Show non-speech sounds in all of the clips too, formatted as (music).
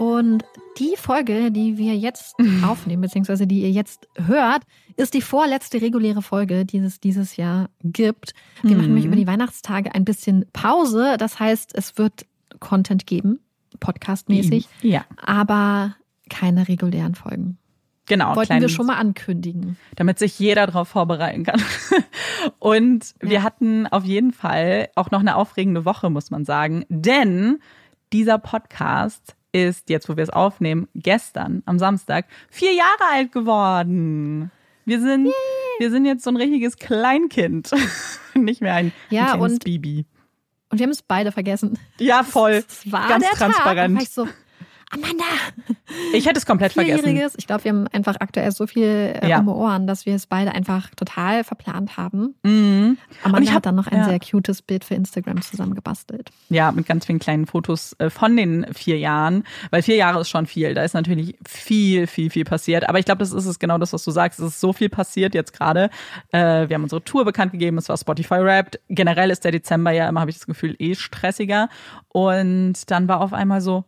Und die Folge, die wir jetzt (laughs) aufnehmen, beziehungsweise die ihr jetzt hört, ist die vorletzte reguläre Folge, die es dieses Jahr gibt. Wir machen nämlich mhm. über die Weihnachtstage ein bisschen Pause. Das heißt, es wird Content geben, podcastmäßig, ja. aber keine regulären Folgen. Genau. Wollten wir schon mal ankündigen. Damit sich jeder darauf vorbereiten kann. (laughs) Und ja. wir hatten auf jeden Fall auch noch eine aufregende Woche, muss man sagen. Denn dieser Podcast ist, jetzt wo wir es aufnehmen, gestern am Samstag vier Jahre alt geworden. Wir sind, Yay. wir sind jetzt so ein richtiges Kleinkind. (laughs) Nicht mehr ein, ja, ein und, Baby. Und wir haben es beide vergessen. Ja, voll. Das war Ganz transparent. Tag. So, Amanda! Ich hätte es komplett vergessen. Ich glaube, wir haben einfach aktuell so viel äh, ja. um Ohren, dass wir es beide einfach total verplant haben. Mhm. Amanda hab, hat dann noch ein ja. sehr cutes Bild für Instagram zusammengebastelt. Ja, mit ganz vielen kleinen Fotos äh, von den vier Jahren. Weil vier Jahre ist schon viel. Da ist natürlich viel, viel, viel passiert. Aber ich glaube, das ist es genau das, was du sagst. Es ist so viel passiert jetzt gerade. Äh, wir haben unsere Tour bekannt gegeben. Es war Spotify Wrapped. Generell ist der Dezember ja immer, habe ich das Gefühl, eh stressiger. Und dann war auf einmal so,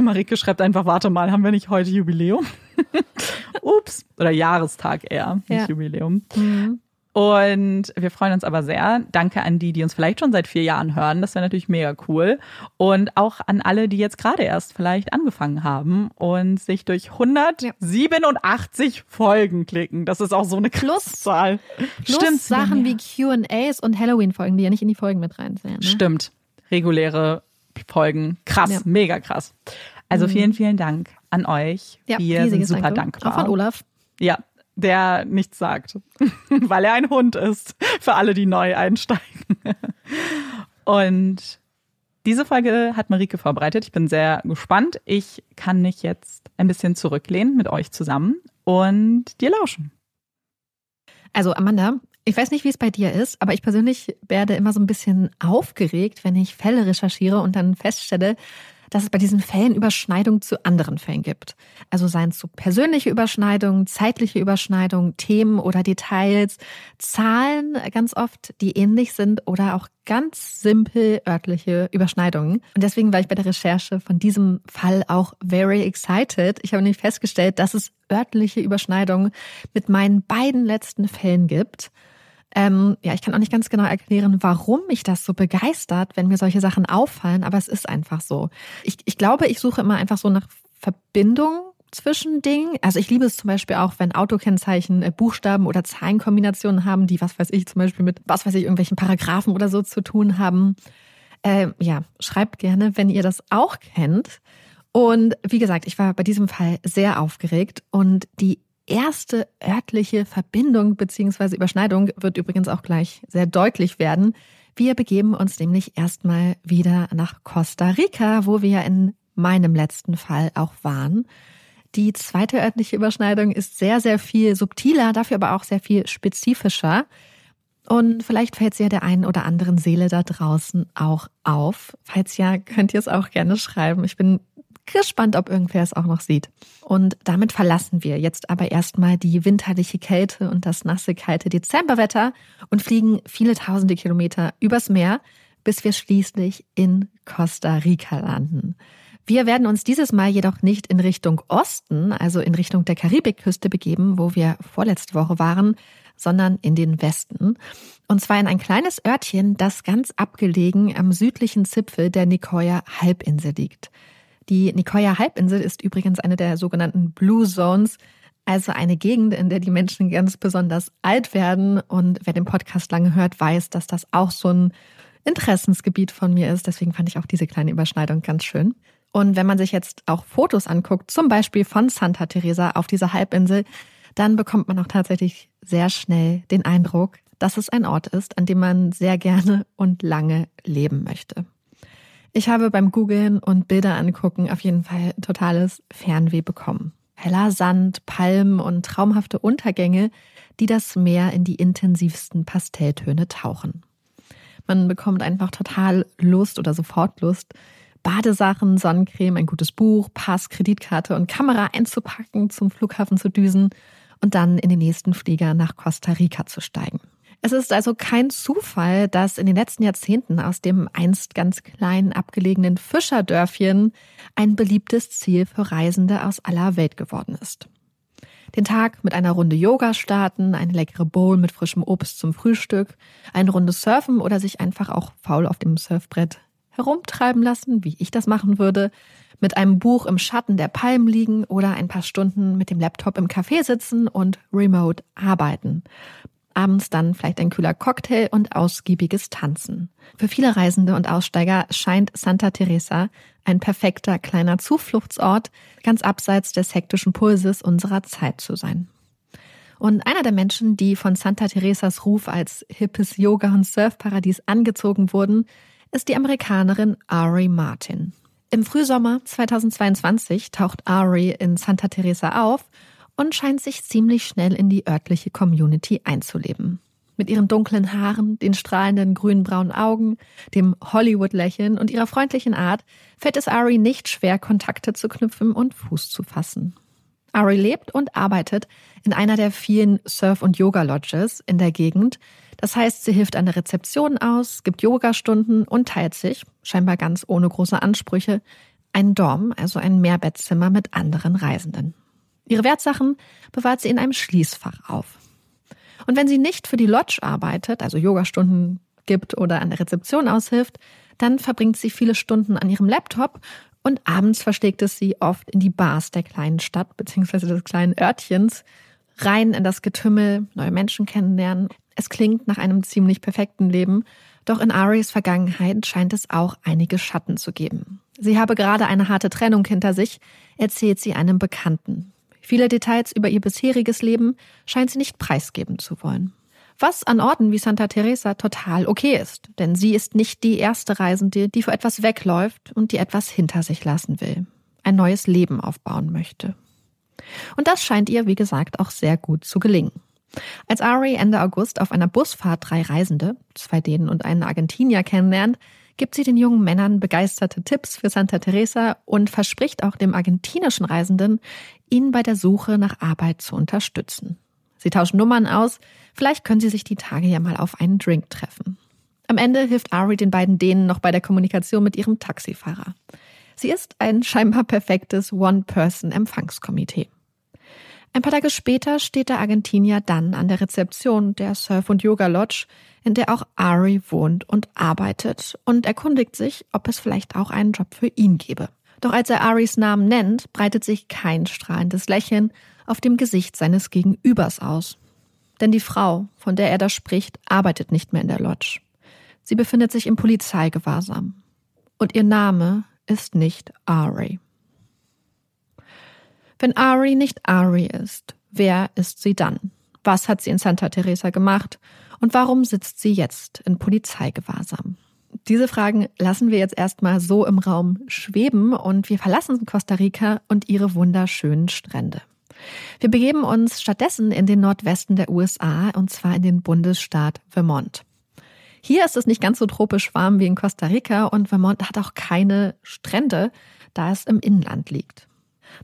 Marike schreibt einfach, warte mal, haben wir nicht heute Jubiläum? (laughs) Ups. Oder Jahrestag eher, nicht Ja. Jubiläum. Mhm. Und wir freuen uns aber sehr. Danke an die, die uns vielleicht schon seit vier Jahren hören. Das wäre natürlich mega cool. Und auch an alle, die jetzt gerade erst vielleicht angefangen haben und sich durch 187 Folgen klicken. Das ist auch so eine Zahl. Plus Stimmt. Sachen wie QAs und Halloween-Folgen, die ja nicht in die Folgen mit reinzählen. Ne? Stimmt. Reguläre Folgen. Krass, Ja. mega krass. Also Mhm. vielen, vielen Dank an euch. Ja, wir sind super Danke. dankbar. Auch von Olaf. Ja, der nichts sagt, (laughs) weil er ein Hund ist, (laughs) für alle, die neu einsteigen. (laughs) Und diese Folge hat Marike vorbereitet. Ich bin sehr gespannt. Ich kann mich jetzt ein bisschen zurücklehnen mit euch zusammen und dir lauschen. Also Amanda, ich weiß nicht, wie es bei dir ist, aber ich persönlich werde immer so ein bisschen aufgeregt, wenn ich Fälle recherchiere und dann feststelle, dass es bei diesen Fällen Überschneidungen zu anderen Fällen gibt. Also seien es so persönliche Überschneidungen, zeitliche Überschneidungen, Themen oder Details, Zahlen ganz oft, die ähnlich sind oder auch ganz simpel örtliche Überschneidungen. Und deswegen war ich bei der Recherche von diesem Fall auch very excited. Ich habe nämlich festgestellt, dass es örtliche Überschneidungen mit meinen beiden letzten Fällen gibt. Ähm, ja, ich kann auch nicht ganz genau erklären, warum mich das so begeistert, wenn mir solche Sachen auffallen, aber es ist einfach so. Ich, ich glaube, ich suche immer einfach so nach Verbindung zwischen Dingen. Also ich liebe es zum Beispiel auch, wenn Autokennzeichen äh, Buchstaben oder Zahlenkombinationen haben, die, was weiß ich, zum Beispiel mit, was weiß ich, irgendwelchen Paragraphen oder so zu tun haben. Äh, ja, schreibt gerne, wenn ihr das auch kennt. Und wie gesagt, ich war bei diesem Fall sehr aufgeregt und die erste örtliche Verbindung beziehungsweise Überschneidung wird übrigens auch gleich sehr deutlich werden. Wir begeben uns nämlich erstmal wieder nach Costa Rica, wo wir in meinem letzten Fall auch waren. Die zweite örtliche Überschneidung ist sehr, sehr viel subtiler, dafür aber auch sehr viel spezifischer. Und vielleicht fällt sie ja der einen oder anderen Seele da draußen auch auf. Falls ja, könnt ihr es auch gerne schreiben. Ich bin gespannt, ob irgendwer es auch noch sieht. Und damit verlassen wir jetzt aber erstmal die winterliche Kälte und das nasse, kalte Dezemberwetter und fliegen viele tausende Kilometer übers Meer, bis wir schließlich in Costa Rica landen. Wir werden uns dieses Mal jedoch nicht in Richtung Osten, also in Richtung der Karibikküste begeben, wo wir vorletzte Woche waren, sondern in den Westen. Und zwar in ein kleines Örtchen, das ganz abgelegen am südlichen Zipfel der Nicoya Halbinsel liegt. Die Nicoya Halbinsel ist übrigens eine der sogenannten Blue Zones, also eine Gegend, in der die Menschen ganz besonders alt werden. Und wer den Podcast lange hört, weiß, dass das auch so ein Interessensgebiet von mir ist. Deswegen fand ich auch diese kleine Überschneidung ganz schön. Und wenn man sich jetzt auch Fotos anguckt, zum Beispiel von Santa Teresa auf dieser Halbinsel, dann bekommt man auch tatsächlich sehr schnell den Eindruck, dass es ein Ort ist, an dem man sehr gerne und lange leben möchte. Ich habe beim Googlen und Bilder angucken auf jeden Fall totales Fernweh bekommen. Heller Sand, Palmen und traumhafte Untergänge, die das Meer in die intensivsten Pastelltöne tauchen. Man bekommt einfach total Lust oder sofort Lust, Badesachen, Sonnencreme, ein gutes Buch, Pass, Kreditkarte und Kamera einzupacken, zum Flughafen zu düsen und dann in den nächsten Flieger nach Costa Rica zu steigen. Es ist also kein Zufall, dass in den letzten Jahrzehnten aus dem einst ganz kleinen abgelegenen Fischerdörfchen ein beliebtes Ziel für Reisende aus aller Welt geworden ist. Den Tag mit einer Runde Yoga starten, eine leckere Bowl mit frischem Obst zum Frühstück, eine Runde surfen oder sich einfach auch faul auf dem Surfbrett herumtreiben lassen, wie ich das machen würde, mit einem Buch im Schatten der Palmen liegen oder ein paar Stunden mit dem Laptop im Café sitzen und remote arbeiten. Abends dann vielleicht ein kühler Cocktail und ausgiebiges Tanzen. Für viele Reisende und Aussteiger scheint Santa Teresa ein perfekter kleiner Zufluchtsort, ganz abseits des hektischen Pulses unserer Zeit zu sein. Und einer der Menschen, die von Santa Teresas Ruf als hippes Yoga- und Surfparadies angezogen wurden, ist die Amerikanerin Ari Martin. Im Frühsommer 2022 taucht Ari in Santa Teresa auf und scheint sich ziemlich schnell in die örtliche Community einzuleben. Mit ihren dunklen Haaren, den strahlenden grün-braunen Augen, dem Hollywood-Lächeln und ihrer freundlichen Art fällt es Ari nicht schwer, Kontakte zu knüpfen und Fuß zu fassen. Ari lebt und arbeitet in einer der vielen Surf- und Yoga-Lodges in der Gegend. Das heißt, sie hilft an der Rezeption aus, gibt Yogastunden und teilt sich, scheinbar ganz ohne große Ansprüche, ein Dorm, also ein Mehrbettzimmer mit anderen Reisenden. Ihre Wertsachen bewahrt sie in einem Schließfach auf. Und wenn sie nicht für die Lodge arbeitet, also Yogastunden gibt oder an der Rezeption aushilft, dann verbringt sie viele Stunden an ihrem Laptop und abends versteckt es sie oft in die Bars der kleinen Stadt bzw. des kleinen Örtchens, rein in das Getümmel, neue Menschen kennenlernen. Es klingt nach einem ziemlich perfekten Leben, doch in Aries Vergangenheit scheint es auch einige Schatten zu geben. Sie habe gerade eine harte Trennung hinter sich, erzählt sie einem Bekannten. Viele Details über ihr bisheriges Leben scheint sie nicht preisgeben zu wollen. Was an Orten wie Santa Teresa total okay ist, denn sie ist nicht die erste Reisende, die vor etwas wegläuft und die etwas hinter sich lassen will, ein neues Leben aufbauen möchte. Und das scheint ihr, wie gesagt, auch sehr gut zu gelingen. Als Ari Ende August auf einer Busfahrt drei Reisende, zwei Dänen und einen Argentinier kennenlernt, gibt sie den jungen Männern begeisterte Tipps für Santa Teresa und verspricht auch dem argentinischen Reisenden, ihn bei der Suche nach Arbeit zu unterstützen. Sie tauschen Nummern aus, vielleicht können sie sich die Tage ja mal auf einen Drink treffen. Am Ende hilft Ari den beiden Dänen noch bei der Kommunikation mit ihrem Taxifahrer. Sie ist ein scheinbar perfektes One-Person-Empfangskomitee. Ein paar Tage später steht der Argentinier dann an der Rezeption der Surf- und Yoga-Lodge, in der auch Ari wohnt und arbeitet und erkundigt sich, ob es vielleicht auch einen Job für ihn gebe. Doch als er Aris Namen nennt, breitet sich kein strahlendes Lächeln auf dem Gesicht seines Gegenübers aus. Denn die Frau, von der er da spricht, arbeitet nicht mehr in der Lodge. Sie befindet sich im Polizeigewahrsam. Und ihr Name ist nicht Ari. Wenn Ari nicht Ari ist, wer ist sie dann? Was hat sie in Santa Teresa gemacht? Und warum sitzt sie jetzt in Polizeigewahrsam? Diese Fragen lassen wir jetzt erstmal so im Raum schweben und wir verlassen Costa Rica und ihre wunderschönen Strände. Wir begeben uns stattdessen in den Nordwesten der USA und zwar in den Bundesstaat Vermont. Hier ist es nicht ganz so tropisch warm wie in Costa Rica und Vermont hat auch keine Strände, da es im Inland liegt.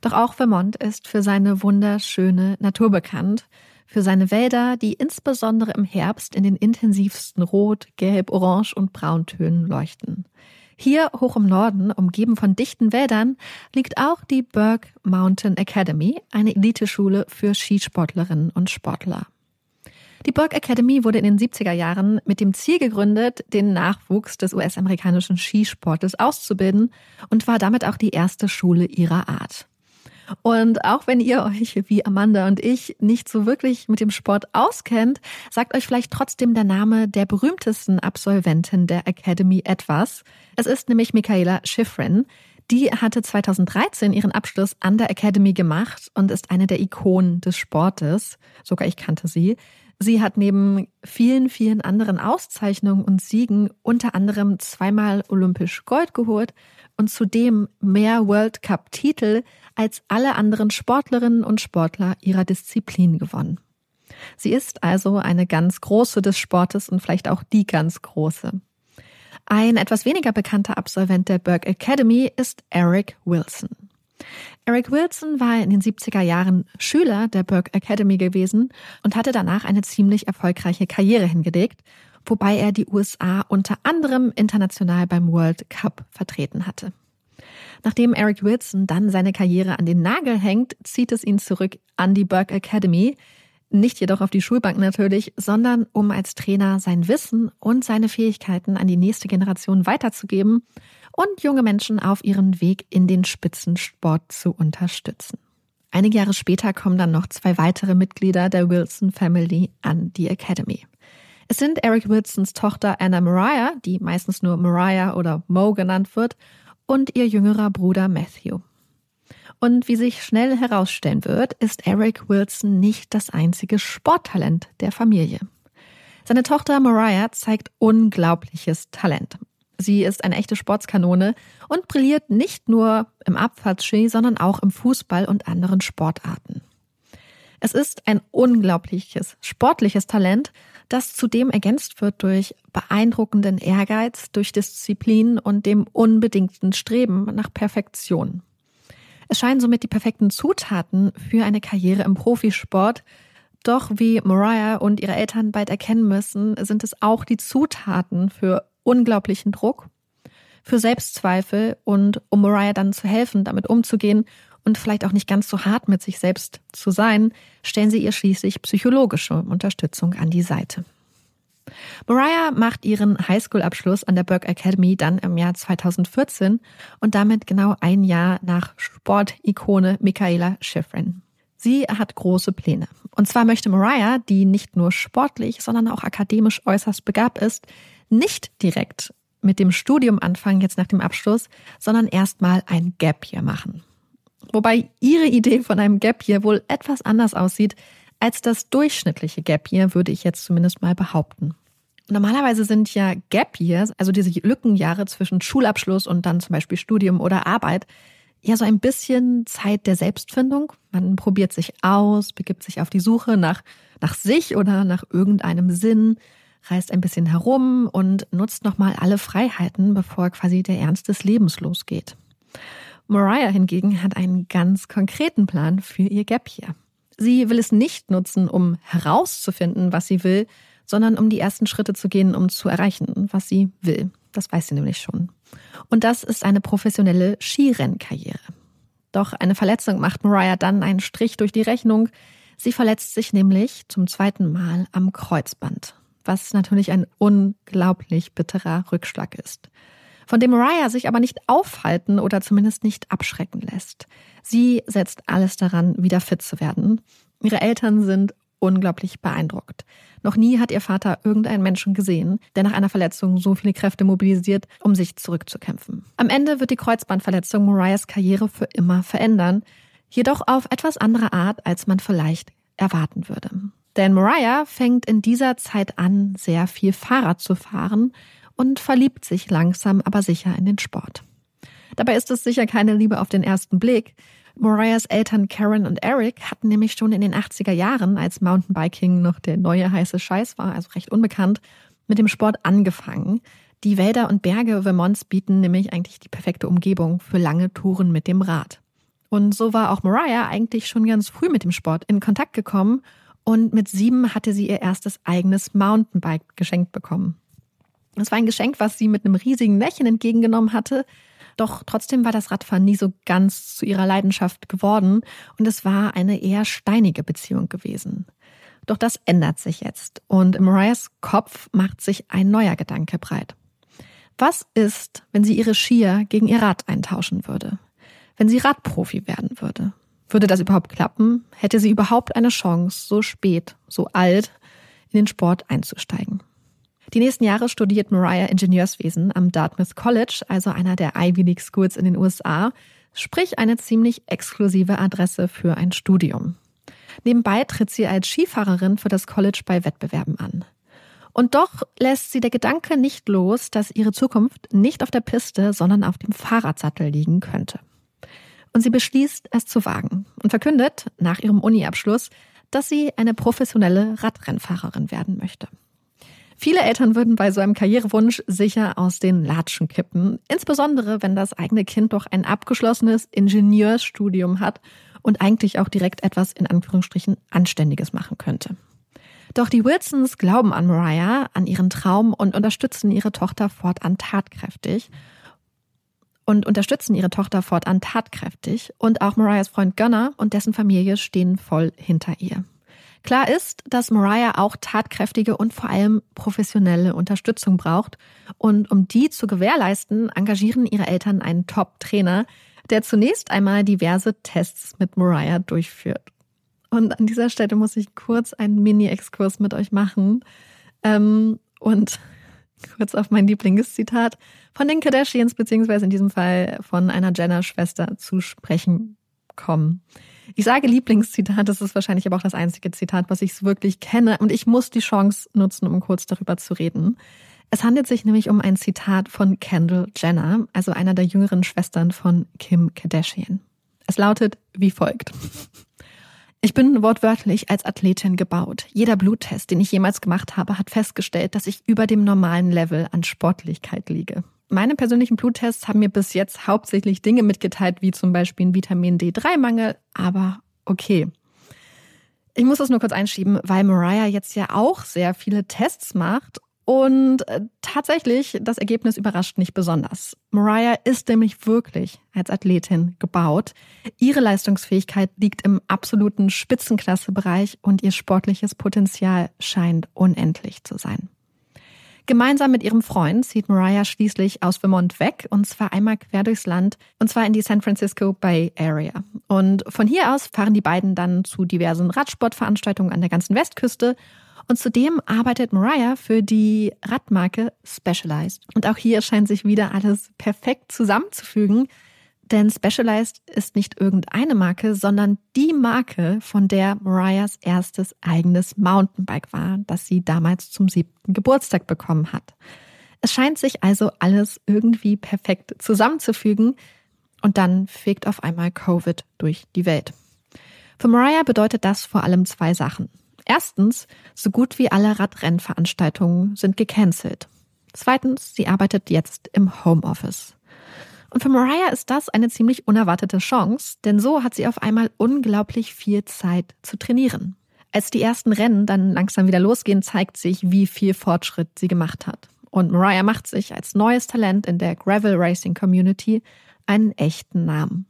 Doch auch Vermont ist für seine wunderschöne Natur bekannt, für seine Wälder, die insbesondere im Herbst in den intensivsten Rot, Gelb, Orange und Brauntönen leuchten. Hier hoch im Norden, umgeben von dichten Wäldern, liegt auch die Burke Mountain Academy, eine Eliteschule für Skisportlerinnen und Sportler. Die Burke Academy wurde in den 70er Jahren mit dem Ziel gegründet, den Nachwuchs des US-amerikanischen Skisportes auszubilden und war damit auch die erste Schule ihrer Art. Und auch wenn ihr euch wie Amanda und ich nicht so wirklich mit dem Sport auskennt, sagt euch vielleicht trotzdem der Name der berühmtesten Absolventin der Academy etwas. Es ist nämlich Michaela Schifrin. Die hatte 2013 ihren Abschluss an der Academy gemacht und ist eine der Ikonen des Sportes. Sogar ich kannte sie. Sie hat neben vielen, vielen anderen Auszeichnungen und Siegen unter anderem zweimal olympisch Gold geholt und zudem mehr World Cup-Titel als alle anderen Sportlerinnen und Sportler ihrer Disziplin gewonnen. Sie ist also eine ganz große des Sportes und vielleicht auch die ganz große. Ein etwas weniger bekannter Absolvent der Burke Academy ist Eric Wilson. Eric Wilson war in den 70er Jahren Schüler der Burke Academy gewesen und hatte danach eine ziemlich erfolgreiche Karriere hingelegt wobei er die USA unter anderem international beim World Cup vertreten hatte. Nachdem Eric Wilson dann seine Karriere an den Nagel hängt, zieht es ihn zurück an die Burke Academy, nicht jedoch auf die Schulbank natürlich, sondern um als Trainer sein Wissen und seine Fähigkeiten an die nächste Generation weiterzugeben und junge Menschen auf ihren Weg in den Spitzensport zu unterstützen. Einige Jahre später kommen dann noch zwei weitere Mitglieder der Wilson Family an die Academy. Es sind Eric Wilsons Tochter Anna Mariah, die meistens nur Mariah oder Mo genannt wird, und ihr jüngerer Bruder Matthew. Und wie sich schnell herausstellen wird, ist Eric Wilson nicht das einzige Sporttalent der Familie. Seine Tochter Mariah zeigt unglaubliches Talent. Sie ist eine echte Sportskanone und brilliert nicht nur im Abfahrtski, sondern auch im Fußball und anderen Sportarten. Es ist ein unglaubliches sportliches Talent, das zudem ergänzt wird durch beeindruckenden Ehrgeiz, durch Disziplin und dem unbedingten Streben nach Perfektion. Es scheinen somit die perfekten Zutaten für eine Karriere im Profisport. Doch wie Mariah und ihre Eltern bald erkennen müssen, sind es auch die Zutaten für unglaublichen Druck, für Selbstzweifel und um Mariah dann zu helfen, damit umzugehen und vielleicht auch nicht ganz so hart mit sich selbst zu sein, stellen sie ihr schließlich psychologische Unterstützung an die Seite. Mariah macht ihren Highschool-Abschluss an der Burke Academy dann im Jahr 2014 und damit genau ein Jahr nach Sportikone Michaela Schifrin. Sie hat große Pläne. Und zwar möchte Mariah, die nicht nur sportlich, sondern auch akademisch äußerst begabt ist, nicht direkt mit dem Studium anfangen, jetzt nach dem Abschluss, sondern erstmal ein Gap Year machen. Wobei ihre Idee von einem Gap Year wohl etwas anders aussieht als das durchschnittliche Gap Year, würde ich jetzt zumindest mal behaupten. Normalerweise sind ja Gap Years, also diese Lückenjahre zwischen Schulabschluss und dann zum Beispiel Studium oder Arbeit, ja so ein bisschen Zeit der Selbstfindung. Man probiert sich aus, begibt sich auf die Suche nach, nach sich oder nach irgendeinem Sinn, reist ein bisschen herum und nutzt nochmal alle Freiheiten, bevor quasi der Ernst des Lebens losgeht. Mariah hingegen hat einen ganz konkreten Plan für ihr Gap Year. Sie will es nicht nutzen, um herauszufinden, was sie will, sondern um die ersten Schritte zu gehen, um zu erreichen, was sie will. Das weiß sie nämlich schon. Und das ist eine professionelle Skirennkarriere. Doch eine Verletzung macht Mariah dann einen Strich durch die Rechnung. Sie verletzt sich nämlich zum zweiten Mal am Kreuzband, was natürlich ein unglaublich bitterer Rückschlag ist, von dem Mariah sich aber nicht aufhalten oder zumindest nicht abschrecken lässt. Sie setzt alles daran, wieder fit zu werden. Ihre Eltern sind unglaublich beeindruckt. Noch nie hat ihr Vater irgendeinen Menschen gesehen, der nach einer Verletzung so viele Kräfte mobilisiert, um sich zurückzukämpfen. Am Ende wird die Kreuzbandverletzung Mariahs Karriere für immer verändern, jedoch auf etwas andere Art, als man vielleicht erwarten würde. Denn Mariah fängt in dieser Zeit an, sehr viel Fahrrad zu fahren und verliebt sich langsam aber sicher in den Sport. Dabei ist es sicher keine Liebe auf den ersten Blick, Mariahs Eltern Karen und Eric hatten nämlich schon in den 80er Jahren, als Mountainbiking noch der neue heiße Scheiß war, also recht unbekannt, mit dem Sport angefangen. Die Wälder und Berge Vermonts bieten nämlich eigentlich die perfekte Umgebung für lange Touren mit dem Rad. Und so war auch Mariah eigentlich schon ganz früh mit dem Sport in Kontakt gekommen und mit sieben hatte sie ihr erstes eigenes Mountainbike geschenkt bekommen. Das war ein Geschenk, was sie mit einem riesigen Lächeln entgegengenommen hatte, doch trotzdem war das Radfahren nie so ganz zu ihrer Leidenschaft geworden und es war eine eher steinige Beziehung gewesen. Doch das ändert sich jetzt und in Mariahs Kopf macht sich ein neuer Gedanke breit. Was ist, wenn sie ihre Skier gegen ihr Rad eintauschen würde? Wenn sie Radprofi werden würde? Würde das überhaupt klappen? Hätte sie überhaupt eine Chance, so spät, so alt in den Sport einzusteigen? Die nächsten Jahre studiert Mariah Ingenieurswesen am Dartmouth College, also einer der Ivy League Schools in den USA, sprich eine ziemlich exklusive Adresse für ein Studium. Nebenbei tritt sie als Skifahrerin für das College bei Wettbewerben an. Und doch lässt sie der Gedanke nicht los, dass ihre Zukunft nicht auf der Piste, sondern auf dem Fahrradsattel liegen könnte. Und sie beschließt, es zu wagen und verkündet nach ihrem Uni-Abschluss, dass sie eine professionelle Radrennfahrerin werden möchte. Viele Eltern würden bei so einem Karrierewunsch sicher aus den Latschen kippen, insbesondere wenn das eigene Kind doch ein abgeschlossenes Ingenieursstudium hat und eigentlich auch direkt etwas in Anführungsstrichen Anständiges machen könnte. Doch die Wilsons glauben an Mariah, an ihren Traum und unterstützen ihre Tochter fortan tatkräftig und unterstützen ihre Tochter fortan tatkräftig und auch Mariahs Freund Gunnar und dessen Familie stehen voll hinter ihr. Klar ist, dass Mariah auch tatkräftige und vor allem professionelle Unterstützung braucht. Und um die zu gewährleisten, engagieren ihre Eltern einen Top-Trainer, der zunächst einmal diverse Tests mit Mariah durchführt. Und an dieser Stelle muss ich kurz einen Mini-Exkurs mit euch machen ähm, und kurz auf mein Lieblingszitat von den Kardashians, beziehungsweise in diesem Fall von einer Jenner-Schwester zu sprechen kommen. Ich sage Lieblingszitat, das ist wahrscheinlich aber auch das einzige Zitat, was ich wirklich kenne. Und ich muss die Chance nutzen, um kurz darüber zu reden. Es handelt sich nämlich um ein Zitat von Kendall Jenner, also einer der jüngeren Schwestern von Kim Kardashian. Es lautet wie folgt. Ich bin wortwörtlich als Athletin gebaut. Jeder Bluttest, den ich jemals gemacht habe, hat festgestellt, dass ich über dem normalen Level an Sportlichkeit liege. Meine persönlichen Bluttests haben mir bis jetzt hauptsächlich Dinge mitgeteilt, wie zum Beispiel ein Vitamin D3-Mangel, aber okay. Ich muss das nur kurz einschieben, weil Mariah jetzt ja auch sehr viele Tests macht Und äh, tatsächlich, das Ergebnis überrascht nicht besonders. Mariah ist nämlich wirklich als Athletin gebaut. Ihre Leistungsfähigkeit liegt im absoluten Spitzenklassebereich und ihr sportliches Potenzial scheint unendlich zu sein. Gemeinsam mit ihrem Freund zieht Mariah schließlich aus Vermont weg und zwar einmal quer durchs Land und zwar in die San Francisco Bay Area. Und von hier aus fahren die beiden dann zu diversen Radsportveranstaltungen an der ganzen Westküste und zudem arbeitet Mariah für die Radmarke Specialized. Und auch hier scheint sich wieder alles perfekt zusammenzufügen. Denn Specialized ist nicht irgendeine Marke, sondern die Marke, von der Mariahs erstes eigenes Mountainbike war, das sie damals zum siebten Geburtstag bekommen hat. Es scheint sich also alles irgendwie perfekt zusammenzufügen und dann fegt auf einmal Covid durch die Welt. Für Mariah bedeutet das vor allem zwei Sachen. Erstens, so gut wie alle Radrennveranstaltungen sind gecancelt. Zweitens, sie arbeitet jetzt im Homeoffice. Und für Mariah ist das eine ziemlich unerwartete Chance, denn so hat sie auf einmal unglaublich viel Zeit zu trainieren. Als die ersten Rennen dann langsam wieder losgehen, zeigt sich, wie viel Fortschritt sie gemacht hat. Und Mariah macht sich als neues Talent in der Gravel Racing Community einen echten Namen.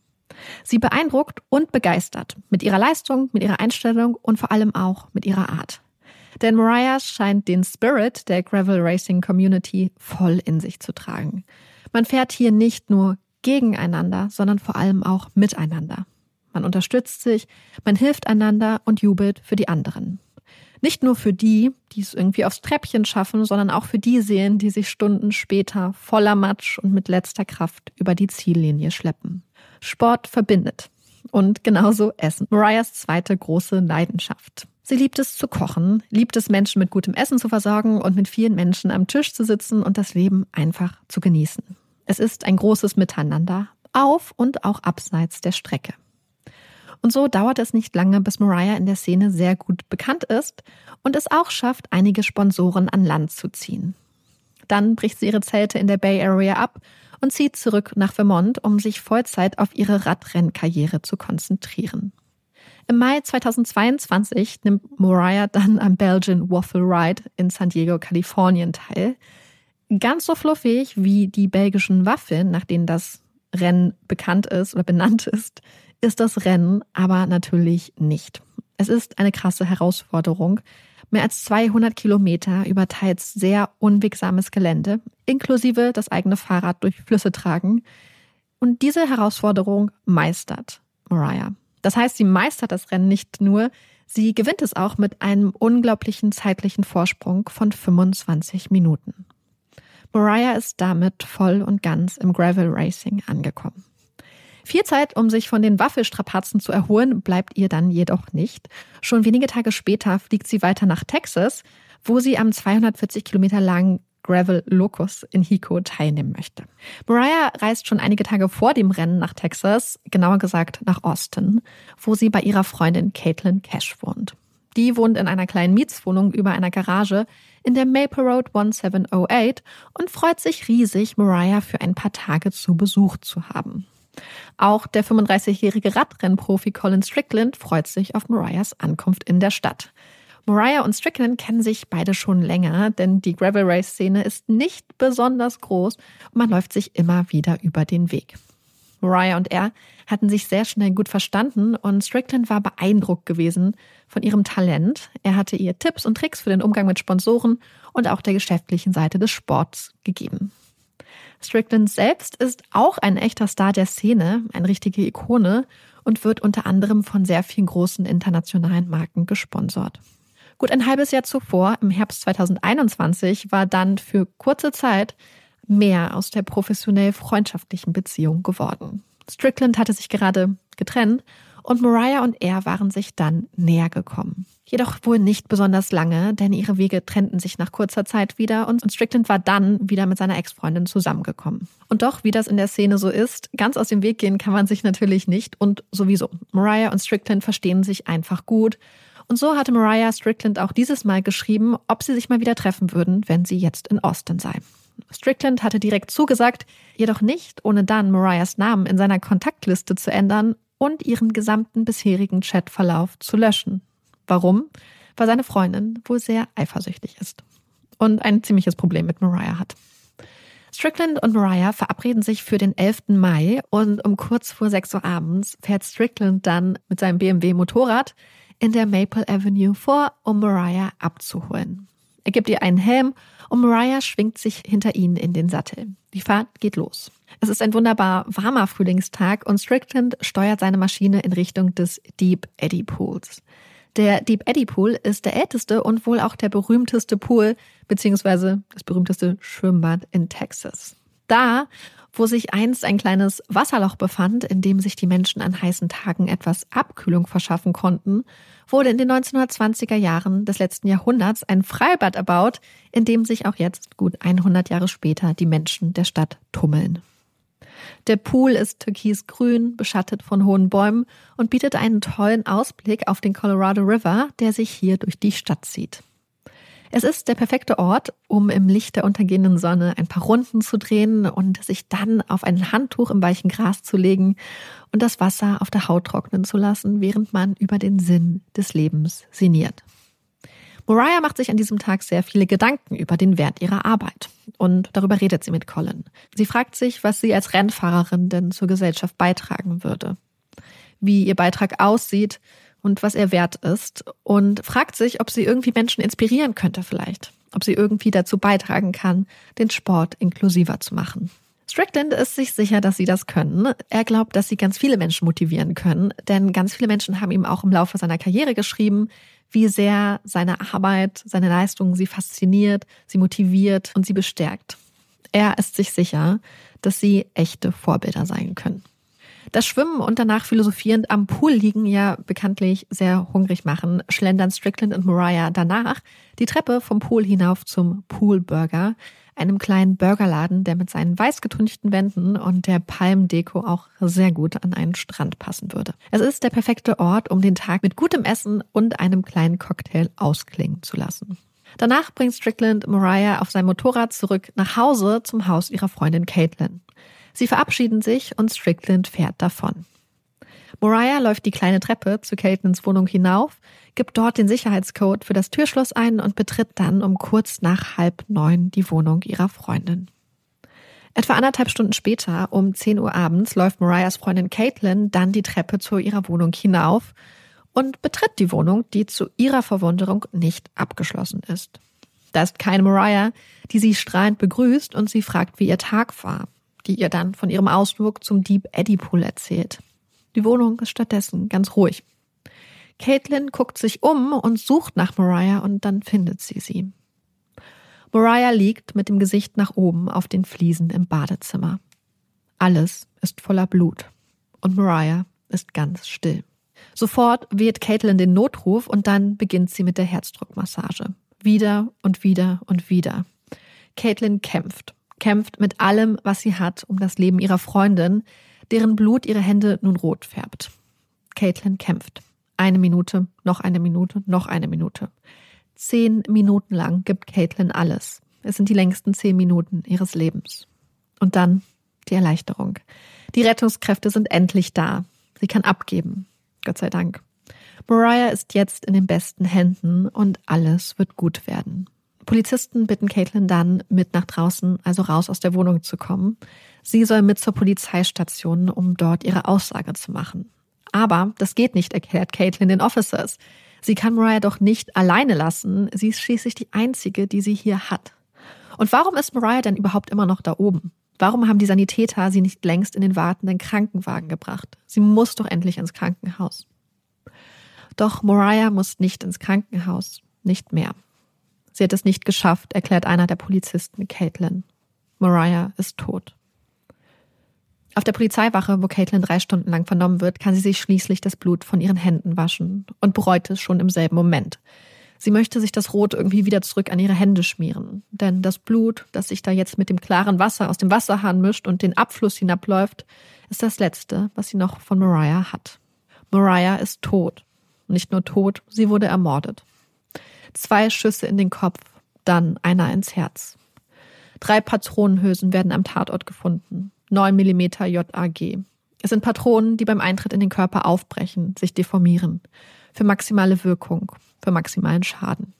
Sie beeindruckt und begeistert mit ihrer Leistung, mit ihrer Einstellung und vor allem auch mit ihrer Art. Denn Mariah scheint den Spirit der Gravel Racing Community voll in sich zu tragen. Man fährt hier nicht nur gegeneinander, sondern vor allem auch miteinander. Man unterstützt sich, man hilft einander und jubelt für die anderen. Nicht nur für die, die es irgendwie aufs Treppchen schaffen, sondern auch für die Seelen, die sich Stunden später voller Matsch und mit letzter Kraft über die Ziellinie schleppen. Sport verbindet. Und genauso Essen. Mariahs zweite große Leidenschaft. Sie liebt es zu kochen, liebt es Menschen mit gutem Essen zu versorgen und mit vielen Menschen am Tisch zu sitzen und das Leben einfach zu genießen. Es ist ein großes Miteinander, auf und auch abseits der Strecke. Und so dauert es nicht lange, bis Mariah in der Szene sehr gut bekannt ist und es auch schafft, einige Sponsoren an Land zu ziehen. Dann bricht sie ihre Zelte in der Bay Area ab und zieht zurück nach Vermont, um sich Vollzeit auf ihre Radrennkarriere zu konzentrieren. Im Mai 2022 nimmt Mariah dann am Belgian Waffle Ride in San Diego, Kalifornien teil. Ganz so fluffig wie die belgischen Waffeln, nach denen das Rennen bekannt ist oder benannt ist, ist das Rennen aber natürlich nicht. Es ist eine krasse Herausforderung, Mehr als 200 Kilometer über teils sehr unwegsames Gelände, inklusive das eigene Fahrrad durch Flüsse tragen. Und diese Herausforderung meistert Mariah. Das heißt, sie meistert das Rennen nicht nur, sie gewinnt es auch mit einem unglaublichen zeitlichen Vorsprung von 25 Minuten. Mariah ist damit voll und ganz im Gravel Racing angekommen. Viel Zeit, um sich von den Waffelstrapazen zu erholen, bleibt ihr dann jedoch nicht. Schon wenige Tage später fliegt sie weiter nach Texas, wo sie am 240 Kilometer langen Gravel Locus in Hico teilnehmen möchte. Mariah reist schon einige Tage vor dem Rennen nach Texas, genauer gesagt nach Austin, wo sie bei ihrer Freundin Caitlin Cash wohnt. Die wohnt in einer kleinen Mietswohnung über einer Garage in der Maple Road 1708 und freut sich riesig, Mariah für ein paar Tage zu Besuch zu haben. Auch der 35-jährige Radrennprofi Colin Strickland freut sich auf Mariahs Ankunft in der Stadt. Mariah und Strickland kennen sich beide schon länger, denn die Gravel Race Szene ist nicht besonders groß und man läuft sich immer wieder über den Weg. Mariah und er hatten sich sehr schnell gut verstanden und Strickland war beeindruckt gewesen von ihrem Talent. Er hatte ihr Tipps und Tricks für den Umgang mit Sponsoren und auch der geschäftlichen Seite des Sports gegeben. Strickland selbst ist auch ein echter Star der Szene, eine richtige Ikone und wird unter anderem von sehr vielen großen internationalen Marken gesponsert. Gut ein halbes Jahr zuvor, im Herbst 2021, war dann für kurze Zeit mehr aus der professionell freundschaftlichen Beziehung geworden. Strickland hatte sich gerade getrennt und Mariah und er waren sich dann näher gekommen. Jedoch wohl nicht besonders lange, denn ihre Wege trennten sich nach kurzer Zeit wieder und Strickland war dann wieder mit seiner Ex-Freundin zusammengekommen. Und doch, wie das in der Szene so ist, ganz aus dem Weg gehen kann man sich natürlich nicht und sowieso. Mariah und Strickland verstehen sich einfach gut. Und so hatte Mariah Strickland auch dieses Mal geschrieben, ob sie sich mal wieder treffen würden, wenn sie jetzt in Austin sei. Strickland hatte direkt zugesagt, jedoch nicht, ohne dann Mariahs Namen in seiner Kontaktliste zu ändern und ihren gesamten bisherigen Chatverlauf zu löschen. Warum? Weil seine Freundin wohl sehr eifersüchtig ist. und ein ziemliches Problem mit Mariah hat. Strickland und Mariah verabreden sich für den 11. Mai und um kurz vor 6 Uhr abends fährt Strickland dann mit seinem BMW Motorrad in der Maple Avenue vor, um Mariah abzuholen. Er gibt ihr einen Helm und Mariah schwingt sich hinter ihnen in den Sattel. Die Fahrt geht los. Es ist ein wunderbar warmer Frühlingstag und Strickland steuert seine Maschine in Richtung des Deep Eddy Pools. Der Deep Eddy Pool ist der älteste und wohl auch der berühmteste Pool beziehungsweise das berühmteste Schwimmbad in Texas. Da, wo sich einst ein kleines Wasserloch befand, in dem sich die Menschen an heißen Tagen etwas Abkühlung verschaffen konnten, wurde in den 1920er Jahren des letzten Jahrhunderts ein Freibad erbaut, in dem sich auch jetzt, gut 100 Jahre später, die Menschen der Stadt tummeln. Der Pool ist türkisgrün, beschattet von hohen Bäumen und bietet einen tollen Ausblick auf den Colorado River, der sich hier durch die Stadt zieht. Es ist der perfekte Ort, um im Licht der untergehenden Sonne ein paar Runden zu drehen und sich dann auf ein Handtuch im weichen Gras zu legen und das Wasser auf der Haut trocknen zu lassen, während man über den Sinn des Lebens sinniert. Mariah macht sich an diesem Tag sehr viele Gedanken über den Wert ihrer Arbeit. Und darüber redet sie mit Colin. Sie fragt sich, was sie als Rennfahrerin denn zur Gesellschaft beitragen würde. Wie ihr Beitrag aussieht und was er wert ist. Und fragt sich, ob sie irgendwie Menschen inspirieren könnte vielleicht. Ob sie irgendwie dazu beitragen kann, den Sport inklusiver zu machen. Strickland ist sich sicher, dass sie das können. Er glaubt, dass sie ganz viele Menschen motivieren können, denn ganz viele Menschen haben ihm auch im Laufe seiner Karriere geschrieben, wie sehr seine Arbeit, seine Leistung sie fasziniert, sie motiviert und sie bestärkt. Er ist sich sicher, dass sie echte Vorbilder sein können. Das Schwimmen und danach philosophierend am Pool liegen ja bekanntlich sehr hungrig machen, schlendern Strickland und Mariah danach die Treppe vom Pool hinauf zum Poolburger, einem kleinen Burgerladen, der mit seinen weiß getünchten Wänden und der Palmdeko auch sehr gut an einen Strand passen würde. Es ist der perfekte Ort, um den Tag mit gutem Essen und einem kleinen Cocktail ausklingen zu lassen. Danach bringt Strickland Mariah auf sein Motorrad zurück nach Hause zum Haus ihrer Freundin Caitlin. Sie verabschieden sich und Strickland fährt davon. Mariah läuft die kleine Treppe zu Caitlin's Wohnung hinauf, gibt dort den Sicherheitscode für das Türschloss ein und betritt dann um kurz nach halb neun die Wohnung ihrer Freundin. Etwa anderthalb Stunden später, um 10 Uhr abends, läuft Mariahs Freundin Caitlin dann die Treppe zu ihrer Wohnung hinauf und betritt die Wohnung, die zu ihrer Verwunderung nicht abgeschlossen ist. Da ist keine Mariah, die sie strahlend begrüßt und sie fragt, wie ihr Tag war, die ihr dann von ihrem Ausflug zum Deep Eddy Pool erzählt. Die Wohnung ist stattdessen ganz ruhig. Caitlin guckt sich um und sucht nach Mariah und dann findet sie sie. Mariah liegt mit dem Gesicht nach oben auf den Fliesen im Badezimmer. Alles ist voller Blut und Mariah ist ganz still. Sofort wählt Caitlin den Notruf und dann beginnt sie mit der Herzdruckmassage. Wieder und wieder und wieder. Caitlin kämpft, kämpft mit allem, was sie hat, um das Leben ihrer Freundin, deren Blut ihre Hände nun rot färbt. Caitlin kämpft. Eine Minute, noch eine Minute, noch eine Minute. Zehn Minuten lang gibt Caitlin alles. Es sind die längsten zehn Minuten ihres Lebens. Und dann die Erleichterung. Die Rettungskräfte sind endlich da. Sie kann abgeben. Gott sei Dank. Mariah ist jetzt in den besten Händen und alles wird gut werden. Polizisten bitten Caitlin dann, mit nach draußen, also raus aus der Wohnung zu kommen. Sie soll mit zur Polizeistation, um dort ihre Aussage zu machen. Aber das geht nicht, erklärt Caitlin den Officers. Sie kann Mariah doch nicht alleine lassen. Sie ist schließlich die einzige, die sie hier hat. Und warum ist Mariah denn überhaupt immer noch da oben? Warum haben die Sanitäter sie nicht längst in den wartenden Krankenwagen gebracht? Sie muss doch endlich ins Krankenhaus. Doch Mariah muss nicht ins Krankenhaus. Nicht mehr. Sie hat es nicht geschafft, erklärt einer der Polizisten Caitlin. Mariah ist tot. Auf der Polizeiwache, wo Caitlin drei Stunden lang vernommen wird, kann sie sich schließlich das Blut von ihren Händen waschen und bereut es schon im selben Moment. Sie möchte sich das Rot irgendwie wieder zurück an ihre Hände schmieren. Denn das Blut, das sich da jetzt mit dem klaren Wasser aus dem Wasserhahn mischt und den Abfluss hinabläuft, ist das Letzte, was sie noch von Mariah hat. Mariah ist tot. Nicht nur tot, sie wurde ermordet. Zwei Schüsse in den Kopf, dann einer ins Herz. Drei Patronenhülsen werden am Tatort gefunden. 9 mm JAG. Es sind Patronen, die beim Eintritt in den Körper aufbrechen, sich deformieren. Für maximale Wirkung, für maximalen Schaden.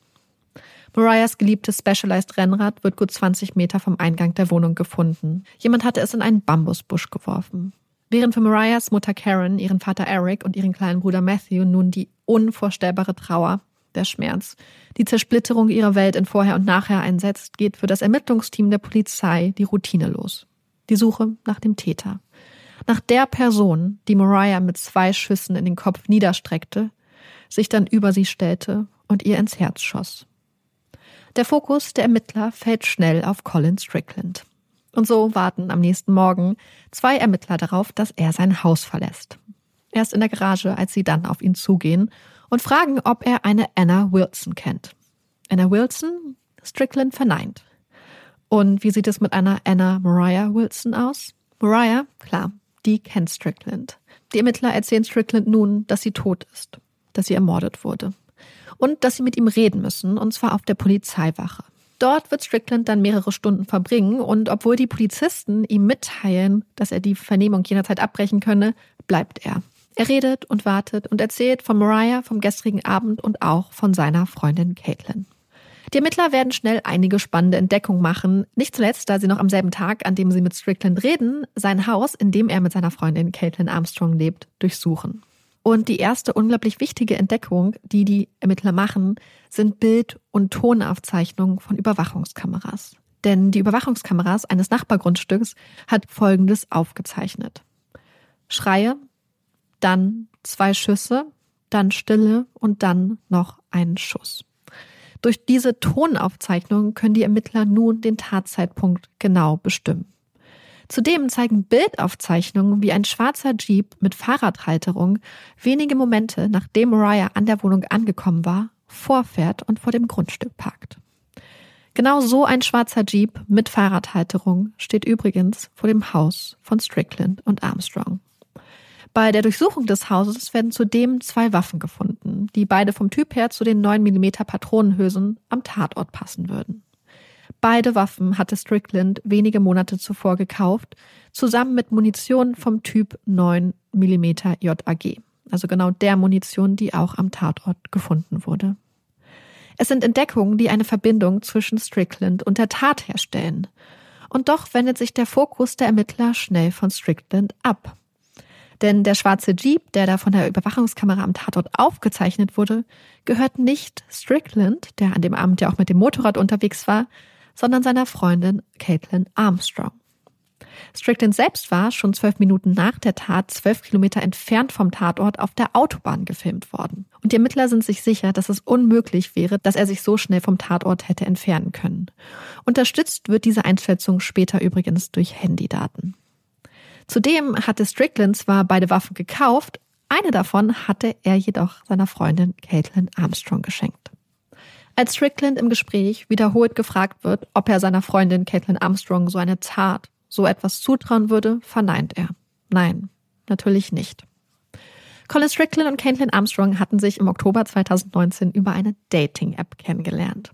Mariahs geliebtes Specialized Rennrad wird gut 20 Meter vom Eingang der Wohnung gefunden. Jemand hatte es in einen Bambusbusch geworfen. Während für Mariahs Mutter Karen, ihren Vater Eric und ihren kleinen Bruder Matthew nun die unvorstellbare Trauer, der Schmerz, die Zersplitterung ihrer Welt in Vorher und Nachher einsetzt, geht für das Ermittlungsteam der Polizei die Routine los. Die Suche nach dem Täter. Nach der Person, die Mariah mit zwei Schüssen in den Kopf niederstreckte, sich dann über sie stellte und ihr ins Herz schoss. Der Fokus der Ermittler fällt schnell auf Colin Strickland. Und so warten am nächsten Morgen zwei Ermittler darauf, dass er sein Haus verlässt. Er ist in der Garage, als sie dann auf ihn zugehen und fragen, ob er eine Anna Wilson kennt. Anna Wilson? Strickland verneint. Und wie sieht es mit einer Anna Mariah Wilson aus? Mariah, klar, die kennt Strickland. Die Ermittler erzählen Strickland nun, dass sie tot ist, dass sie ermordet wurde. Und dass sie mit ihm reden müssen, und zwar auf der Polizeiwache. Dort wird Strickland dann mehrere Stunden verbringen und obwohl die Polizisten ihm mitteilen, dass er die Vernehmung jederzeit abbrechen könne, bleibt er. Er redet und wartet und erzählt von Mariah vom gestrigen Abend und auch von seiner Freundin Caitlin. Die Ermittler werden schnell einige spannende Entdeckungen machen, nicht zuletzt, da sie noch am selben Tag, an dem sie mit Strickland reden, sein Haus, in dem er mit seiner Freundin Caitlin Armstrong lebt, durchsuchen. Und die erste unglaublich wichtige Entdeckung, die die Ermittler machen, sind Bild- und Tonaufzeichnungen von Überwachungskameras. Denn die Überwachungskameras eines Nachbargrundstücks hat Folgendes aufgezeichnet. Schreie, dann zwei Schüsse, dann Stille und dann noch ein Schuss. Durch diese Tonaufzeichnung können die Ermittler nun den Tatzeitpunkt genau bestimmen. Zudem zeigen Bildaufzeichnungen, wie ein schwarzer Jeep mit Fahrradhalterung wenige Momente nachdem Mariah an der Wohnung angekommen war, vorfährt und vor dem Grundstück parkt. Genau so ein schwarzer Jeep mit Fahrradhalterung steht übrigens vor dem Haus von Strickland und Armstrong. Bei der Durchsuchung des Hauses werden zudem zwei Waffen gefunden, die beide vom Typ her zu den 9 mm Patronenhülsen am Tatort passen würden. Beide Waffen hatte Strickland wenige Monate zuvor gekauft, zusammen mit Munition vom Typ 9 mm JAG, also genau der Munition, die auch am Tatort gefunden wurde. Es sind Entdeckungen, die eine Verbindung zwischen Strickland und der Tat herstellen. Und doch wendet sich der Fokus der Ermittler schnell von Strickland ab. Denn der schwarze Jeep, der da von der Überwachungskamera am Tatort aufgezeichnet wurde, gehört nicht Strickland, der an dem Abend ja auch mit dem Motorrad unterwegs war, sondern seiner Freundin Caitlin Armstrong. Strickland selbst war schon zwölf Minuten nach der Tat zwölf Kilometer entfernt vom Tatort auf der Autobahn gefilmt worden. Und die Ermittler sind sich sicher, dass es unmöglich wäre, dass er sich so schnell vom Tatort hätte entfernen können. Unterstützt wird diese Einschätzung später übrigens durch Handydaten. Zudem hatte Strickland zwar beide Waffen gekauft, eine davon hatte er jedoch seiner Freundin Caitlin Armstrong geschenkt. Als Strickland im Gespräch wiederholt gefragt wird, ob er seiner Freundin Caitlin Armstrong so eine Tat, so etwas zutrauen würde, verneint er. Nein, natürlich nicht. Colin Strickland und Caitlin Armstrong hatten sich im Oktober 2019 über eine Dating-App kennengelernt.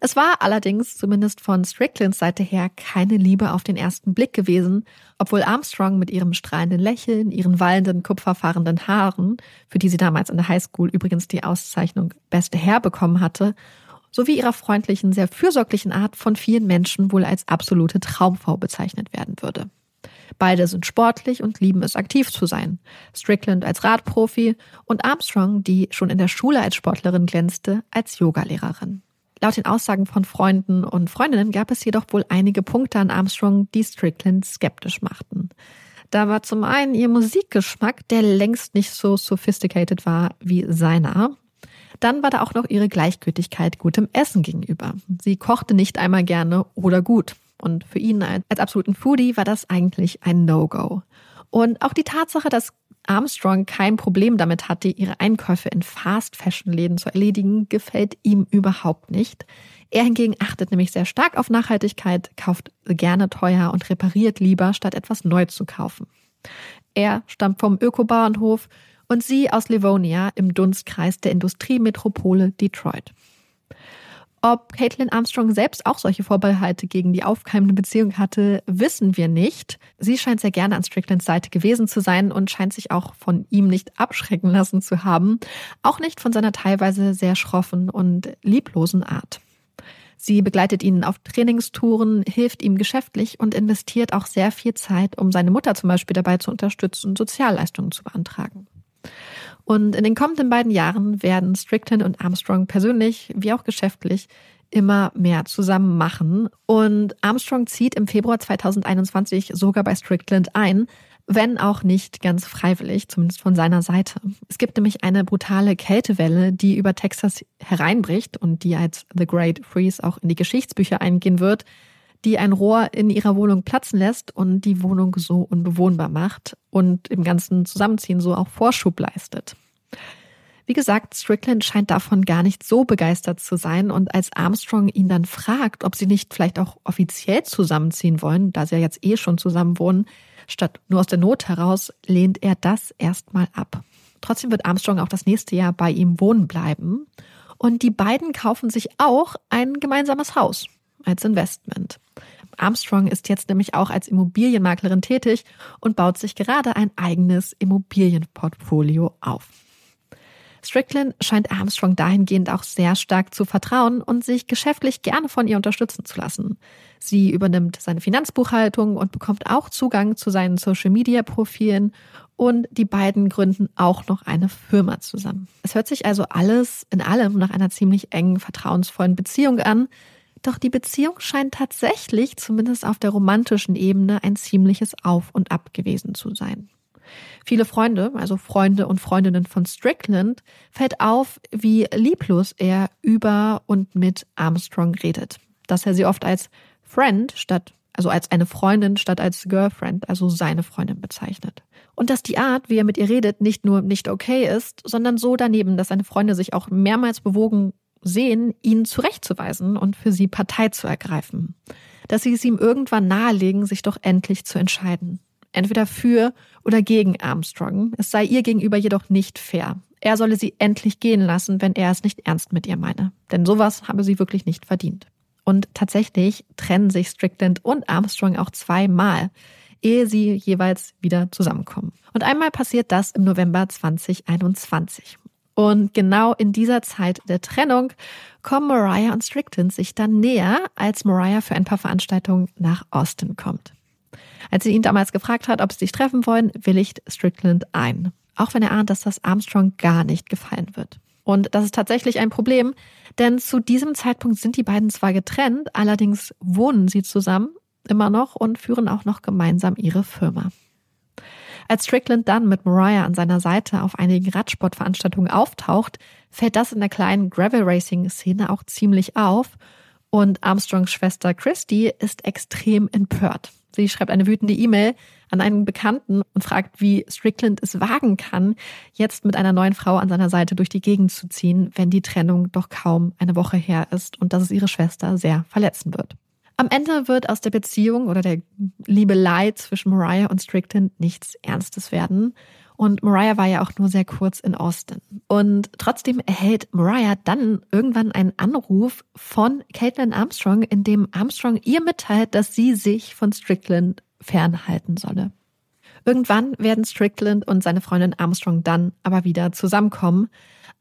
Es war allerdings zumindest von Stricklands Seite her keine Liebe auf den ersten Blick gewesen, obwohl Armstrong mit ihrem strahlenden Lächeln, ihren wallenden, kupferfahrenden Haaren, für die sie damals in der Highschool übrigens die Auszeichnung Beste Herr bekommen hatte, sowie ihrer freundlichen, sehr fürsorglichen Art von vielen Menschen wohl als absolute Traumfrau bezeichnet werden würde. Beide sind sportlich und lieben es, aktiv zu sein. Strickland als Radprofi und Armstrong, die schon in der Schule als Sportlerin glänzte, als Yogalehrerin. Laut den Aussagen von Freunden und Freundinnen gab es jedoch wohl einige Punkte an Armstrong, die Strickland skeptisch machten. Da war zum einen ihr Musikgeschmack, der längst nicht so sophisticated war wie seiner. Dann war da auch noch ihre Gleichgültigkeit gutem Essen gegenüber. Sie kochte nicht einmal gerne oder gut. Und für ihn als absoluten Foodie war das eigentlich ein No-Go. Und auch die Tatsache, dass Armstrong kein Problem damit hatte, ihre Einkäufe in Fast-Fashion-Läden zu erledigen, gefällt ihm überhaupt nicht. Er hingegen achtet nämlich sehr stark auf Nachhaltigkeit, kauft gerne teuer und repariert lieber, statt etwas neu zu kaufen. Er stammt vom Ökobauernhof und sie aus Livonia im Dunstkreis der Industriemetropole Detroit. Ob Caitlin Armstrong selbst auch solche Vorbehalte gegen die aufkeimende Beziehung hatte, wissen wir nicht. Sie scheint sehr gerne an Stricklands Seite gewesen zu sein und scheint sich auch von ihm nicht abschrecken lassen zu haben. Auch nicht von seiner teilweise sehr schroffen und lieblosen Art. Sie begleitet ihn auf Trainingstouren, hilft ihm geschäftlich und investiert auch sehr viel Zeit, um seine Mutter zum Beispiel dabei zu unterstützen, Sozialleistungen zu beantragen. Und in den kommenden beiden Jahren werden Strickland und Armstrong persönlich wie auch geschäftlich immer mehr zusammen machen. Und Armstrong zieht im Februar 2021 sogar bei Strickland ein, wenn auch nicht ganz freiwillig, zumindest von seiner Seite. Es gibt nämlich eine brutale Kältewelle, die über Texas hereinbricht und die als The Great Freeze auch in die Geschichtsbücher eingehen wird, die ein Rohr in ihrer Wohnung platzen lässt und die Wohnung so unbewohnbar macht und im ganzen Zusammenziehen so auch Vorschub leistet. Wie gesagt, Strickland scheint davon gar nicht so begeistert zu sein und als Armstrong ihn dann fragt, ob sie nicht vielleicht auch offiziell zusammenziehen wollen, da sie ja jetzt eh schon zusammen wohnen, statt nur aus der Not heraus, lehnt er das erstmal ab. Trotzdem wird Armstrong auch das nächste Jahr bei ihm wohnen bleiben und die beiden kaufen sich auch ein gemeinsames Haus als Investment. Armstrong ist jetzt nämlich auch als Immobilienmaklerin tätig und baut sich gerade ein eigenes Immobilienportfolio auf. Strickland scheint Armstrong dahingehend auch sehr stark zu vertrauen und sich geschäftlich gerne von ihr unterstützen zu lassen. Sie übernimmt seine Finanzbuchhaltung und bekommt auch Zugang zu seinen Social-Media-Profilen und die beiden gründen auch noch eine Firma zusammen. Es hört sich also alles in allem nach einer ziemlich engen, vertrauensvollen Beziehung an. Doch die Beziehung scheint tatsächlich, zumindest auf der romantischen Ebene, ein ziemliches Auf und Ab gewesen zu sein. Viele Freunde, also Freunde und Freundinnen von Strickland, fällt auf, wie lieblos er über und mit Armstrong redet. Dass er sie oft als Friend statt, also als eine Freundin statt als Girlfriend, also seine Freundin bezeichnet. Und dass die Art, wie er mit ihr redet, nicht nur nicht okay ist, sondern so daneben, dass seine Freunde sich auch mehrmals bewogen sehen, ihn zurechtzuweisen und für sie Partei zu ergreifen. Dass sie es ihm irgendwann nahelegen, sich doch endlich zu entscheiden entweder für oder gegen Armstrong. Es sei ihr gegenüber jedoch nicht fair. Er solle sie endlich gehen lassen, wenn er es nicht ernst mit ihr meine. Denn sowas habe sie wirklich nicht verdient. Und tatsächlich trennen sich Strickland und Armstrong auch zweimal, ehe sie jeweils wieder zusammenkommen. Und einmal passiert das im November 2021. Und genau in dieser Zeit der Trennung kommen Mariah und Strickland sich dann näher, als Mariah für ein paar Veranstaltungen nach Austin kommt. Als sie ihn damals gefragt hat, ob sie sich treffen wollen, willigt Strickland ein. Auch wenn er ahnt, dass das Armstrong gar nicht gefallen wird. Und das ist tatsächlich ein Problem, denn zu diesem Zeitpunkt sind die beiden zwar getrennt, allerdings wohnen sie zusammen immer noch und führen auch noch gemeinsam ihre Firma. Als Strickland dann mit Mariah an seiner Seite auf einigen Radsportveranstaltungen auftaucht, fällt das in der kleinen Gravel Racing Szene auch ziemlich auf und Armstrongs Schwester Christy ist extrem empört. Sie schreibt eine wütende E-Mail an einen Bekannten und fragt, wie Strickland es wagen kann, jetzt mit einer neuen Frau an seiner Seite durch die Gegend zu ziehen, wenn die Trennung doch kaum eine Woche her ist und dass es ihre Schwester sehr verletzen wird. Am Ende wird aus der Beziehung oder der Liebelei zwischen Mariah und Strickland nichts Ernstes werden. Und Mariah war ja auch nur sehr kurz in Austin. Und trotzdem erhält Mariah dann irgendwann einen Anruf von Caitlin Armstrong, in dem Armstrong ihr mitteilt, dass sie sich von Strickland fernhalten solle. Irgendwann werden Strickland und seine Freundin Armstrong dann aber wieder zusammenkommen.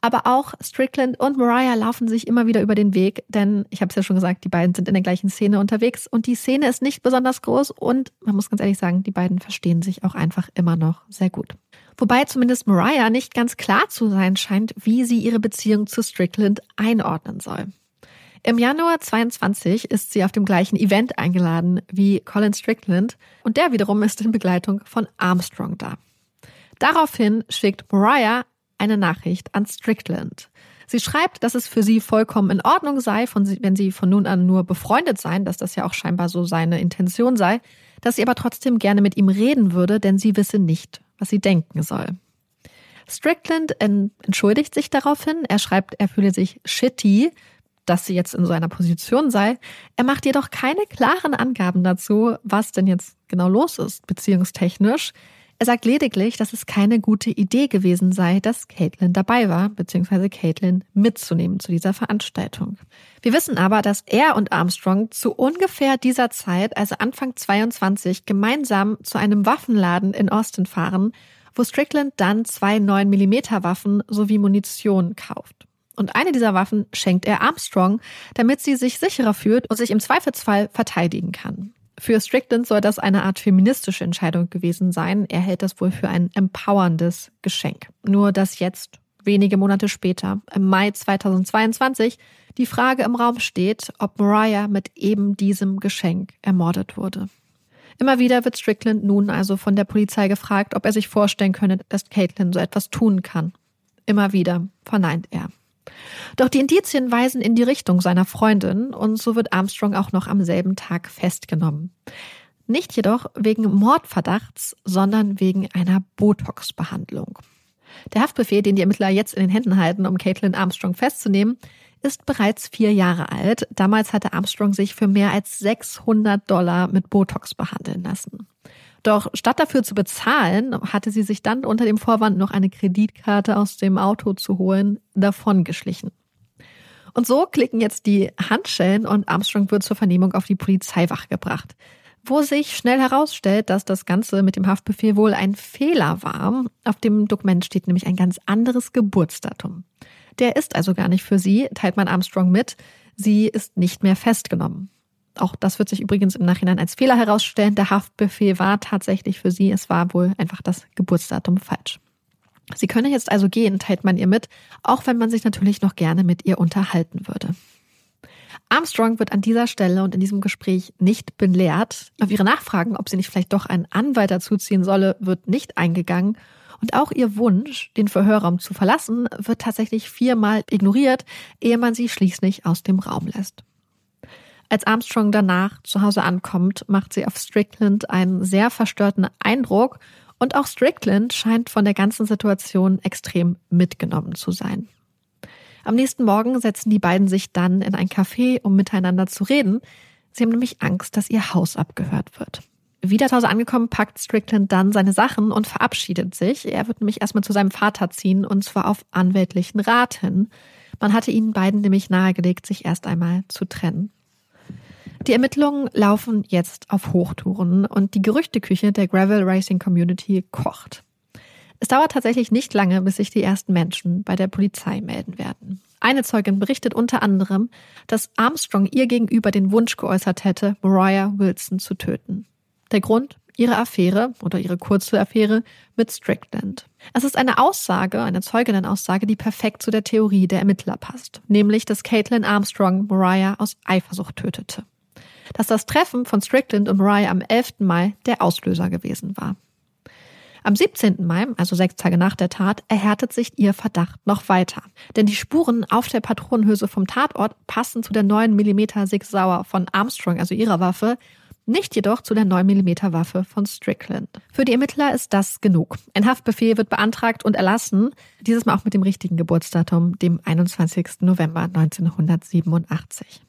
Aber auch Strickland und Mariah laufen sich immer wieder über den Weg, denn ich habe es ja schon gesagt, die beiden sind in der gleichen Szene unterwegs und die Szene ist nicht besonders groß und man muss ganz ehrlich sagen, die beiden verstehen sich auch einfach immer noch sehr gut. Wobei zumindest Mariah nicht ganz klar zu sein scheint, wie sie ihre Beziehung zu Strickland einordnen soll. Im Januar 22 ist sie auf dem gleichen Event eingeladen wie Colin Strickland und der wiederum ist in Begleitung von Armstrong da. Daraufhin schickt Mariah eine Nachricht an Strickland. Sie schreibt, dass es für sie vollkommen in Ordnung sei, wenn sie von nun an nur befreundet seien, dass das ja auch scheinbar so seine Intention sei, dass sie aber trotzdem gerne mit ihm reden würde, denn sie wisse nicht, was sie denken soll. Strickland entschuldigt sich daraufhin. Er schreibt, er fühle sich shitty, dass sie jetzt in so einer Position sei. Er macht jedoch keine klaren Angaben dazu, was denn jetzt genau los ist, beziehungstechnisch. Er sagt lediglich, dass es keine gute Idee gewesen sei, dass Caitlin dabei war, beziehungsweise Caitlin mitzunehmen zu dieser Veranstaltung. Wir wissen aber, dass er und Armstrong zu ungefähr dieser Zeit, also Anfang 22, gemeinsam zu einem Waffenladen in Austin fahren, wo Strickland dann zwei 9mm Waffen sowie Munition kauft. Und eine dieser Waffen schenkt er Armstrong, damit sie sich sicherer fühlt und sich im Zweifelsfall verteidigen kann. Für Strickland soll das eine Art feministische Entscheidung gewesen sein. Er hält das wohl für ein empowerndes Geschenk. Nur dass jetzt, wenige Monate später, im Mai 2022, die Frage im Raum steht, ob Mariah mit eben diesem Geschenk ermordet wurde. Immer wieder wird Strickland nun also von der Polizei gefragt, ob er sich vorstellen könne, dass Caitlin so etwas tun kann. Immer wieder verneint er. Doch die Indizien weisen in die Richtung seiner Freundin und so wird Armstrong auch noch am selben Tag festgenommen. Nicht jedoch wegen Mordverdachts, sondern wegen einer Botox-Behandlung. Der Haftbefehl, den die Ermittler jetzt in den Händen halten, um Caitlin Armstrong festzunehmen, ist bereits vier Jahre alt. Damals hatte Armstrong sich für mehr als 600 Dollar mit Botox behandeln lassen. Doch statt dafür zu bezahlen, hatte sie sich dann unter dem Vorwand, noch eine Kreditkarte aus dem Auto zu holen, davongeschlichen. Und so klicken jetzt die Handschellen und Armstrong wird zur Vernehmung auf die Polizeiwache gebracht, wo sich schnell herausstellt, dass das Ganze mit dem Haftbefehl wohl ein Fehler war. Auf dem Dokument steht nämlich ein ganz anderes Geburtsdatum. Der ist also gar nicht für sie, teilt man Armstrong mit. Sie ist nicht mehr festgenommen. Auch das wird sich übrigens im Nachhinein als Fehler herausstellen. Der Haftbefehl war tatsächlich für sie. Es war wohl einfach das Geburtsdatum falsch. Sie könne jetzt also gehen, teilt man ihr mit, auch wenn man sich natürlich noch gerne mit ihr unterhalten würde. Armstrong wird an dieser Stelle und in diesem Gespräch nicht belehrt. Auf ihre Nachfragen, ob sie nicht vielleicht doch einen Anwalt dazuziehen solle, wird nicht eingegangen. Und auch ihr Wunsch, den Verhörraum zu verlassen, wird tatsächlich viermal ignoriert, ehe man sie schließlich aus dem Raum lässt. Als Armstrong danach zu Hause ankommt, macht sie auf Strickland einen sehr verstörten Eindruck und auch Strickland scheint von der ganzen Situation extrem mitgenommen zu sein. Am nächsten Morgen setzen die beiden sich dann in ein Café, um miteinander zu reden. Sie haben nämlich Angst, dass ihr Haus abgehört wird. Wieder zu Hause angekommen, packt Strickland dann seine Sachen und verabschiedet sich. Er wird nämlich erstmal zu seinem Vater ziehen und zwar auf anwältlichen Rat hin. Man hatte ihnen beiden nämlich nahegelegt, sich erst einmal zu trennen. Die Ermittlungen laufen jetzt auf Hochtouren und die Gerüchteküche der Gravel Racing Community kocht. Es dauert tatsächlich nicht lange, bis sich die ersten Menschen bei der Polizei melden werden. Eine Zeugin berichtet unter anderem, dass Armstrong ihr gegenüber den Wunsch geäußert hätte, Mariah Wilson zu töten. Der Grund? Ihre Affäre oder ihre kurze Affäre mit Strickland. Es ist eine Aussage, eine Zeuginnenaussage, die perfekt zu der Theorie der Ermittler passt, nämlich dass Caitlin Armstrong Mariah aus Eifersucht tötete dass das Treffen von Strickland und Mariah am 11. Mai der Auslöser gewesen war. Am 17. Mai, also sechs Tage nach der Tat, erhärtet sich ihr Verdacht noch weiter. Denn die Spuren auf der Patronenhülse vom Tatort passen zu der 9 mm Sig Sauer von Armstrong, also ihrer Waffe, nicht jedoch zu der 9 mm Waffe von Strickland. Für die Ermittler ist das genug. Ein Haftbefehl wird beantragt und erlassen, dieses Mal auch mit dem richtigen Geburtsdatum, dem 21. November 1987.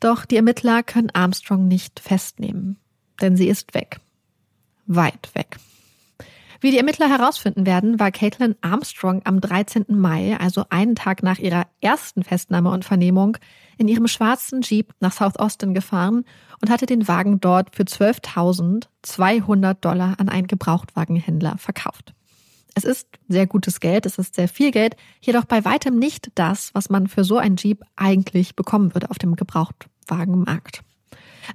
Doch die Ermittler können Armstrong nicht festnehmen, denn sie ist weg. Weit weg. Wie die Ermittler herausfinden werden, war Caitlin Armstrong am 13. Mai, also einen Tag nach ihrer ersten Festnahme und Vernehmung, in ihrem schwarzen Jeep nach South Austin gefahren und hatte den Wagen dort für 12.200 Dollar an einen Gebrauchtwagenhändler verkauft. Es ist sehr gutes Geld, es ist sehr viel Geld, jedoch bei weitem nicht das, was man für so ein Jeep eigentlich bekommen würde auf dem Gebrauchtwagenmarkt.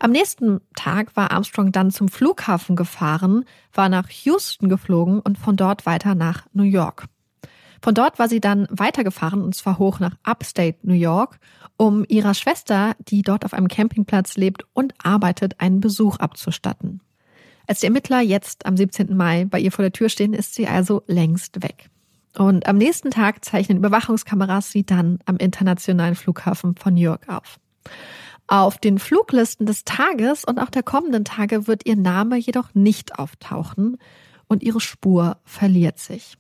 Am nächsten Tag war Armstrong dann zum Flughafen gefahren, war nach Houston geflogen und von dort weiter nach New York. Von dort war sie dann weitergefahren und zwar hoch nach Upstate New York, um ihrer Schwester, die dort auf einem Campingplatz lebt und arbeitet, einen Besuch abzustatten. Als die Ermittler jetzt am 17. Mai bei ihr vor der Tür stehen, ist sie also längst weg. Und am nächsten Tag zeichnen Überwachungskameras sie dann am internationalen Flughafen von New York auf. Auf den Fluglisten des Tages und auch der kommenden Tage wird ihr Name jedoch nicht auftauchen und ihre Spur verliert sich.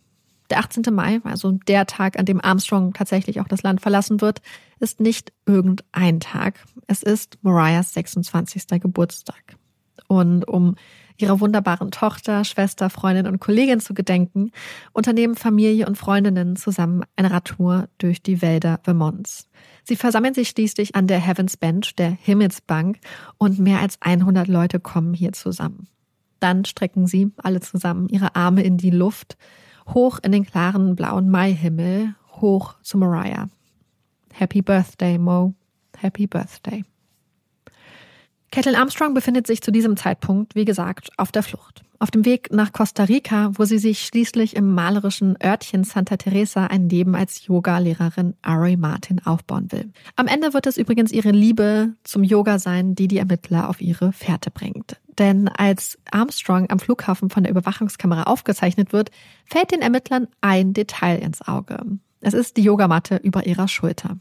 Der 18. Mai, also der Tag, an dem Armstrong tatsächlich auch das Land verlassen wird, ist nicht irgendein Tag. Es ist Mariahs 26. Geburtstag. Und um ihrer wunderbaren Tochter, Schwester, Freundin und Kollegin zu gedenken, unternehmen Familie und Freundinnen zusammen eine Radtour durch die Wälder Vermonts. Sie versammeln sich schließlich an der Heavens Bench, der Himmelsbank, und mehr als 100 Leute kommen hier zusammen. Dann strecken sie alle zusammen ihre Arme in die Luft, hoch in den klaren blauen Maihimmel, hoch zu Mariah. Happy Birthday, Mo. Happy Birthday. Caitlin Armstrong befindet sich zu diesem Zeitpunkt, wie gesagt, auf der Flucht. Auf dem Weg nach Costa Rica, wo sie sich schließlich im malerischen Örtchen Santa Teresa ein Leben als Yoga-Lehrerin Ari Martin aufbauen will. Am Ende wird es übrigens ihre Liebe zum Yoga sein, die die Ermittler auf ihre Fährte bringt. Denn als Armstrong am Flughafen von der Überwachungskamera aufgezeichnet wird, fällt den Ermittlern ein Detail ins Auge. Es ist die Yogamatte über ihrer Schulter.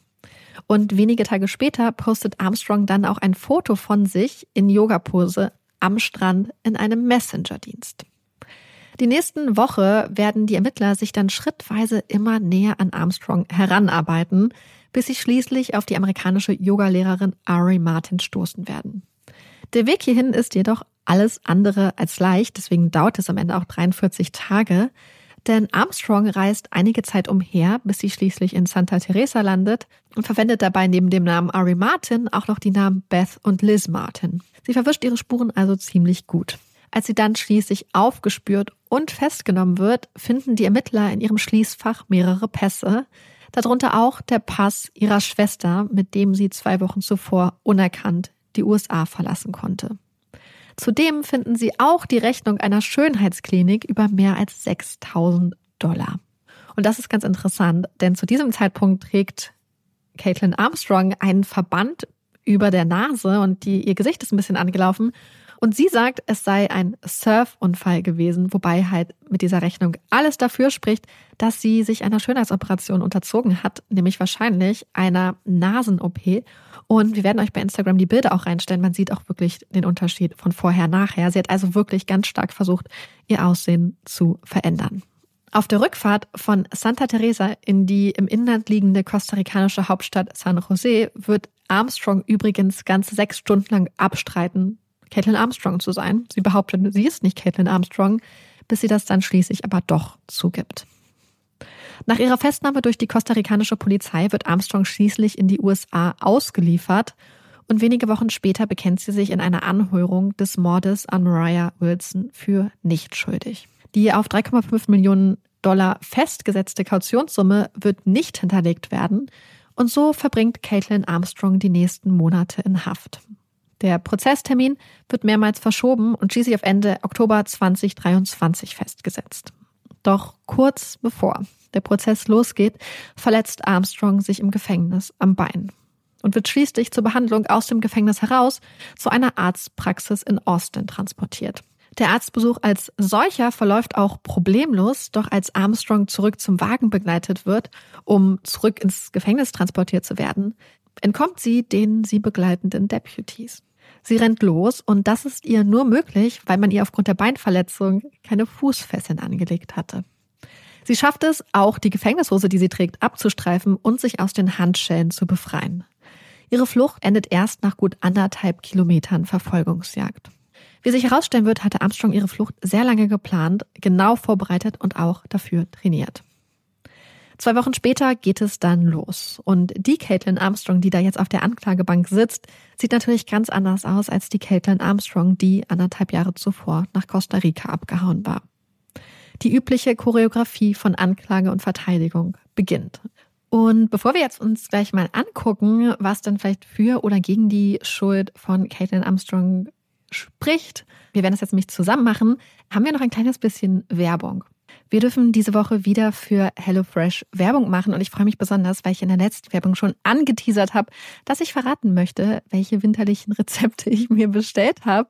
Und wenige Tage später postet Armstrong dann auch ein Foto von sich in Yogapose am Strand in einem Messenger-Dienst. Die nächsten Woche werden die Ermittler sich dann schrittweise immer näher an Armstrong heranarbeiten, bis sie schließlich auf die amerikanische Yogalehrerin Ari Martin stoßen werden. Der Weg hierhin ist jedoch alles andere als leicht, deswegen dauert es am Ende auch 43 Tage. Denn Armstrong reist einige Zeit umher, bis sie schließlich in Santa Teresa landet und verwendet dabei neben dem Namen Ari Martin auch noch die Namen Beth und Liz Martin. Sie verwischt ihre Spuren also ziemlich gut. Als sie dann schließlich aufgespürt und festgenommen wird, finden die Ermittler in ihrem Schließfach mehrere Pässe, darunter auch der Pass ihrer Schwester, mit dem sie zwei Wochen zuvor unerkannt die USA verlassen konnte. Zudem finden sie auch die Rechnung einer Schönheitsklinik über mehr als 6000 Dollar. Und das ist ganz interessant, denn zu diesem Zeitpunkt trägt Caitlin Armstrong einen Verband über der Nase und die, ihr Gesicht ist ein bisschen angelaufen. Und sie sagt, es sei ein Surfunfall gewesen, wobei halt mit dieser Rechnung alles dafür spricht, dass sie sich einer Schönheitsoperation unterzogen hat, nämlich wahrscheinlich einer Nasen-OP. Und wir werden euch bei Instagram die Bilder auch reinstellen. Man sieht auch wirklich den Unterschied von vorher nachher. Sie hat also wirklich ganz stark versucht, ihr Aussehen zu verändern. Auf der Rückfahrt von Santa Teresa in die im Inland liegende kostarikanische Hauptstadt San Jose wird Armstrong übrigens ganze sechs Stunden lang abstreiten, Caitlin Armstrong zu sein. Sie behauptet, sie ist nicht Caitlin Armstrong, bis sie das dann schließlich aber doch zugibt. Nach ihrer Festnahme durch die kostarikanische Polizei wird Armstrong schließlich in die USA ausgeliefert und wenige Wochen später bekennt sie sich in einer Anhörung des Mordes an Mariah Wilson für nicht schuldig. Die auf 3,5 Millionen Dollar festgesetzte Kautionssumme wird nicht hinterlegt werden und so verbringt Caitlin Armstrong die nächsten Monate in Haft. Der Prozesstermin wird mehrmals verschoben und schließlich auf Ende Oktober 2023 festgesetzt. Doch kurz bevor der Prozess losgeht, verletzt Armstrong sich im Gefängnis am Bein und wird schließlich zur Behandlung aus dem Gefängnis heraus zu einer Arztpraxis in Austin transportiert. Der Arztbesuch als solcher verläuft auch problemlos, doch als Armstrong zurück zum Wagen begleitet wird, um zurück ins Gefängnis transportiert zu werden, entkommt sie den sie begleitenden Deputies. Sie rennt los und das ist ihr nur möglich, weil man ihr aufgrund der Beinverletzung keine Fußfesseln angelegt hatte. Sie schafft es, auch die Gefängnishose, die sie trägt, abzustreifen und sich aus den Handschellen zu befreien. Ihre Flucht endet erst nach gut anderthalb Kilometern Verfolgungsjagd. Wie sich herausstellen wird, hatte Armstrong ihre Flucht sehr lange geplant, genau vorbereitet und auch dafür trainiert. Zwei Wochen später geht es dann los. Und die Caitlin Armstrong, die da jetzt auf der Anklagebank sitzt, sieht natürlich ganz anders aus als die Caitlin Armstrong, die anderthalb Jahre zuvor nach Costa Rica abgehauen war. Die übliche Choreografie von Anklage und Verteidigung beginnt. Und bevor wir jetzt uns gleich mal angucken, was denn vielleicht für oder gegen die Schuld von Caitlin Armstrong spricht, wir werden das jetzt nämlich zusammen machen, haben wir noch ein kleines bisschen Werbung. Wir dürfen diese Woche wieder für HelloFresh Werbung machen und ich freue mich besonders, weil ich in der letzten Werbung schon angeteasert habe, dass ich verraten möchte, welche winterlichen (laughs) Rezepte ich mir bestellt habe.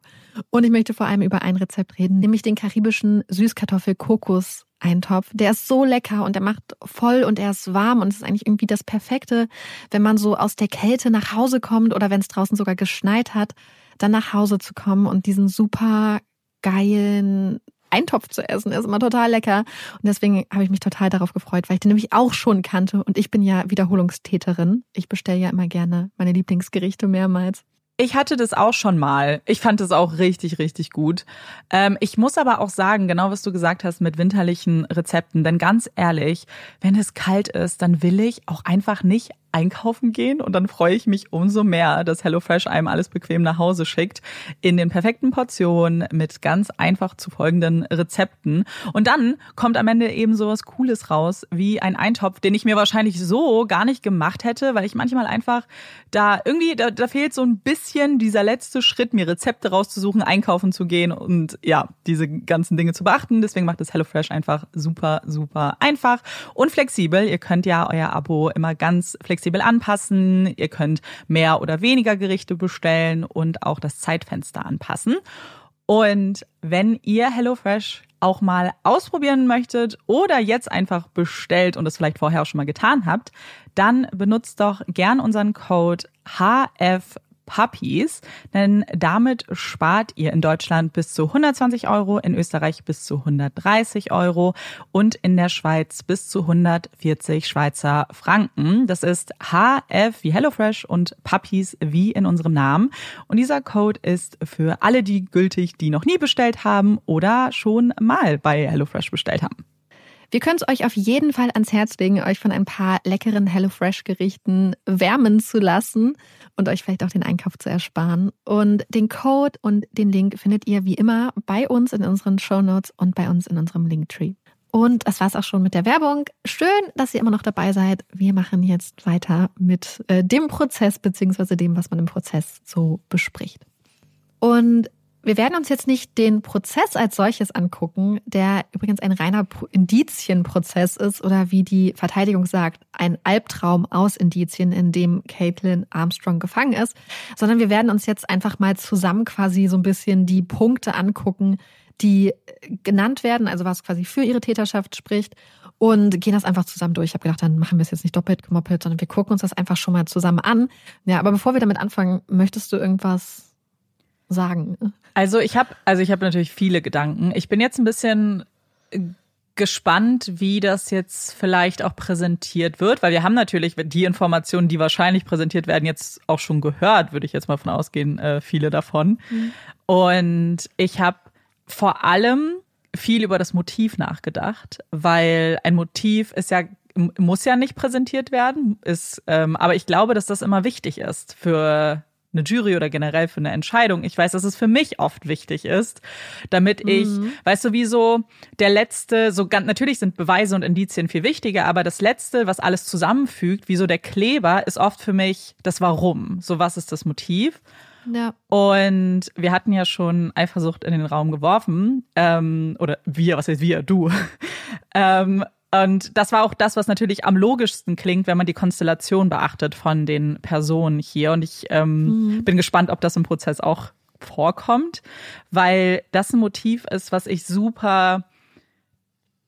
Und ich möchte vor allem über ein Rezept reden, nämlich den karibischen Süßkartoffel-Kokos Eintopf. Der ist so lecker und der macht voll und er ist warm und es ist eigentlich irgendwie das Perfekte, wenn man so aus der Kälte nach Hause kommt oder wenn es draußen sogar geschneit hat, dann nach Hause zu kommen und diesen super geilen Eintopf zu essen. Ist immer total lecker. Und deswegen habe ich mich total darauf gefreut, weil ich den nämlich auch schon kannte. Und ich bin ja Wiederholungstäterin. Ich bestelle ja immer gerne meine Lieblingsgerichte mehrmals. Ich hatte das auch schon mal. Ich fand es auch richtig, richtig gut. Ähm, ich muss aber auch sagen, genau was du gesagt hast mit winterlichen Rezepten, denn ganz ehrlich, wenn es kalt ist, dann will ich auch einfach nicht einkaufen gehen und dann freue ich mich umso mehr, dass HelloFresh einem alles bequem nach Hause schickt in den perfekten Portionen mit ganz einfach zu folgenden Rezepten und dann kommt am Ende eben sowas cooles raus wie ein Eintopf, den ich mir wahrscheinlich so gar nicht gemacht hätte, weil ich manchmal einfach da irgendwie da, da fehlt so ein bisschen dieser letzte Schritt, mir Rezepte rauszusuchen, einkaufen zu gehen und ja, diese ganzen Dinge zu beachten. Deswegen macht das HelloFresh einfach super super einfach und flexibel. Ihr könnt ja euer Abo immer ganz flexibel flexibel anpassen. Ihr könnt mehr oder weniger Gerichte bestellen und auch das Zeitfenster anpassen. Und wenn ihr HelloFresh auch mal ausprobieren möchtet oder jetzt einfach bestellt und es vielleicht vorher auch schon mal getan habt, dann benutzt doch gern unseren Code HF Puppies, denn damit spart ihr in Deutschland bis zu 120 Euro, in Österreich bis zu 130 Euro und in der Schweiz bis zu 140 Schweizer Franken. Das ist HF wie HelloFresh und Puppies wie in unserem Namen. Und dieser Code ist für alle die gültig, die noch nie bestellt haben oder schon mal bei HelloFresh bestellt haben. Wir können es euch auf jeden Fall ans Herz legen, euch von ein paar leckeren HelloFresh-Gerichten wärmen zu lassen und euch vielleicht auch den Einkauf zu ersparen. Und den Code und den Link findet ihr wie immer bei uns in unseren Show Notes und bei uns in unserem Linktree. Und das war's auch schon mit der Werbung. Schön, dass ihr immer noch dabei seid. Wir machen jetzt weiter mit äh, dem Prozess beziehungsweise dem, was man im Prozess so bespricht. Und wir werden uns jetzt nicht den Prozess als solches angucken, der übrigens ein reiner Indizienprozess ist oder wie die Verteidigung sagt, ein Albtraum aus Indizien, in dem Caitlin Armstrong gefangen ist, sondern wir werden uns jetzt einfach mal zusammen quasi so ein bisschen die Punkte angucken, die genannt werden, also was quasi für ihre Täterschaft spricht und gehen das einfach zusammen durch. Ich habe gedacht, dann machen wir es jetzt nicht doppelt gemoppelt, sondern wir gucken uns das einfach schon mal zusammen an. Ja, aber bevor wir damit anfangen, möchtest du irgendwas sagen? Also ich habe also ich habe natürlich viele Gedanken. Ich bin jetzt ein bisschen gespannt, wie das jetzt vielleicht auch präsentiert wird, weil wir haben natürlich die Informationen, die wahrscheinlich präsentiert werden, jetzt auch schon gehört, würde ich jetzt mal von ausgehen, äh, viele davon. Mhm. Und ich habe vor allem viel über das Motiv nachgedacht, weil ein Motiv ist ja muss ja nicht präsentiert werden, ist, ähm, aber ich glaube, dass das immer wichtig ist für eine Jury oder generell für eine Entscheidung. Ich weiß, dass es für mich oft wichtig ist, damit ich, mhm. weißt du, wie so der letzte, so ganz, natürlich sind Beweise und Indizien viel wichtiger, aber das letzte, was alles zusammenfügt, wie so der Kleber, ist oft für mich das Warum. So was ist das Motiv? Ja. Und wir hatten ja schon Eifersucht in den Raum geworfen. Ähm, oder wir, was heißt wir? Du. (laughs) ähm, und das war auch das, was natürlich am logischsten klingt, wenn man die Konstellation beachtet von den Personen hier. Und ich ähm, mhm. bin gespannt, ob das im Prozess auch vorkommt, weil das ein Motiv ist, was ich super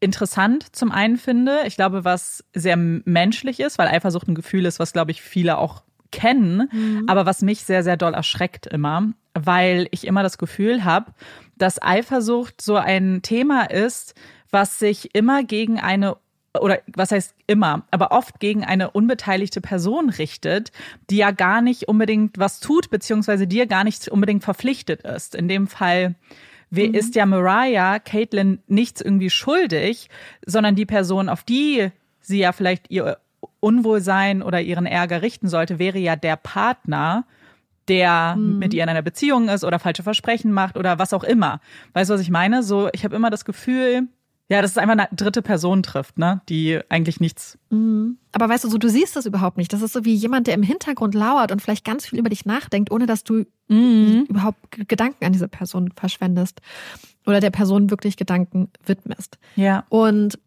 interessant zum einen finde. Ich glaube, was sehr menschlich ist, weil Eifersucht ein Gefühl ist, was, glaube ich, viele auch kennen, mhm. aber was mich sehr, sehr doll erschreckt immer, weil ich immer das Gefühl habe, dass Eifersucht so ein Thema ist, was sich immer gegen eine oder was heißt immer, aber oft gegen eine unbeteiligte Person richtet, die ja gar nicht unbedingt was tut, beziehungsweise dir gar nicht unbedingt verpflichtet ist. In dem Fall mhm. ist ja Mariah Caitlin nichts irgendwie schuldig, sondern die Person, auf die sie ja vielleicht ihr Unwohlsein oder ihren Ärger richten sollte, wäre ja der Partner, der mhm. mit ihr in einer Beziehung ist oder falsche Versprechen macht oder was auch immer. Weißt du, was ich meine? So, ich habe immer das Gefühl, ja, dass es einfach eine dritte Person trifft, ne? Die eigentlich nichts. Mhm. Aber weißt du, so du siehst das überhaupt nicht. Das ist so wie jemand, der im Hintergrund lauert und vielleicht ganz viel über dich nachdenkt, ohne dass du mhm. überhaupt Gedanken an diese Person verschwendest oder der Person wirklich Gedanken widmest. Ja. Und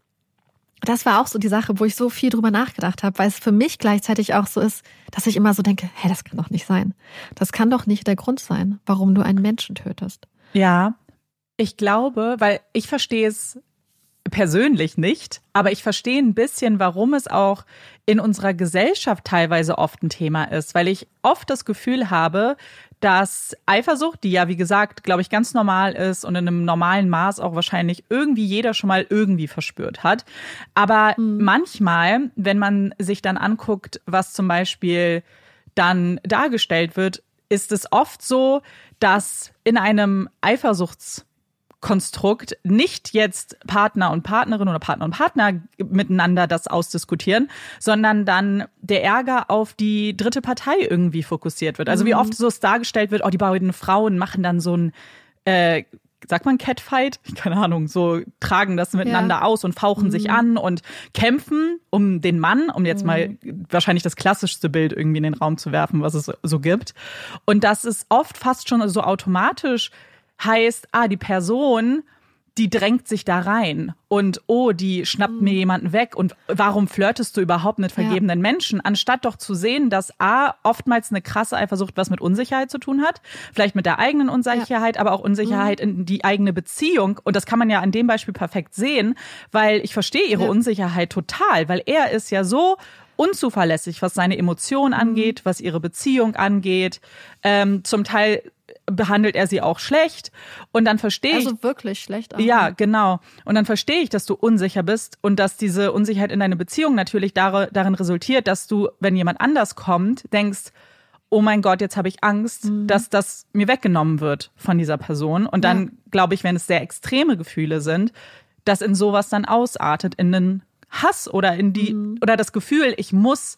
das war auch so die Sache, wo ich so viel drüber nachgedacht habe, weil es für mich gleichzeitig auch so ist, dass ich immer so denke, hä, das kann doch nicht sein. Das kann doch nicht der Grund sein, warum du einen Menschen tötest. Ja, ich glaube, weil ich verstehe es persönlich nicht, aber ich verstehe ein bisschen, warum es auch in unserer Gesellschaft teilweise oft ein Thema ist, weil ich oft das Gefühl habe, dass Eifersucht, die ja wie gesagt, glaube ich, ganz normal ist und in einem normalen Maß auch wahrscheinlich irgendwie jeder schon mal irgendwie verspürt hat. Aber mhm. manchmal, wenn man sich dann anguckt, was zum Beispiel dann dargestellt wird, ist es oft so, dass in einem Eifersuchts Konstrukt nicht jetzt Partner und Partnerin oder Partner und Partner miteinander das ausdiskutieren, sondern dann der Ärger auf die dritte Partei irgendwie fokussiert wird. Also wie mhm. oft so es dargestellt wird, oh, die beiden Frauen machen dann so ein äh, sagt man Catfight? (laughs) Keine Ahnung, so tragen das miteinander ja. aus und fauchen mhm. sich an und kämpfen um den Mann, um jetzt mhm. mal wahrscheinlich das klassischste Bild irgendwie in den Raum zu werfen, was es so gibt. Und das ist oft fast schon so automatisch heißt, ah, die Person die drängt sich da rein und oh, die schnappt mhm. mir jemanden weg und warum flirtest du überhaupt mit vergebenen ja. Menschen, anstatt doch zu sehen, dass A, oftmals eine krasse Eifersucht was mit Unsicherheit zu tun hat, vielleicht mit der eigenen Unsicherheit, ja. aber auch Unsicherheit mhm. in die eigene Beziehung und das kann man ja an dem Beispiel perfekt sehen, weil ich verstehe ihre ja. Unsicherheit total, weil er ist ja so unzuverlässig, was seine Emotionen mhm. angeht, was ihre Beziehung angeht. Ähm, zum Teil behandelt er sie auch schlecht und dann verstehe ich also wirklich schlecht auch. ja genau und dann verstehe ich dass du unsicher bist und dass diese Unsicherheit in deine Beziehung natürlich darin resultiert dass du wenn jemand anders kommt denkst oh mein Gott jetzt habe ich Angst mhm. dass das mir weggenommen wird von dieser Person und dann ja. glaube ich wenn es sehr extreme Gefühle sind dass in sowas dann ausartet in den Hass oder in die mhm. oder das Gefühl ich muss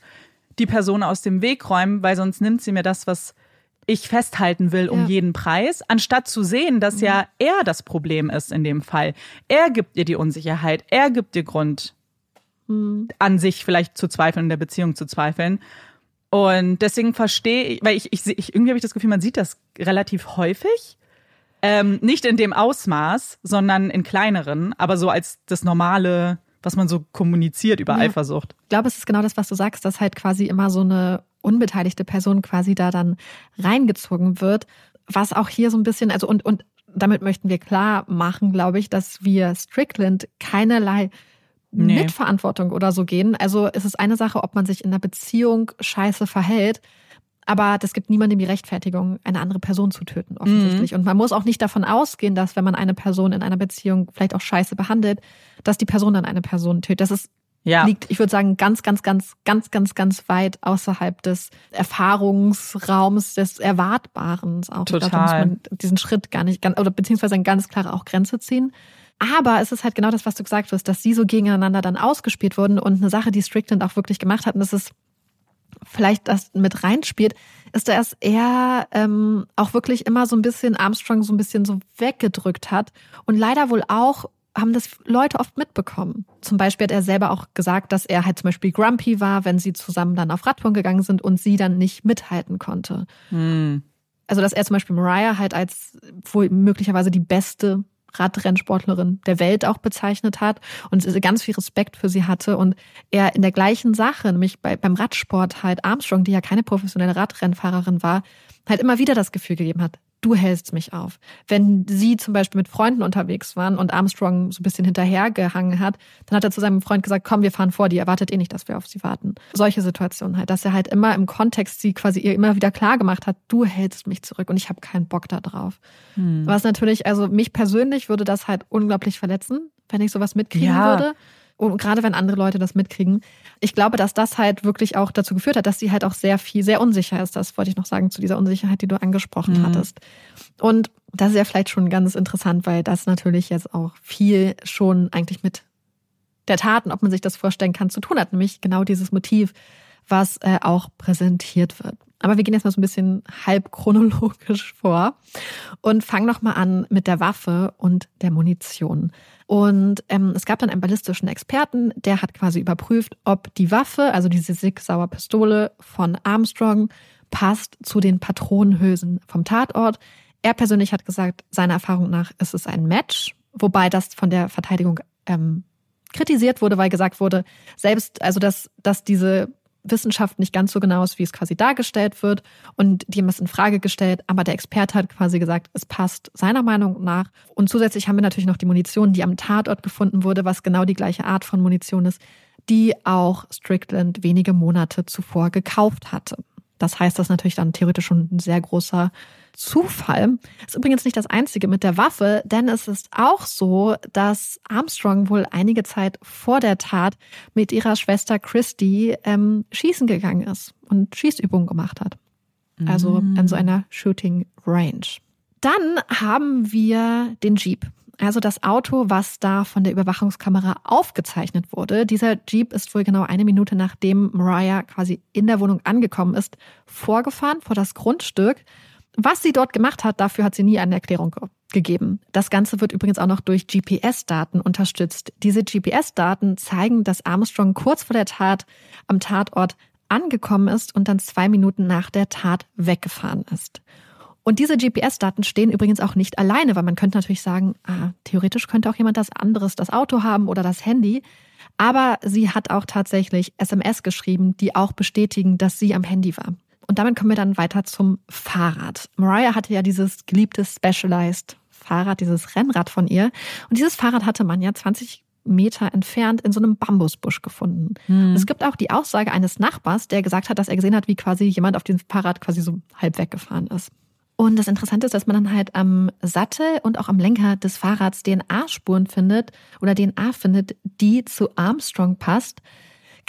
die Person aus dem Weg räumen weil sonst nimmt sie mir das was ich festhalten will um ja. jeden Preis, anstatt zu sehen, dass mhm. ja er das Problem ist in dem Fall. Er gibt dir die Unsicherheit, er gibt dir Grund, mhm. an sich vielleicht zu zweifeln, in der Beziehung zu zweifeln. Und deswegen verstehe ich, weil ich, ich, ich irgendwie habe ich das Gefühl, man sieht das relativ häufig. Ähm, nicht in dem Ausmaß, sondern in kleineren, aber so als das normale, was man so kommuniziert über ja. Eifersucht. Ich glaube, es ist genau das, was du sagst, dass halt quasi immer so eine unbeteiligte Person quasi da dann reingezogen wird. Was auch hier so ein bisschen, also und, und damit möchten wir klar machen, glaube ich, dass wir Strickland keinerlei nee. Mitverantwortung oder so gehen. Also es ist eine Sache, ob man sich in einer Beziehung scheiße verhält. Aber das gibt niemandem die Rechtfertigung, eine andere Person zu töten, offensichtlich. Mhm. Und man muss auch nicht davon ausgehen, dass wenn man eine Person in einer Beziehung vielleicht auch scheiße behandelt, dass die Person dann eine Person tötet. Das ist ja. liegt, ich würde sagen, ganz, ganz, ganz, ganz, ganz, ganz weit außerhalb des Erfahrungsraums des Erwartbaren. Auch. Total. Da muss man diesen Schritt gar nicht, oder beziehungsweise eine ganz klare auch Grenze ziehen. Aber es ist halt genau das, was du gesagt hast, dass sie so gegeneinander dann ausgespielt wurden und eine Sache, die Strickland auch wirklich gemacht hat, und das ist vielleicht das mit reinspielt, ist, dass er ähm, auch wirklich immer so ein bisschen Armstrong so ein bisschen so weggedrückt hat und leider wohl auch haben das Leute oft mitbekommen. Zum Beispiel hat er selber auch gesagt, dass er halt zum Beispiel grumpy war, wenn sie zusammen dann auf Radtouren gegangen sind und sie dann nicht mithalten konnte. Hm. Also, dass er zum Beispiel Mariah halt als wohl möglicherweise die beste Radrennsportlerin der Welt auch bezeichnet hat und ganz viel Respekt für sie hatte und er in der gleichen Sache, nämlich bei, beim Radsport halt Armstrong, die ja keine professionelle Radrennfahrerin war, halt immer wieder das Gefühl gegeben hat, du hältst mich auf. Wenn sie zum Beispiel mit Freunden unterwegs waren und Armstrong so ein bisschen hinterhergehangen hat, dann hat er zu seinem Freund gesagt, komm, wir fahren vor, die erwartet eh nicht, dass wir auf sie warten. Solche Situationen halt, dass er halt immer im Kontext sie quasi ihr immer wieder klar gemacht hat, du hältst mich zurück und ich habe keinen Bock da drauf. Hm. Was natürlich, also mich persönlich würde das halt unglaublich verletzen, wenn ich sowas mitkriegen ja. würde. Und gerade wenn andere Leute das mitkriegen. Ich glaube, dass das halt wirklich auch dazu geführt hat, dass sie halt auch sehr viel, sehr unsicher ist. Das wollte ich noch sagen zu dieser Unsicherheit, die du angesprochen mhm. hattest. Und das ist ja vielleicht schon ganz interessant, weil das natürlich jetzt auch viel schon eigentlich mit der Taten, ob man sich das vorstellen kann, zu tun hat. Nämlich genau dieses Motiv, was äh, auch präsentiert wird. Aber wir gehen jetzt mal so ein bisschen halb chronologisch vor und fangen nochmal an mit der Waffe und der Munition. Und ähm, es gab dann einen ballistischen Experten, der hat quasi überprüft, ob die Waffe, also diese Sig-Sauer Pistole von Armstrong, passt zu den Patronenhülsen vom Tatort. Er persönlich hat gesagt, seiner Erfahrung nach ist es ein Match, wobei das von der Verteidigung ähm, kritisiert wurde, weil gesagt wurde, selbst, also dass, dass diese Wissenschaft nicht ganz so genau ist, wie es quasi dargestellt wird. Und die haben es in Frage gestellt. Aber der Experte hat quasi gesagt, es passt seiner Meinung nach. Und zusätzlich haben wir natürlich noch die Munition, die am Tatort gefunden wurde, was genau die gleiche Art von Munition ist, die auch Strickland wenige Monate zuvor gekauft hatte. Das heißt, das ist natürlich dann theoretisch schon ein sehr großer Zufall. Ist übrigens nicht das einzige mit der Waffe, denn es ist auch so, dass Armstrong wohl einige Zeit vor der Tat mit ihrer Schwester Christy ähm, schießen gegangen ist und Schießübungen gemacht hat. Also mm. an so einer Shooting Range. Dann haben wir den Jeep. Also das Auto, was da von der Überwachungskamera aufgezeichnet wurde, dieser Jeep ist wohl genau eine Minute nachdem Mariah quasi in der Wohnung angekommen ist, vorgefahren vor das Grundstück. Was sie dort gemacht hat, dafür hat sie nie eine Erklärung gegeben. Das Ganze wird übrigens auch noch durch GPS-Daten unterstützt. Diese GPS-Daten zeigen, dass Armstrong kurz vor der Tat am Tatort angekommen ist und dann zwei Minuten nach der Tat weggefahren ist. Und diese GPS-Daten stehen übrigens auch nicht alleine, weil man könnte natürlich sagen, ah, theoretisch könnte auch jemand das anderes, das Auto haben oder das Handy. Aber sie hat auch tatsächlich SMS geschrieben, die auch bestätigen, dass sie am Handy war. Und damit kommen wir dann weiter zum Fahrrad. Mariah hatte ja dieses geliebte Specialized Fahrrad, dieses Rennrad von ihr. Und dieses Fahrrad hatte man ja 20 Meter entfernt in so einem Bambusbusch gefunden. Hm. es gibt auch die Aussage eines Nachbars, der gesagt hat, dass er gesehen hat, wie quasi jemand auf diesem Fahrrad quasi so halb weggefahren ist. Und das Interessante ist, dass man dann halt am Sattel und auch am Lenker des Fahrrads DNA-Spuren findet oder DNA findet, die zu Armstrong passt.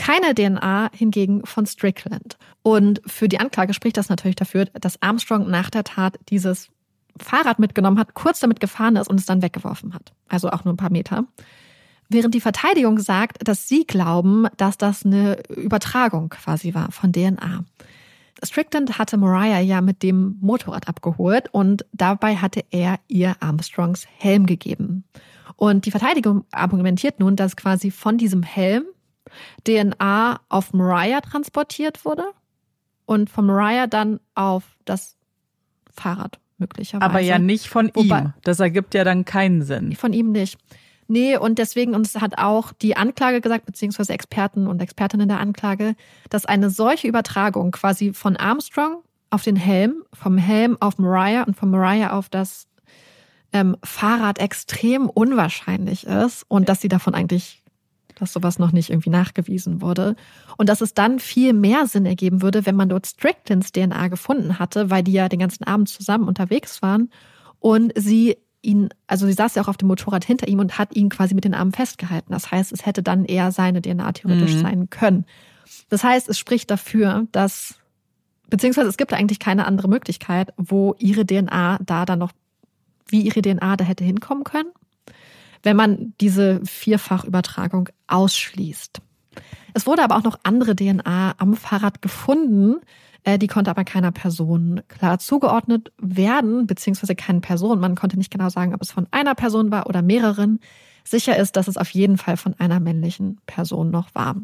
Keine DNA hingegen von Strickland. Und für die Anklage spricht das natürlich dafür, dass Armstrong nach der Tat dieses Fahrrad mitgenommen hat, kurz damit gefahren ist und es dann weggeworfen hat. Also auch nur ein paar Meter. Während die Verteidigung sagt, dass sie glauben, dass das eine Übertragung quasi war von DNA. Strickland hatte Mariah ja mit dem Motorrad abgeholt und dabei hatte er ihr Armstrongs Helm gegeben. Und die Verteidigung argumentiert nun, dass quasi von diesem Helm DNA auf Mariah transportiert wurde und von Mariah dann auf das Fahrrad möglicherweise. Aber ja nicht von Wobei, ihm. Das ergibt ja dann keinen Sinn. Von ihm nicht. Nee, und deswegen uns hat auch die Anklage gesagt, beziehungsweise Experten und Expertinnen der Anklage, dass eine solche Übertragung quasi von Armstrong auf den Helm, vom Helm auf Mariah und von Mariah auf das ähm, Fahrrad extrem unwahrscheinlich ist und dass sie davon eigentlich, dass sowas noch nicht irgendwie nachgewiesen wurde. Und dass es dann viel mehr Sinn ergeben würde, wenn man dort Stricklands DNA gefunden hatte, weil die ja den ganzen Abend zusammen unterwegs waren und sie ihn, also sie saß ja auch auf dem Motorrad hinter ihm und hat ihn quasi mit den Armen festgehalten. Das heißt, es hätte dann eher seine DNA theoretisch mhm. sein können. Das heißt, es spricht dafür, dass, beziehungsweise es gibt eigentlich keine andere Möglichkeit, wo ihre DNA da dann noch, wie ihre DNA da hätte hinkommen können, wenn man diese Vierfachübertragung ausschließt. Es wurde aber auch noch andere DNA am Fahrrad gefunden, äh, die konnte aber keiner Person klar zugeordnet werden, beziehungsweise keinen Person. Man konnte nicht genau sagen, ob es von einer Person war oder mehreren. Sicher ist, dass es auf jeden Fall von einer männlichen Person noch war.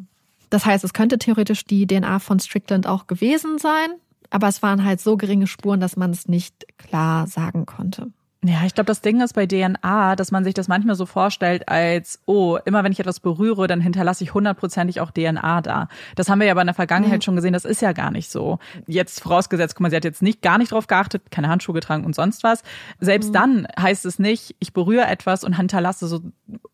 Das heißt, es könnte theoretisch die DNA von Strickland auch gewesen sein, aber es waren halt so geringe Spuren, dass man es nicht klar sagen konnte. Ja, ich glaube, das Ding ist bei DNA, dass man sich das manchmal so vorstellt als, oh, immer wenn ich etwas berühre, dann hinterlasse ich hundertprozentig auch DNA da. Das haben wir ja aber in der Vergangenheit mhm. schon gesehen, das ist ja gar nicht so. Jetzt vorausgesetzt, guck mal, sie hat jetzt nicht gar nicht drauf geachtet, keine Handschuhe getragen und sonst was. Selbst mhm. dann heißt es nicht, ich berühre etwas und hinterlasse so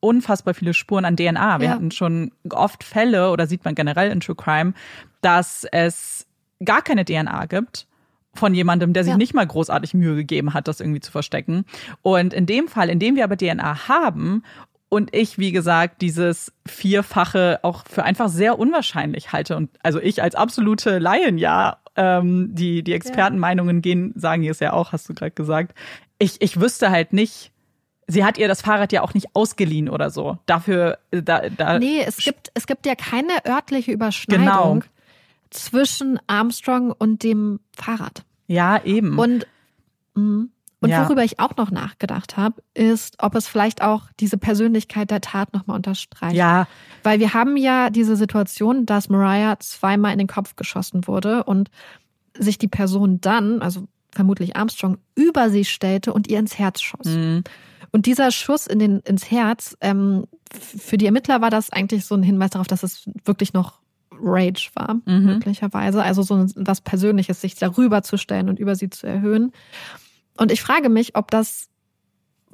unfassbar viele Spuren an DNA. Wir ja. hatten schon oft Fälle, oder sieht man generell in True Crime, dass es gar keine DNA gibt von jemandem, der sich ja. nicht mal großartig Mühe gegeben hat, das irgendwie zu verstecken. Und in dem Fall, in dem wir aber DNA haben und ich, wie gesagt, dieses Vierfache auch für einfach sehr unwahrscheinlich halte. Und also ich als absolute Laien, ja, ähm, die, die Expertenmeinungen gehen, sagen es ja auch, hast du gerade gesagt. Ich, ich wüsste halt nicht, sie hat ihr das Fahrrad ja auch nicht ausgeliehen oder so. Dafür, da, da. Nee, es gibt, es gibt ja keine örtliche Überschneidung. Genau zwischen Armstrong und dem Fahrrad. Ja, eben. Und, mh, und ja. worüber ich auch noch nachgedacht habe, ist, ob es vielleicht auch diese Persönlichkeit der Tat nochmal unterstreicht. Ja. Weil wir haben ja diese Situation, dass Mariah zweimal in den Kopf geschossen wurde und sich die Person dann, also vermutlich Armstrong, über sie stellte und ihr ins Herz schoss. Mhm. Und dieser Schuss in den, ins Herz, ähm, für die Ermittler war das eigentlich so ein Hinweis darauf, dass es wirklich noch Rage war, mhm. möglicherweise. Also so was Persönliches, sich darüber zu stellen und über sie zu erhöhen. Und ich frage mich, ob das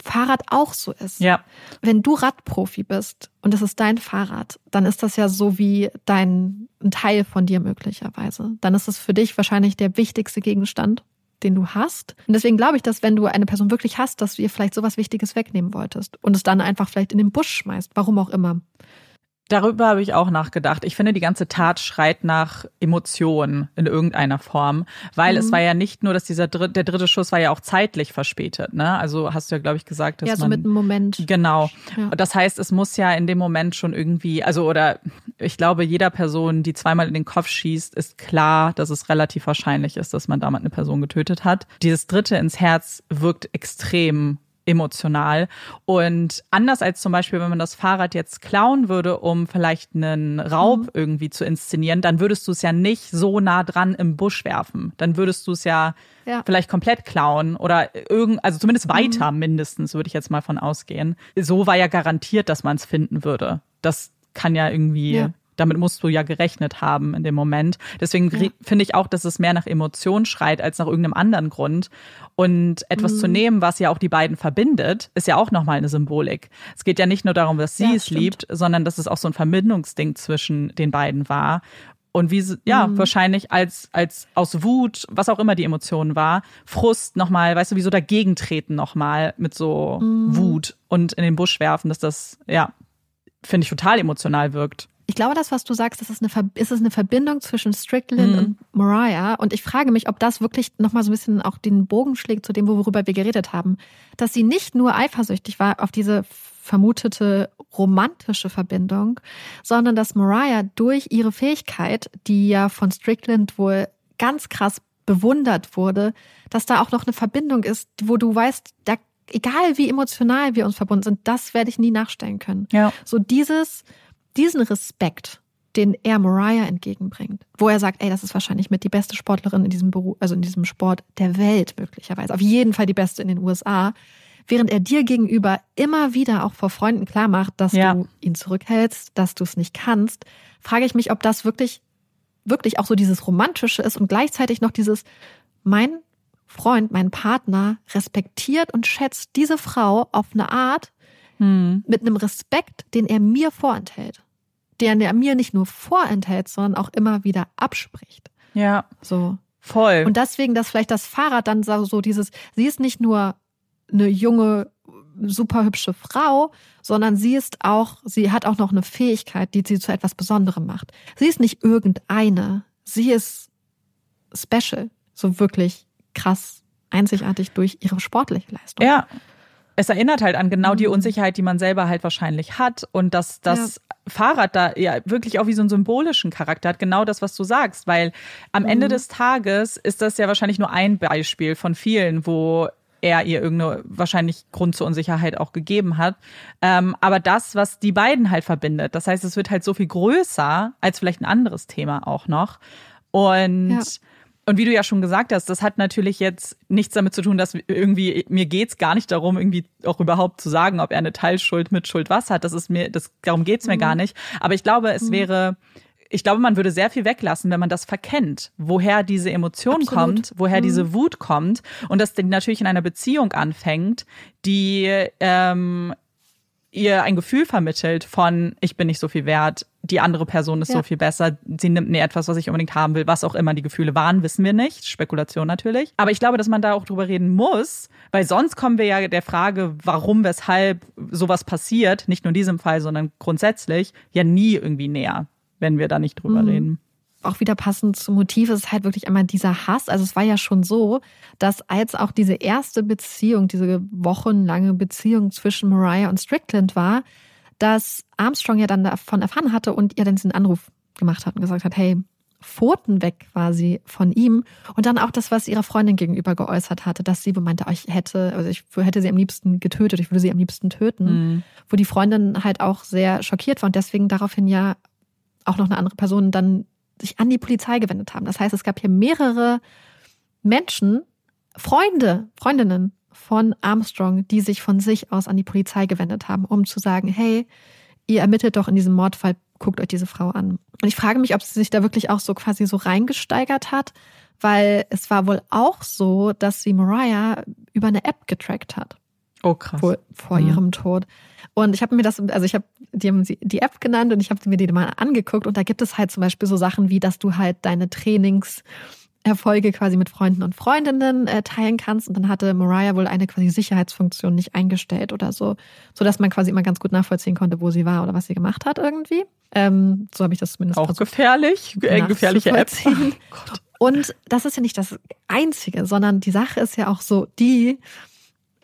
Fahrrad auch so ist. Ja. Wenn du Radprofi bist und es ist dein Fahrrad, dann ist das ja so wie dein ein Teil von dir möglicherweise. Dann ist es für dich wahrscheinlich der wichtigste Gegenstand, den du hast. Und deswegen glaube ich, dass wenn du eine Person wirklich hast, dass du ihr vielleicht sowas Wichtiges wegnehmen wolltest und es dann einfach vielleicht in den Busch schmeißt, warum auch immer. Darüber habe ich auch nachgedacht. Ich finde, die ganze Tat schreit nach Emotionen in irgendeiner Form, weil mhm. es war ja nicht nur, dass dieser dritte, der dritte Schuss war ja auch zeitlich verspätet. Ne? Also hast du ja, glaube ich, gesagt, dass ja, so man mit einem Moment. Genau. Ja. Das heißt, es muss ja in dem Moment schon irgendwie, also oder ich glaube, jeder Person, die zweimal in den Kopf schießt, ist klar, dass es relativ wahrscheinlich ist, dass man damit eine Person getötet hat. Dieses dritte ins Herz wirkt extrem emotional. Und anders als zum Beispiel, wenn man das Fahrrad jetzt klauen würde, um vielleicht einen Raub mhm. irgendwie zu inszenieren, dann würdest du es ja nicht so nah dran im Busch werfen. Dann würdest du es ja, ja, vielleicht komplett klauen oder irgend, also zumindest weiter mhm. mindestens, würde ich jetzt mal von ausgehen. So war ja garantiert, dass man es finden würde. Das kann ja irgendwie ja damit musst du ja gerechnet haben in dem Moment. Deswegen ja. finde ich auch, dass es mehr nach Emotion schreit als nach irgendeinem anderen Grund. Und etwas mhm. zu nehmen, was ja auch die beiden verbindet, ist ja auch nochmal eine Symbolik. Es geht ja nicht nur darum, dass sie ja, es stimmt. liebt, sondern dass es auch so ein Verbindungsding zwischen den beiden war. Und wie, ja, mhm. wahrscheinlich als, als aus Wut, was auch immer die Emotion war, Frust nochmal, weißt du, wie so dagegen treten nochmal mit so mhm. Wut und in den Busch werfen, dass das, ja, finde ich total emotional wirkt ich glaube, das, was du sagst, das ist eine, ist es eine Verbindung zwischen Strickland mhm. und Mariah. Und ich frage mich, ob das wirklich nochmal so ein bisschen auch den Bogen schlägt zu dem, worüber wir geredet haben. Dass sie nicht nur eifersüchtig war auf diese vermutete romantische Verbindung, sondern dass Mariah durch ihre Fähigkeit, die ja von Strickland wohl ganz krass bewundert wurde, dass da auch noch eine Verbindung ist, wo du weißt, da, egal wie emotional wir uns verbunden sind, das werde ich nie nachstellen können. Ja. So dieses, diesen Respekt, den er Mariah entgegenbringt, wo er sagt, ey, das ist wahrscheinlich mit die beste Sportlerin in diesem Beruf, also in diesem Sport der Welt möglicherweise, auf jeden Fall die beste in den USA, während er dir gegenüber immer wieder auch vor Freunden klar macht, dass ja. du ihn zurückhältst, dass du es nicht kannst, frage ich mich, ob das wirklich wirklich auch so dieses romantische ist und gleichzeitig noch dieses mein Freund, mein Partner respektiert und schätzt diese Frau auf eine Art hm. mit einem Respekt, den er mir vorenthält den er mir nicht nur vorenthält, sondern auch immer wieder abspricht. Ja. So. Voll. Und deswegen, dass vielleicht das Fahrrad dann so dieses, sie ist nicht nur eine junge, super hübsche Frau, sondern sie ist auch, sie hat auch noch eine Fähigkeit, die sie zu etwas Besonderem macht. Sie ist nicht irgendeine. Sie ist special. So wirklich krass einzigartig durch ihre sportliche Leistung. Ja, es erinnert halt an genau die mhm. Unsicherheit, die man selber halt wahrscheinlich hat und dass das ja. Fahrrad da ja wirklich auch wie so einen symbolischen Charakter hat, genau das, was du sagst, weil am mhm. Ende des Tages ist das ja wahrscheinlich nur ein Beispiel von vielen, wo er ihr irgendeine wahrscheinlich Grund zur Unsicherheit auch gegeben hat. Ähm, aber das, was die beiden halt verbindet, das heißt, es wird halt so viel größer als vielleicht ein anderes Thema auch noch. Und ja. Und wie du ja schon gesagt hast, das hat natürlich jetzt nichts damit zu tun, dass irgendwie, mir geht's gar nicht darum, irgendwie auch überhaupt zu sagen, ob er eine Teilschuld, mit Schuld was hat. Das ist mir, das, darum geht's mir mhm. gar nicht. Aber ich glaube, es mhm. wäre, ich glaube, man würde sehr viel weglassen, wenn man das verkennt, woher diese Emotion Absolut. kommt, woher mhm. diese Wut kommt und das natürlich in einer Beziehung anfängt, die ähm, ihr ein Gefühl vermittelt von, ich bin nicht so viel wert, die andere Person ist ja. so viel besser, sie nimmt mir etwas, was ich unbedingt haben will, was auch immer die Gefühle waren, wissen wir nicht. Spekulation natürlich. Aber ich glaube, dass man da auch drüber reden muss, weil sonst kommen wir ja der Frage, warum, weshalb sowas passiert, nicht nur in diesem Fall, sondern grundsätzlich, ja nie irgendwie näher, wenn wir da nicht drüber mhm. reden auch wieder passend zum Motiv ist halt wirklich einmal dieser Hass. Also es war ja schon so, dass als auch diese erste Beziehung, diese wochenlange Beziehung zwischen Mariah und Strickland war, dass Armstrong ja dann davon erfahren hatte und ihr dann diesen Anruf gemacht hat und gesagt hat, hey, Pfoten weg quasi von ihm. Und dann auch das, was ihrer Freundin gegenüber geäußert hatte, dass sie meinte, oh, ich hätte, also ich hätte sie am liebsten getötet, ich würde sie am liebsten töten. Mhm. Wo die Freundin halt auch sehr schockiert war und deswegen daraufhin ja auch noch eine andere Person dann sich an die Polizei gewendet haben. Das heißt, es gab hier mehrere Menschen, Freunde, Freundinnen von Armstrong, die sich von sich aus an die Polizei gewendet haben, um zu sagen, hey, ihr ermittelt doch in diesem Mordfall, guckt euch diese Frau an. Und ich frage mich, ob sie sich da wirklich auch so quasi so reingesteigert hat, weil es war wohl auch so, dass sie Mariah über eine App getrackt hat. Oh krass. Vor, vor mhm. ihrem Tod. Und ich habe mir das, also ich habe, die haben sie die App genannt und ich habe mir die mal angeguckt und da gibt es halt zum Beispiel so Sachen wie, dass du halt deine Trainings Erfolge quasi mit Freunden und Freundinnen äh, teilen kannst. Und dann hatte Mariah wohl eine quasi Sicherheitsfunktion nicht eingestellt oder so, sodass man quasi immer ganz gut nachvollziehen konnte, wo sie war oder was sie gemacht hat irgendwie. Ähm, so habe ich das zumindest Auch gefährlich, äh, gefährliche App. (laughs) Oh und das ist ja nicht das Einzige, sondern die Sache ist ja auch so, die,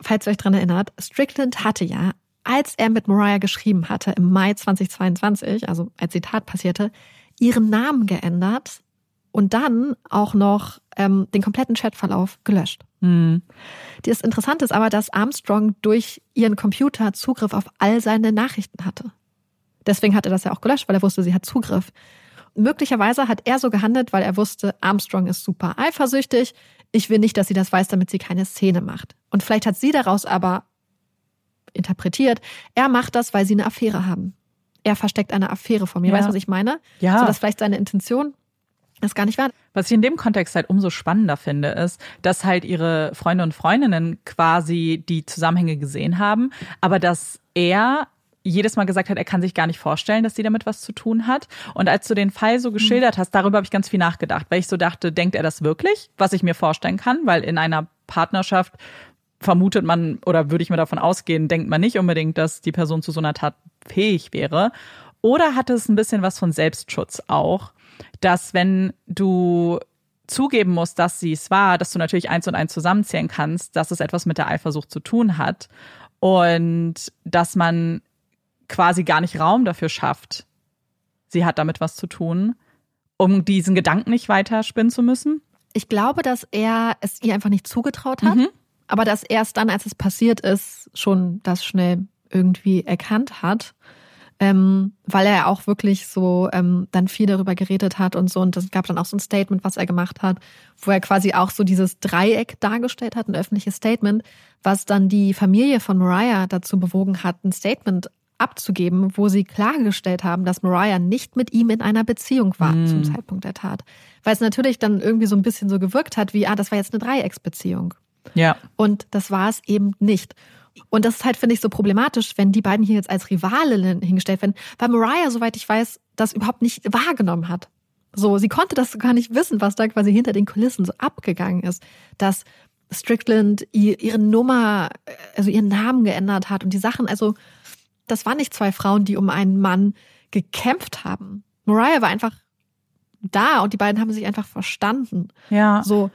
falls ihr euch dran erinnert, Strickland hatte ja, als er mit Mariah geschrieben hatte im Mai 2022, also als die Tat passierte, ihren Namen geändert und dann auch noch ähm, den kompletten Chatverlauf gelöscht. Mhm. Das Interessante ist aber, dass Armstrong durch ihren Computer Zugriff auf all seine Nachrichten hatte. Deswegen hat er das ja auch gelöscht, weil er wusste, sie hat Zugriff. Möglicherweise hat er so gehandelt, weil er wusste, Armstrong ist super eifersüchtig. Ich will nicht, dass sie das weiß, damit sie keine Szene macht. Und vielleicht hat sie daraus aber interpretiert, er macht das, weil sie eine Affäre haben. Er versteckt eine Affäre vor mir. Ja. Weißt du, was ich meine? Ja. So dass vielleicht seine Intention das gar nicht war. Was ich in dem Kontext halt umso spannender finde, ist, dass halt ihre Freunde und Freundinnen quasi die Zusammenhänge gesehen haben, aber dass er jedes Mal gesagt hat, er kann sich gar nicht vorstellen, dass sie damit was zu tun hat. Und als du den Fall so geschildert hast, darüber habe ich ganz viel nachgedacht, weil ich so dachte, denkt er das wirklich? Was ich mir vorstellen kann, weil in einer Partnerschaft vermutet man oder würde ich mir davon ausgehen, denkt man nicht unbedingt, dass die Person zu so einer Tat fähig wäre. Oder hat es ein bisschen was von Selbstschutz auch, dass wenn du zugeben musst, dass sie es war, dass du natürlich eins und eins zusammenzählen kannst, dass es etwas mit der Eifersucht zu tun hat und dass man quasi gar nicht Raum dafür schafft, sie hat damit was zu tun, um diesen Gedanken nicht weiter spinnen zu müssen? Ich glaube, dass er es ihr einfach nicht zugetraut hat, mhm. Aber dass erst dann, als es passiert ist, schon das schnell irgendwie erkannt hat. Ähm, weil er auch wirklich so ähm, dann viel darüber geredet hat und so. Und es gab dann auch so ein Statement, was er gemacht hat, wo er quasi auch so dieses Dreieck dargestellt hat, ein öffentliches Statement, was dann die Familie von Mariah dazu bewogen hat, ein Statement abzugeben, wo sie klargestellt haben, dass Mariah nicht mit ihm in einer Beziehung war mm. zum Zeitpunkt der Tat. Weil es natürlich dann irgendwie so ein bisschen so gewirkt hat, wie, ah, das war jetzt eine Dreiecksbeziehung. Ja. Und das war es eben nicht. Und das ist halt, finde ich, so problematisch, wenn die beiden hier jetzt als Rivalinnen hingestellt werden, weil Mariah, soweit ich weiß, das überhaupt nicht wahrgenommen hat. So, sie konnte das gar nicht wissen, was da quasi hinter den Kulissen so abgegangen ist, dass Strickland ihre Nummer, also ihren Namen geändert hat und die Sachen, also das waren nicht zwei Frauen, die um einen Mann gekämpft haben. Mariah war einfach da und die beiden haben sich einfach verstanden. Ja. So,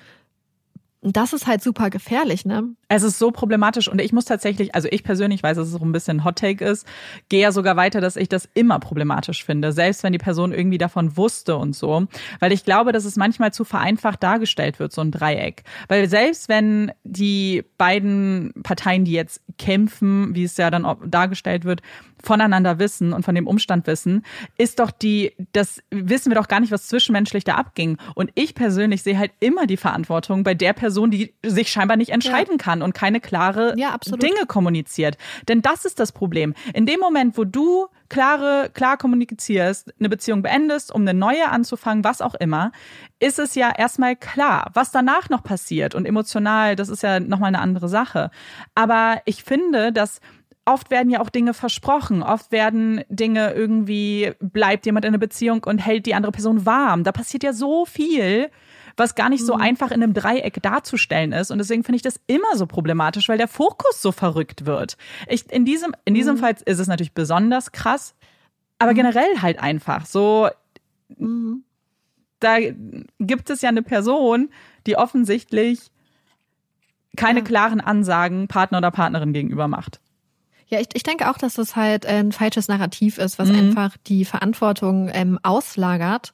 das ist halt super gefährlich, ne? Es ist so problematisch und ich muss tatsächlich, also ich persönlich weiß, dass es so ein bisschen Hot Take ist, gehe ja sogar weiter, dass ich das immer problematisch finde, selbst wenn die Person irgendwie davon wusste und so, weil ich glaube, dass es manchmal zu vereinfacht dargestellt wird, so ein Dreieck. Weil selbst wenn die beiden Parteien, die jetzt kämpfen, wie es ja dann dargestellt wird, voneinander wissen und von dem Umstand wissen, ist doch die, das wissen wir doch gar nicht, was zwischenmenschlich da abging. Und ich persönlich sehe halt immer die Verantwortung bei der Person, die sich scheinbar nicht entscheiden ja. kann und keine klare ja, Dinge kommuniziert. Denn das ist das Problem. In dem Moment, wo du klare, klar kommunizierst, eine Beziehung beendest, um eine neue anzufangen, was auch immer, ist es ja erstmal klar. Was danach noch passiert und emotional, das ist ja nochmal eine andere Sache. Aber ich finde, dass oft werden ja auch Dinge versprochen. Oft werden Dinge irgendwie, bleibt jemand in einer Beziehung und hält die andere Person warm. Da passiert ja so viel, was gar nicht so mhm. einfach in einem Dreieck darzustellen ist. Und deswegen finde ich das immer so problematisch, weil der Fokus so verrückt wird. Ich, in diesem, in diesem mhm. Fall ist es natürlich besonders krass, aber mhm. generell halt einfach so. Mhm. Da gibt es ja eine Person, die offensichtlich keine ja. klaren Ansagen Partner oder Partnerin gegenüber macht. Ja, ich, ich denke auch, dass das halt ein falsches Narrativ ist, was mhm. einfach die Verantwortung ähm, auslagert.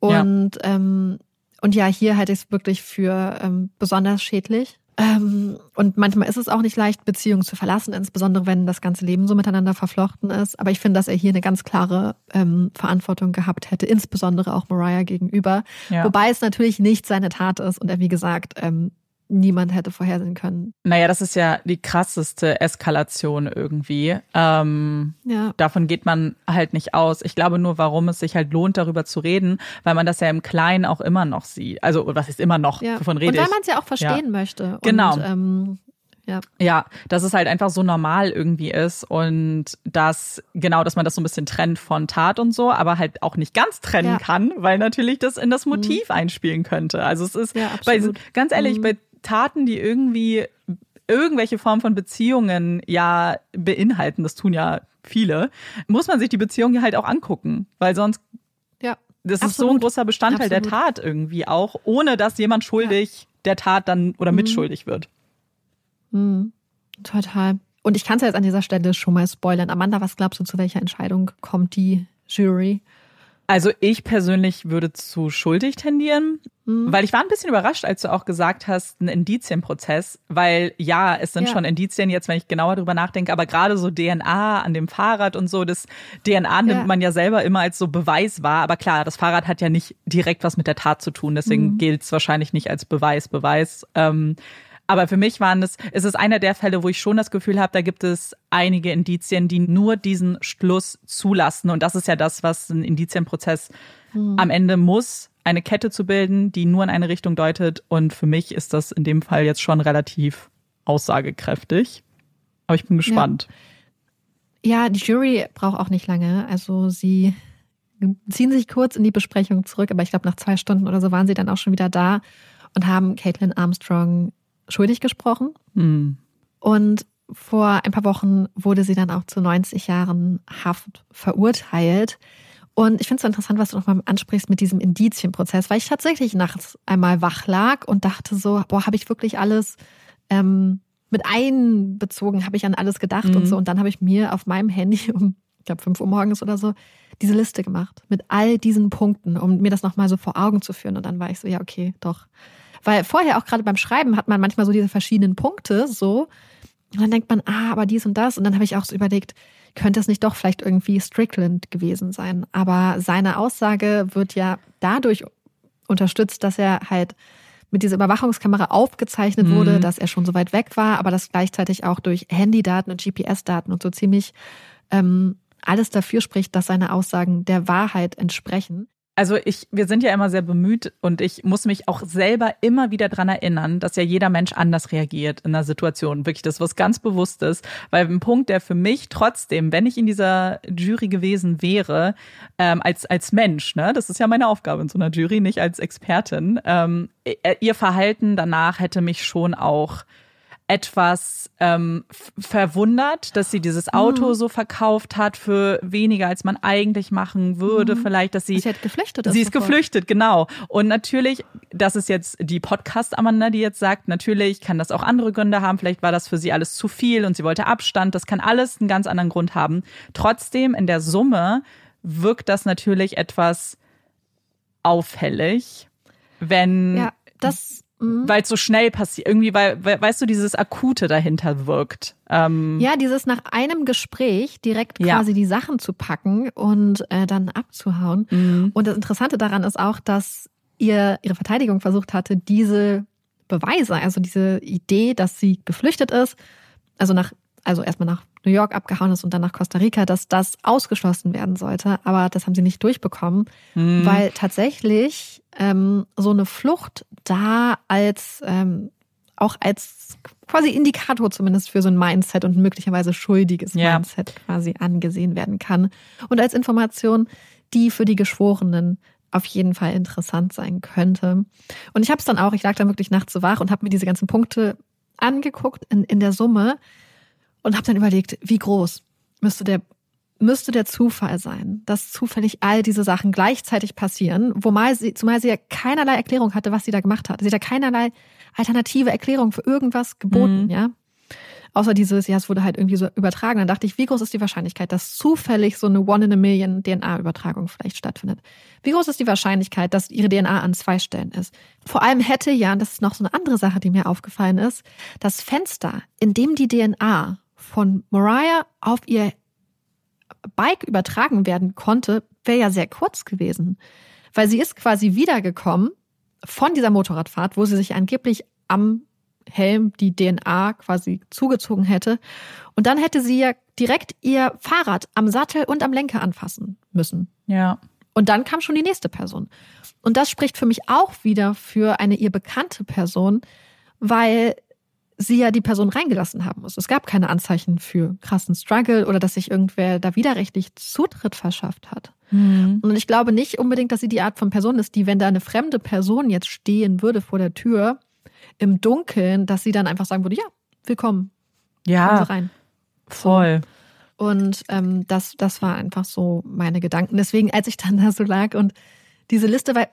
Und, ja. Ähm, und ja, hier halte ich es wirklich für ähm, besonders schädlich. Ähm, und manchmal ist es auch nicht leicht, Beziehungen zu verlassen, insbesondere wenn das ganze Leben so miteinander verflochten ist. Aber ich finde, dass er hier eine ganz klare ähm, Verantwortung gehabt hätte, insbesondere auch Mariah gegenüber. Ja. Wobei es natürlich nicht seine Tat ist und er, wie gesagt, ähm, niemand hätte vorhersehen können. Naja, das ist ja die krasseste Eskalation irgendwie. Ähm, ja. Davon geht man halt nicht aus. Ich glaube nur, warum es sich halt lohnt, darüber zu reden, weil man das ja im Kleinen auch immer noch sieht. Also, was ist immer noch? Ja. Wovon rede Und weil man es ja auch verstehen ja. möchte. Genau. Und, ähm, Ja. Ja, dass es halt einfach so normal irgendwie ist und dass, genau, dass man das so ein bisschen trennt von Tat und so, aber halt auch nicht ganz trennen Ja. kann, weil natürlich das in das Motiv einspielen könnte. Also es ist, Ja, bei, ganz ehrlich, Mhm. bei Taten, die irgendwie irgendwelche Form von Beziehungen ja beinhalten, das tun ja viele, muss man sich die Beziehung halt auch angucken, weil sonst Ja. das ist so ein Absolut. großer Bestandteil der Absolut. Tat irgendwie auch, ohne dass jemand schuldig der Tat dann oder Mhm. mitschuldig wird. Mhm. Total. Und ich kann es jetzt an dieser Stelle schon mal spoilern. Amanda, was glaubst du, zu welcher Entscheidung kommt die Jury? Also ich persönlich würde zu schuldig tendieren, Mhm. weil ich war ein bisschen überrascht, als du auch gesagt hast, ein Indizienprozess, weil ja, es sind Ja. schon Indizien jetzt, wenn ich genauer drüber nachdenke, aber gerade so DNA an dem Fahrrad und so, das DNA nimmt Ja. man ja selber immer als so Beweis wahr, aber klar, das Fahrrad hat ja nicht direkt was mit der Tat zu tun, deswegen Mhm. gilt es wahrscheinlich nicht als Beweis, Beweis. Ähm, aber für mich waren es, es ist einer der Fälle, wo ich schon das Gefühl habe, da gibt es einige Indizien, die nur diesen Schluss zulassen. Und das ist ja das, was ein Indizienprozess am Ende muss, eine Kette zu bilden, die nur in eine Richtung deutet. Und für mich ist das in dem Fall jetzt schon relativ aussagekräftig. Aber ich bin gespannt. Ja, die Jury braucht auch nicht lange. Also sie ziehen sich kurz in die Besprechung zurück, aber ich glaube, nach zwei Stunden oder so waren sie dann auch schon wieder da und haben Caitlin Armstrong schuldig gesprochen. Hm. Und vor ein paar Wochen wurde sie dann auch zu 90 Jahren Haft verurteilt. Und ich finde es so interessant, was du nochmal ansprichst mit diesem Indizienprozess, weil ich tatsächlich nachts einmal wach lag und dachte so, boah, habe ich wirklich alles ähm, mit einbezogen, habe ich an alles gedacht Mhm. und so. Und dann habe ich mir auf meinem Handy um, ich glaube, 5 Uhr morgens oder so, diese Liste gemacht mit all diesen Punkten, um mir das nochmal so vor Augen zu führen. Und dann war ich so, ja, okay, doch. Weil vorher auch gerade beim Schreiben hat man manchmal so diese verschiedenen Punkte so. Und dann denkt man, ah, aber dies und das. Und dann habe ich auch so überlegt, könnte es nicht doch vielleicht irgendwie Strickland gewesen sein. Aber seine Aussage wird ja dadurch unterstützt, dass er halt mit dieser Überwachungskamera aufgezeichnet Mhm. wurde, dass er schon so weit weg war, aber das gleichzeitig auch durch Handydaten und GPS-Daten und so ziemlich ähm, alles dafür spricht, dass seine Aussagen der Wahrheit entsprechen. Also ich, wir sind ja immer sehr bemüht und ich muss mich auch selber immer wieder dran erinnern, dass ja jeder Mensch anders reagiert in einer Situation. Wirklich, das ist was ganz Bewusstes. Weil ein Punkt, der für mich trotzdem, wenn ich in dieser Jury gewesen wäre, ähm, als, als Mensch, ne, das ist ja meine Aufgabe in so einer Jury, nicht als Expertin, ähm, ihr Verhalten danach hätte mich schon auch etwas ähm, verwundert, dass sie dieses Auto so verkauft hat für weniger, als man eigentlich machen würde. Vielleicht, dass sie Sie hat geflüchtet. Sie ist sofort. geflüchtet, genau. Und natürlich, das ist jetzt die Podcast-Amanda, die jetzt sagt, natürlich kann das auch andere Gründe haben. Vielleicht war das für sie alles zu viel und sie wollte Abstand. Das kann alles einen ganz anderen Grund haben. Trotzdem, in der Summe wirkt das natürlich etwas auffällig, wenn, Ja, das. Mhm. weil es so schnell passiert. Irgendwie, weil, weil, weißt du, dieses Akute dahinter wirkt. Ähm, Ja, dieses nach einem Gespräch direkt Ja. quasi die Sachen zu packen und äh, dann abzuhauen. mhm. Und das Interessante daran ist auch, dass ihr ihre Verteidigung versucht hatte, diese Beweise, also diese Idee, dass sie geflüchtet ist, also nach, also erstmal nach New York abgehauen ist und dann nach Costa Rica, dass das ausgeschlossen werden sollte. Aber das haben sie nicht durchbekommen, Mhm. weil tatsächlich ähm, so eine Flucht da als ähm, auch als quasi Indikator zumindest für so ein Mindset und möglicherweise schuldiges Ja. Mindset quasi angesehen werden kann. Und als Information, die für die Geschworenen auf jeden Fall interessant sein könnte. Und ich habe es dann auch, ich lag dann wirklich nachts so wach und habe mir diese ganzen Punkte angeguckt in, in der Summe und habe dann überlegt, wie groß müsste der müsste der Zufall sein, dass zufällig all diese Sachen gleichzeitig passieren, zumal sie, zumal sie ja keinerlei Erklärung hatte, was sie da gemacht hat. Sie hat ja keinerlei alternative Erklärung für irgendwas geboten, Mhm. ja. Außer dieses, ja, es wurde halt irgendwie so übertragen. Dann dachte ich, wie groß ist die Wahrscheinlichkeit, dass zufällig so eine One in a Million DNA-Übertragung vielleicht stattfindet? Wie groß ist die Wahrscheinlichkeit, dass ihre DNA an zwei Stellen ist? Vor allem hätte ja, und das ist noch so eine andere Sache, die mir aufgefallen ist, das Fenster, in dem die DNA von Mariah auf ihr Bike übertragen werden konnte, wäre ja sehr kurz gewesen. Weil sie ist quasi wiedergekommen von dieser Motorradfahrt, wo sie sich angeblich am Helm die DNA quasi zugezogen hätte. Und dann hätte sie ja direkt ihr Fahrrad am Sattel und am Lenker anfassen müssen. Ja. Und dann kam schon die nächste Person. Und das spricht für mich auch wieder für eine ihr bekannte Person, weil sie ja die Person reingelassen haben muss. Es gab keine Anzeichen für krassen Struggle oder dass sich irgendwer da widerrechtlich Zutritt verschafft hat. Mhm. Und ich glaube nicht unbedingt, dass sie die Art von Person ist, die, wenn da eine fremde Person jetzt stehen würde vor der Tür im Dunkeln, dass sie dann einfach sagen würde, ja, willkommen. Ja, rein. Voll. Und ähm, das, das war einfach so meine Gedanken. Deswegen, als ich dann da so lag und diese Liste, weil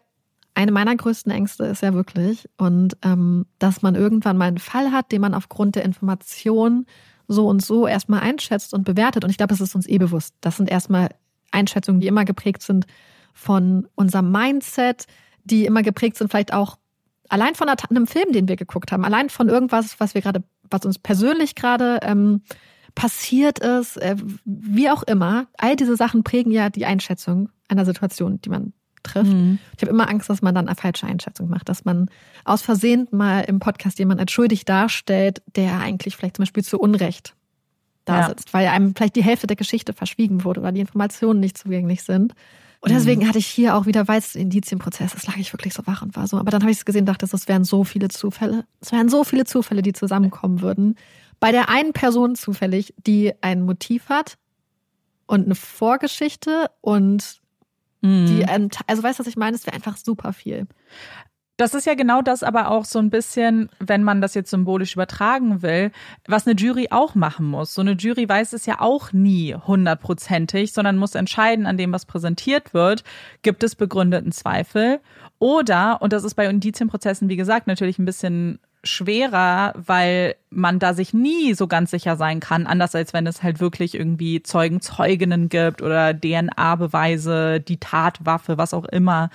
eine meiner größten Ängste ist ja wirklich, und ähm, dass man irgendwann mal einen Fall hat, den man aufgrund der Information so und so erstmal einschätzt und bewertet. Und ich glaube, es ist uns eh bewusst. Das sind erstmal Einschätzungen, die immer geprägt sind von unserem Mindset, die immer geprägt sind, vielleicht auch allein von einem Film, den wir geguckt haben, allein von irgendwas, was wir gerade, was uns persönlich gerade ähm, passiert ist, äh, wie auch immer. All diese Sachen prägen ja die Einschätzung einer Situation, die man trifft. Mhm. Ich habe immer Angst, dass man dann eine falsche Einschätzung macht, dass man aus Versehen mal im Podcast jemanden als schuldig darstellt, der eigentlich vielleicht zum Beispiel zu Unrecht da ja. sitzt, weil einem vielleicht die Hälfte der Geschichte verschwiegen wurde oder die Informationen nicht zugänglich sind. Und deswegen mhm. hatte ich hier auch wieder, weil es Indizienprozess ist, lag ich wirklich so wach und war so. Aber dann habe ich es gesehen, dachte, es wären so viele Zufälle. Es wären so viele Zufälle, die zusammenkommen würden. Bei der einen Person zufällig, die ein Motiv hat und eine Vorgeschichte und Mhm. Die, also weißt du, was ich meine? Es wäre einfach super viel. Das ist ja genau das aber auch so ein bisschen, wenn man das jetzt symbolisch übertragen will, was eine Jury auch machen muss. So eine Jury weiß es ja auch nie hundertprozentig, sondern muss entscheiden an dem, was präsentiert wird, gibt es begründeten Zweifel oder, und das ist bei Indizienprozessen, wie gesagt, natürlich ein bisschen schwerer, weil man da sich nie so ganz sicher sein kann, anders als wenn es halt wirklich irgendwie Zeugen, Zeuginnen gibt oder DNA-Beweise, die Tatwaffe, was auch immer.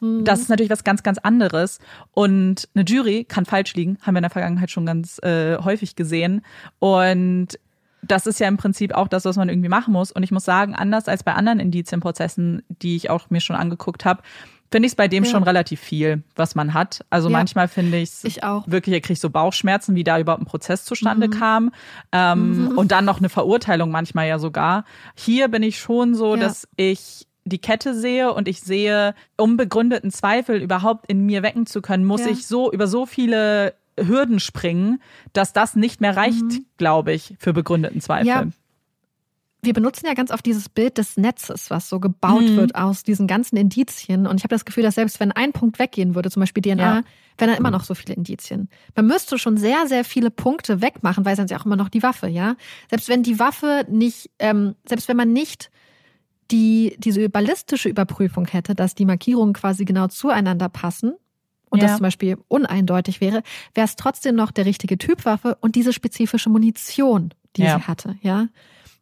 Mhm. Das ist natürlich was ganz, ganz anderes. Und eine Jury kann falsch liegen, haben wir in der Vergangenheit schon ganz äh, häufig gesehen. Und das ist ja im Prinzip auch das, was man irgendwie machen muss. Und ich muss sagen, anders als bei anderen Indizienprozessen, die ich auch mir schon angeguckt habe, finde ich es bei dem ja. schon relativ viel, was man hat. Also ja. manchmal finde ich's ich auch wirklich, er kriegt so Bauchschmerzen, wie da überhaupt ein Prozess zustande mhm. kam. Ähm, mhm. Und dann noch eine Verurteilung manchmal ja sogar. Hier bin ich schon so, ja. dass ich die Kette sehe und ich sehe, um begründeten Zweifel überhaupt in mir wecken zu können, muss ich so über so viele Hürden springen, dass das nicht mehr reicht, mhm. glaube ich, für begründeten Zweifel. Wir benutzen ja ganz oft dieses Bild des Netzes, was so gebaut mhm. wird aus diesen ganzen Indizien. Und ich habe das Gefühl, dass selbst wenn ein Punkt weggehen würde, zum Beispiel DNA, ja. wären dann immer noch so viele Indizien. Man müsste schon sehr, sehr viele Punkte wegmachen, weil sonst ja auch immer noch die Waffe, ja. Selbst wenn die Waffe nicht, ähm, selbst wenn man nicht die, diese ballistische Überprüfung hätte, dass die Markierungen quasi genau zueinander passen, und ja. das zum Beispiel uneindeutig wäre, wäre es trotzdem noch der richtige Typ Waffe und diese spezifische Munition, die ja. sie hatte, ja.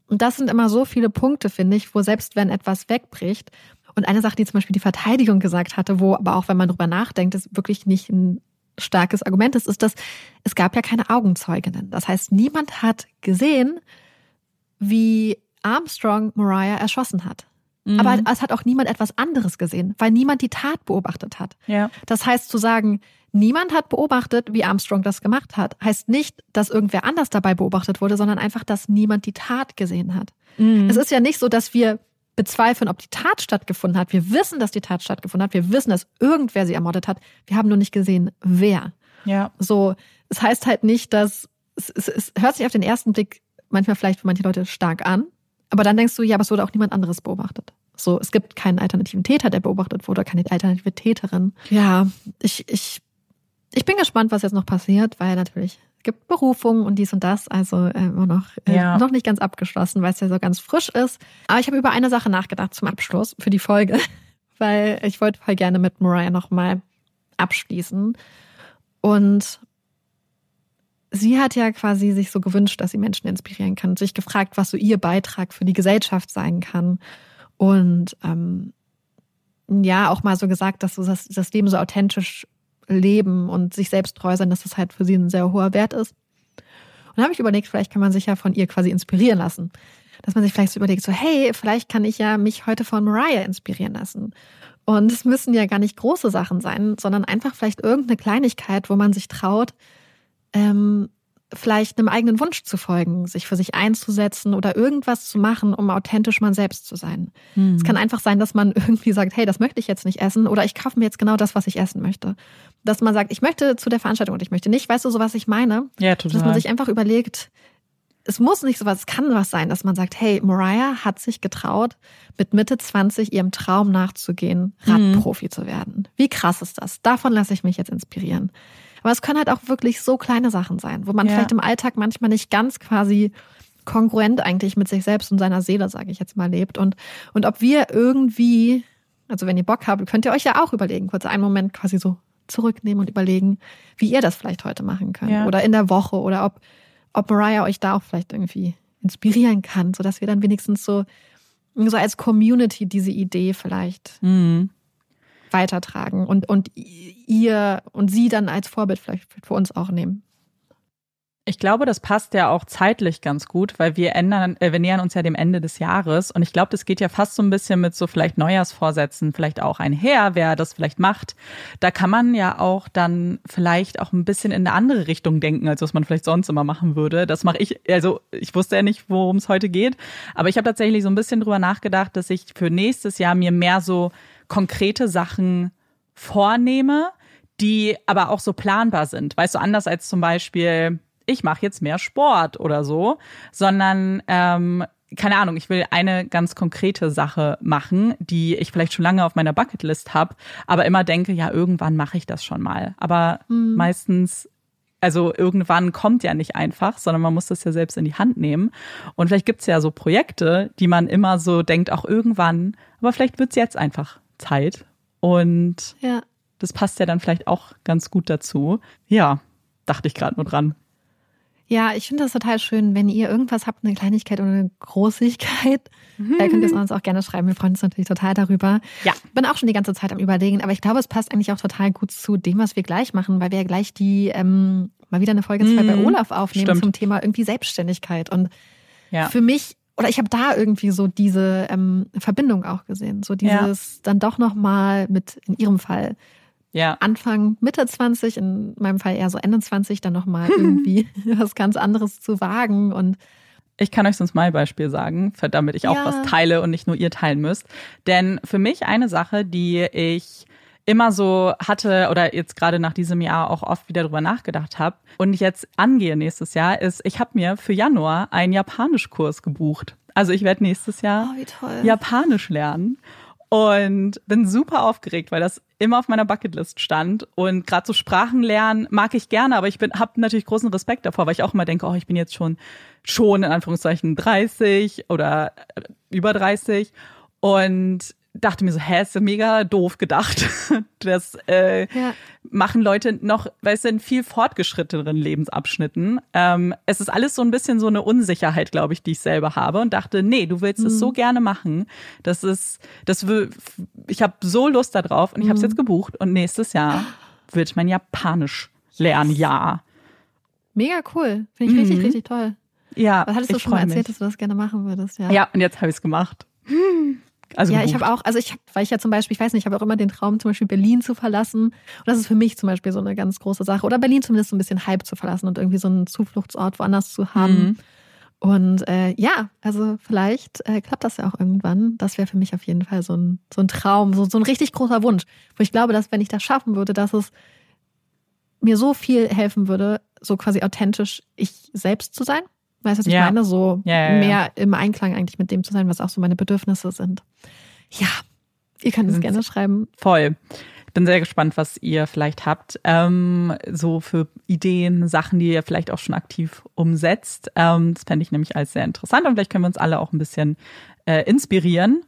Und das sind immer so viele Punkte, finde ich, wo selbst wenn etwas wegbricht, und eine Sache, die zum Beispiel die Verteidigung gesagt hatte, wo aber auch, wenn man drüber nachdenkt, es wirklich nicht ein starkes Argument ist, ist, dass es gab ja keine Augenzeuginnen. Das heißt, niemand hat gesehen, wie Armstrong Mariah erschossen hat. Mhm. Aber es hat auch niemand etwas anderes gesehen, weil niemand die Tat beobachtet hat. Ja. Das heißt, zu sagen, Niemand hat beobachtet, wie Armstrong das gemacht hat. Heißt nicht, dass irgendwer anders dabei beobachtet wurde, sondern einfach, dass niemand die Tat gesehen hat. Mhm. Es ist ja nicht so, dass wir bezweifeln, ob die Tat stattgefunden hat. Wir wissen, dass die Tat stattgefunden hat. Wir wissen, dass irgendwer sie ermordet hat. Wir haben nur nicht gesehen, wer. Ja. So, es heißt halt nicht, dass es, es, es hört sich auf den ersten Blick manchmal vielleicht für manche Leute stark an, aber dann denkst du, ja, aber es wurde auch niemand anderes beobachtet. So, es gibt keinen alternativen Täter, der beobachtet wurde, keine alternative Täterin. Ja, ich, ich ich bin gespannt, was jetzt noch passiert, weil natürlich es gibt Berufungen und dies und das, also äh, immer noch, äh, ja. noch nicht ganz abgeschlossen, weil es ja so ganz frisch ist. Aber ich habe über eine Sache nachgedacht zum Abschluss für die Folge, (laughs) weil ich wollte voll gerne mit Mariah nochmal abschließen. Und sie hat ja quasi sich so gewünscht, dass sie Menschen inspirieren kann und sich gefragt, was so ihr Beitrag für die Gesellschaft sein kann. Und ähm, ja, auch mal so gesagt, dass so das, das Leben so authentisch leben und sich selbst treu sein, dass das halt für sie ein sehr hoher Wert ist. Und dann habe ich überlegt, vielleicht kann man sich ja von ihr quasi inspirieren lassen. Dass man sich vielleicht so überlegt, so, hey, vielleicht kann ich ja mich heute von Mariah inspirieren lassen. Und es müssen ja gar nicht große Sachen sein, sondern einfach vielleicht irgendeine Kleinigkeit, wo man sich traut, ähm, vielleicht einem eigenen Wunsch zu folgen, sich für sich einzusetzen oder irgendwas zu machen, um authentisch man selbst zu sein. Hm. Es kann einfach sein, dass man (laughs) irgendwie sagt, hey, das möchte ich jetzt nicht essen oder ich kaufe mir jetzt genau das, was ich essen möchte. Dass man sagt, ich möchte zu der Veranstaltung und ich möchte nicht, weißt du, so was ich meine? Ja, total. Dass man sich einfach überlegt, es muss nicht so was, es kann was sein, dass man sagt, hey, Mariah hat sich getraut, mit Mitte 20 ihrem Traum nachzugehen, Radprofi mhm. zu werden. Wie krass ist das? Davon lasse ich mich jetzt inspirieren. Aber es können halt auch wirklich so kleine Sachen sein, wo man ja. vielleicht im Alltag manchmal nicht ganz quasi kongruent eigentlich mit sich selbst und seiner Seele, sage ich jetzt mal, lebt. Und, und ob wir irgendwie, also wenn ihr Bock habt, könnt ihr euch ja auch überlegen, kurz einen Moment quasi so zurücknehmen und überlegen, wie ihr das vielleicht heute machen könnt. Ja. Oder in der Woche oder ob ob Mariah euch da auch vielleicht irgendwie inspirieren kann, sodass wir dann wenigstens so, so als Community diese Idee vielleicht mhm. Weitertragen und, und ihr und sie dann als Vorbild vielleicht für uns auch nehmen. Ich glaube, das passt ja auch zeitlich ganz gut, weil wir ändern, äh, wir nähern uns ja dem Ende des Jahres und ich glaube, das geht ja fast so ein bisschen mit so vielleicht Neujahrsvorsätzen vielleicht auch einher, wer das vielleicht macht. Da kann man ja auch dann vielleicht auch ein bisschen in eine andere Richtung denken, als was man vielleicht sonst immer machen würde. Das mache ich, also ich wusste ja nicht, worum es heute geht, aber ich habe tatsächlich so ein bisschen drüber nachgedacht, dass ich für nächstes Jahr mir mehr so konkrete Sachen vornehme, die aber auch so planbar sind. Weißt du, anders als zum Beispiel ich mache jetzt mehr Sport oder so, sondern ähm, keine Ahnung, ich will eine ganz konkrete Sache machen, die ich vielleicht schon lange auf meiner Bucketlist habe, aber immer denke, ja, irgendwann mache ich das schon mal. Aber mhm. meistens, also irgendwann kommt ja nicht einfach, sondern man muss das ja selbst in die Hand nehmen. Und vielleicht gibt's ja so Projekte, die man immer so denkt, auch irgendwann, aber vielleicht wird's jetzt einfach Zeit. Und ja. das passt ja dann vielleicht auch ganz gut dazu. Ja, dachte ich gerade nur dran. Ja, ich finde das total schön, wenn ihr irgendwas habt, eine Kleinigkeit oder eine Großigkeit, mhm. äh, könnt ihr es uns auch gerne schreiben. Wir freuen uns natürlich total darüber. Ja. Bin auch schon die ganze Zeit am Überlegen, aber ich glaube, es passt eigentlich auch total gut zu dem, was wir gleich machen, weil wir ja gleich die ähm, mal wieder eine Folge 2 mhm. bei Olaf aufnehmen Stimmt. zum Thema irgendwie Selbstständigkeit. Und ja. für mich oder ich habe da irgendwie so diese ähm, Verbindung auch gesehen, so dieses ja. dann doch noch mal mit in ihrem Fall ja. Anfang, Mitte 20, in meinem Fall eher so Ende 20, dann nochmal irgendwie (laughs) was ganz anderes zu wagen und ich kann euch sonst mal ein Beispiel sagen, damit ich auch ja. was teile und nicht nur ihr teilen müsst. Denn für mich eine Sache, die ich immer so hatte oder jetzt gerade nach diesem Jahr auch oft wieder drüber nachgedacht habe und ich jetzt angehe nächstes Jahr, ist, ich habe mir für Januar einen Japanischkurs gebucht. Also ich werde nächstes Jahr oh, Japanisch lernen und bin super aufgeregt, weil das immer auf meiner Bucketlist stand und gerade so Sprachen lernen mag ich gerne, aber ich bin habe natürlich großen Respekt davor, weil ich auch immer denke, oh, ich bin jetzt schon schon in Anführungszeichen 30 oder äh, über 30 und dachte mir so, hä, ist ja mega doof gedacht. (laughs) Das äh, ja. machen Leute noch, weißt du, in viel fortgeschritteneren Lebensabschnitten. Ähm, es ist alles so ein bisschen so eine Unsicherheit, glaube ich, die ich selber habe und dachte, nee, du willst es mhm. so gerne machen. Das ist, das will, ich habe so Lust darauf und ich habe es mhm. jetzt gebucht und nächstes Jahr (gasps) wird mein Japanisch lernen, ja. Mega cool. Finde ich mhm. richtig, richtig toll. Ja. Was hattest du schon mal erzählt, mich. dass du das gerne machen würdest? Ja, ja und jetzt habe ich es gemacht. (laughs) Also ja, ich habe auch, also ich, weil ich ja zum Beispiel, ich weiß nicht, ich habe auch immer den Traum, zum Beispiel Berlin zu verlassen. Und das ist für mich zum Beispiel so eine ganz große Sache. Oder Berlin zumindest so ein bisschen halb zu verlassen und irgendwie so einen Zufluchtsort woanders zu haben. Mhm. Und äh, ja, also vielleicht äh, klappt das ja auch irgendwann. Das wäre für mich auf jeden Fall so ein, so ein Traum, so, so ein richtig großer Wunsch. Wo ich glaube, dass wenn ich das schaffen würde, dass es mir so viel helfen würde, so quasi authentisch ich selbst zu sein. Weißt du, was ich ja. meine? So ja, ja, mehr im Einklang eigentlich mit dem zu sein, was auch so meine Bedürfnisse sind. Ja, ihr könnt es gerne schreiben. Voll. Ich bin sehr gespannt, was ihr vielleicht habt. Ähm, so für Ideen, Sachen, die ihr vielleicht auch schon aktiv umsetzt. Ähm, das fände ich nämlich als sehr interessant und vielleicht können wir uns alle auch ein bisschen äh, inspirieren.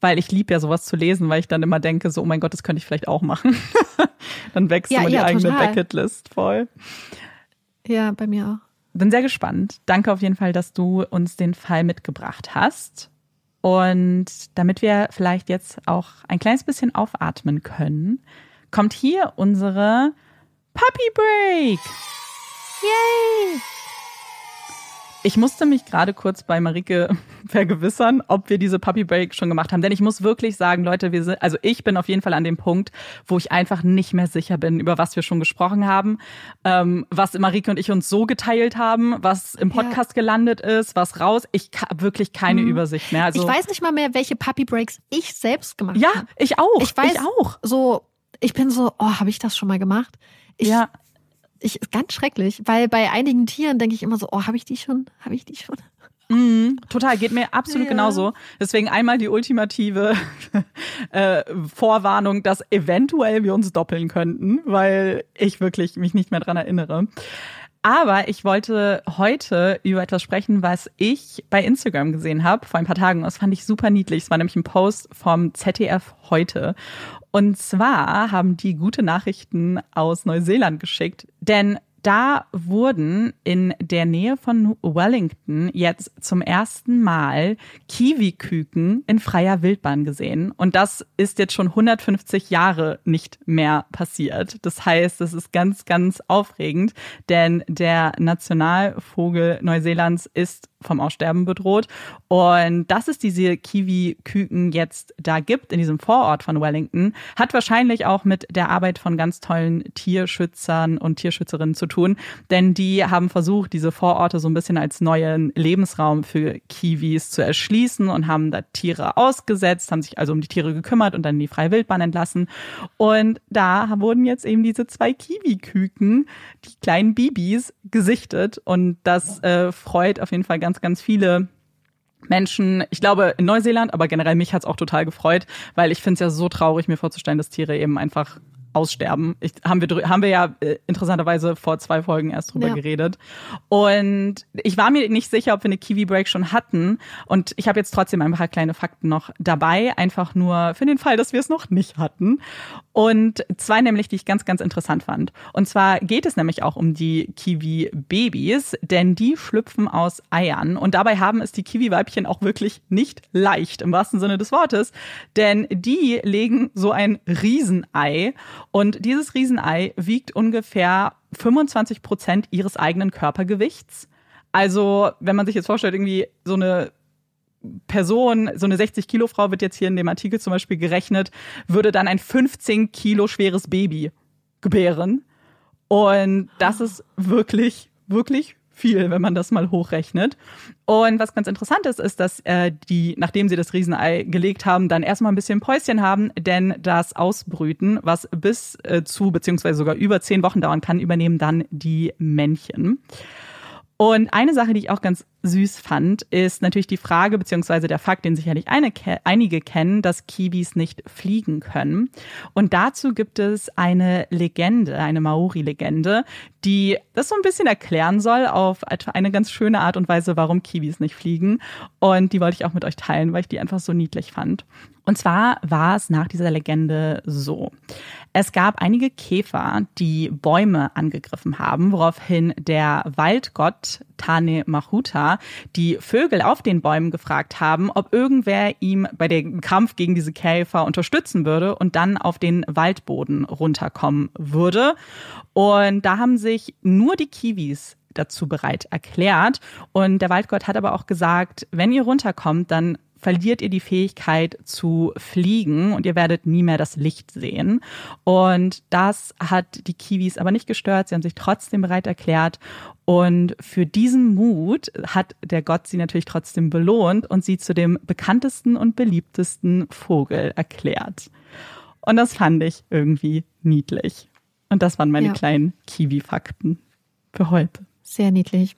Weil ich liebe ja sowas zu lesen, weil ich dann immer denke, so, oh mein Gott, das könnte ich vielleicht auch machen. (laughs) dann wächst ja, immer die eigene Bucketlist voll. Ja, bei mir auch bin sehr gespannt. Danke auf jeden Fall, dass du uns den Fall mitgebracht hast. Und damit wir vielleicht jetzt auch ein kleines bisschen aufatmen können, kommt hier unsere Puppy Break. Yay! Ich musste mich gerade kurz bei Marike (laughs) vergewissern, ob wir diese Puppy Break schon gemacht haben. Denn ich muss wirklich sagen, Leute, wir sind, also ich bin auf jeden Fall an dem Punkt, wo ich einfach nicht mehr sicher bin, über was wir schon gesprochen haben, ähm, was Marike und ich uns so geteilt haben, was im Podcast ja. gelandet ist, was raus. Ich habe wirklich keine mhm. Übersicht mehr. Also, ich weiß nicht mal mehr, welche Puppy Breaks ich selbst gemacht habe. Ja, ich auch. Ich weiß ich auch. So, ich bin so, oh, habe ich das schon mal gemacht? Ich, ja ich, ganz schrecklich, weil bei einigen Tieren denke ich immer so, oh, habe ich die schon? Habe ich die schon? Mm, total, geht mir absolut ja. genauso. Deswegen einmal die ultimative (laughs) äh, Vorwarnung, dass eventuell wir uns doppeln könnten, weil ich wirklich mich nicht mehr dran erinnere. Aber ich wollte heute über etwas sprechen, was ich bei Instagram gesehen habe vor ein paar Tagen. Das fand ich super niedlich. Es war nämlich ein Post vom ZDF heute. Und zwar haben die gute Nachrichten aus Neuseeland geschickt, denn da wurden in der Nähe von Wellington jetzt zum ersten Mal Kiwiküken in freier Wildbahn gesehen. Und das ist jetzt schon 150 Jahre nicht mehr passiert. Das heißt, es ist ganz, ganz aufregend, denn der Nationalvogel Neuseelands ist vom Aussterben bedroht. Und dass es diese Kiwi-Küken jetzt da gibt in diesem Vorort von Wellington, hat wahrscheinlich auch mit der Arbeit von ganz tollen Tierschützern und Tierschützerinnen zu tun. Denn die haben versucht, diese Vororte so ein bisschen als neuen Lebensraum für Kiwis zu erschließen und haben da Tiere ausgesetzt, haben sich also um die Tiere gekümmert und dann in die freie Wildbahn entlassen. Und da wurden jetzt eben diese zwei Kiwi-Küken, die kleinen Bibis, gesichtet. Und das äh, freut auf jeden Fall ganz ganz, ganz viele Menschen, ich glaube in Neuseeland, aber generell mich hat's auch total gefreut, weil ich finde es ja so traurig, mir vorzustellen, dass Tiere eben einfach aussterben. Ich, haben, wir, haben wir ja äh, interessanterweise vor zwei Folgen erst drüber ja. geredet. Und ich war mir nicht sicher, ob wir eine Kiwi Break schon hatten. Und ich habe jetzt trotzdem ein paar kleine Fakten noch dabei, einfach nur für den Fall, dass wir es noch nicht hatten. Und zwei nämlich, die ich ganz, ganz interessant fand. Und zwar geht es nämlich auch um die Kiwi-Babys, denn die schlüpfen aus Eiern. Und dabei haben es die Kiwi-Weibchen auch wirklich nicht leicht, im wahrsten Sinne des Wortes. Denn die legen so ein Riesenei. Und dieses Riesenei wiegt ungefähr 25 Prozent ihres eigenen Körpergewichts. Also, wenn man sich jetzt vorstellt, irgendwie so eine Person, so eine 60 Kilo Frau wird jetzt hier in dem Artikel zum Beispiel gerechnet, würde dann ein 15 Kilo schweres Baby gebären. Und das ist wirklich, wirklich viel, wenn man das mal hochrechnet. Und was ganz interessant ist, ist, dass äh, die, nachdem sie das Riesenei gelegt haben, dann erstmal ein bisschen Päuschen haben, denn das Ausbrüten, was bis äh, zu beziehungsweise sogar über zehn Wochen dauern kann, übernehmen dann die Männchen. Und eine Sache, die ich auch ganz süß fand, ist natürlich die Frage beziehungsweise der Fakt, den sicherlich eine, einige kennen, dass Kiwis nicht fliegen können. Und dazu gibt es eine Legende, eine Maori-Legende, die das so ein bisschen erklären soll auf eine ganz schöne Art und Weise, warum Kiwis nicht fliegen. Und die wollte ich auch mit euch teilen, weil ich die einfach so niedlich fand. Und zwar war es nach dieser Legende so. Es gab einige Käfer, die Bäume angegriffen haben, woraufhin der Waldgott Tane Mahuta die Vögel auf den Bäumen gefragt haben, ob irgendwer ihm bei dem Kampf gegen diese Käfer unterstützen würde und dann auf den Waldboden runterkommen würde. Und da haben sich nur die Kiwis dazu bereit erklärt. Und der Waldgott hat aber auch gesagt, wenn ihr runterkommt, dann verliert ihr die Fähigkeit zu fliegen und ihr werdet nie mehr das Licht sehen. Und das hat die Kiwis aber nicht gestört. Sie haben sich trotzdem bereit erklärt. Und für diesen Mut hat der Gott sie natürlich trotzdem belohnt und sie zu dem bekanntesten und beliebtesten Vogel erklärt. Und das fand ich irgendwie niedlich. Und das waren meine ja. kleinen Kiwi-Fakten für heute. Sehr niedlich.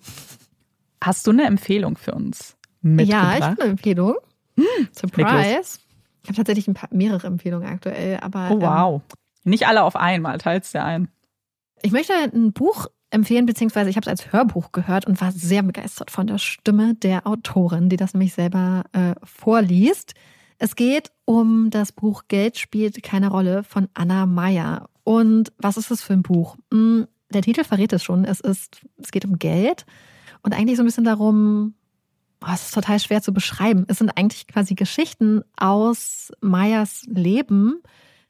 Hast du eine Empfehlung für uns? Ja, ich habe eine Empfehlung. Hm, Surprise. Ich habe tatsächlich ein paar, mehrere Empfehlungen aktuell, aber. Oh, wow. Ähm, Nicht alle auf einmal, teilst du ein. Ich möchte ein Buch empfehlen, beziehungsweise ich habe es als Hörbuch gehört und war sehr begeistert von der Stimme der Autorin, die das nämlich selber äh, vorliest. Es geht um das Buch Geld spielt keine Rolle von Anna Meyer. Und was ist das für ein Buch? Hm, der Titel verrät es schon. Es ist, es geht um Geld und eigentlich so ein bisschen darum, oh, es ist total schwer zu beschreiben. Es sind eigentlich quasi Geschichten aus Meyers Leben,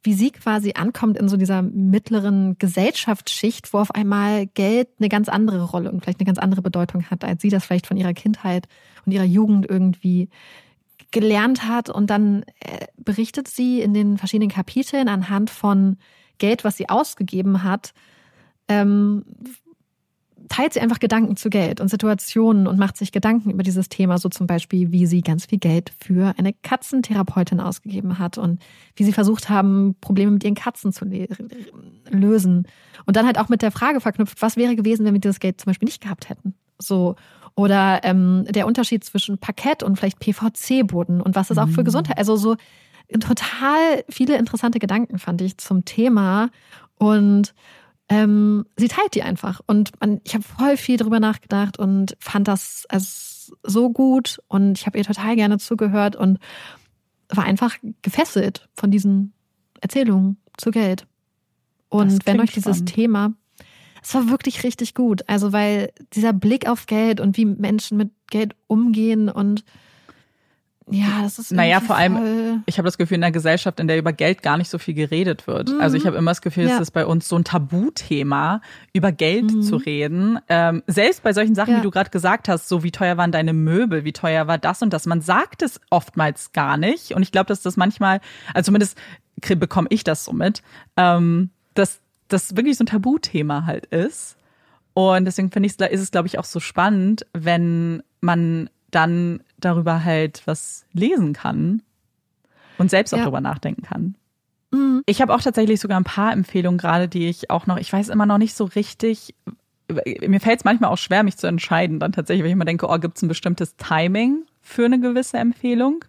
wie sie quasi ankommt in so dieser mittleren Gesellschaftsschicht, wo auf einmal Geld eine ganz andere Rolle und vielleicht eine ganz andere Bedeutung hat, als sie das vielleicht von ihrer Kindheit und ihrer Jugend irgendwie gelernt hat. Und dann äh, berichtet sie in den verschiedenen Kapiteln anhand von Geld, was sie ausgegeben hat, ähm, teilt sie einfach Gedanken zu Geld und Situationen und macht sich Gedanken über dieses Thema, so zum Beispiel, wie sie ganz viel Geld für eine Katzentherapeutin ausgegeben hat und wie sie versucht haben, Probleme mit ihren Katzen zu lösen. Und dann halt auch mit der Frage verknüpft, was wäre gewesen, wenn wir dieses Geld zum Beispiel nicht gehabt hätten. So. Oder ähm, der Unterschied zwischen Parkett und vielleicht PVC-Boden und was ist auch für mhm. Gesundheit. Also so total viele interessante Gedanken fand ich zum Thema. Und ähm, sie teilt die einfach. Und man, ich habe voll viel drüber nachgedacht und fand das also so gut und ich habe ihr total gerne zugehört und war einfach gefesselt von diesen Erzählungen zu Geld. Und wenn euch dieses spannend. Thema, es war wirklich richtig gut. Also weil dieser Blick auf Geld und wie Menschen mit Geld umgehen und ja, das ist Naja, vor allem, ich habe das Gefühl, in einer Gesellschaft, in der über Geld gar nicht so viel geredet wird. Mhm. Also ich habe immer das Gefühl, ja. es ist bei uns so ein Tabuthema, über Geld mhm. zu reden. Ähm, selbst bei solchen Sachen, ja. wie du gerade gesagt hast, so wie teuer waren deine Möbel, wie teuer war das und das. Man sagt es oftmals gar nicht. Und ich glaube, dass das manchmal, also zumindest bekomme ich das so mit, ähm, dass das wirklich so ein Tabuthema halt ist. Und deswegen finde ich, ist es, glaube ich, auch so spannend, wenn man dann darüber halt was lesen kann und selbst auch ja. darüber nachdenken kann. Mhm. Ich habe auch tatsächlich sogar ein paar Empfehlungen gerade, die ich auch noch, ich weiß immer noch nicht so richtig, mir fällt es manchmal auch schwer, mich zu entscheiden, dann tatsächlich, wenn ich immer denke, oh, gibt es ein bestimmtes Timing für eine gewisse Empfehlung?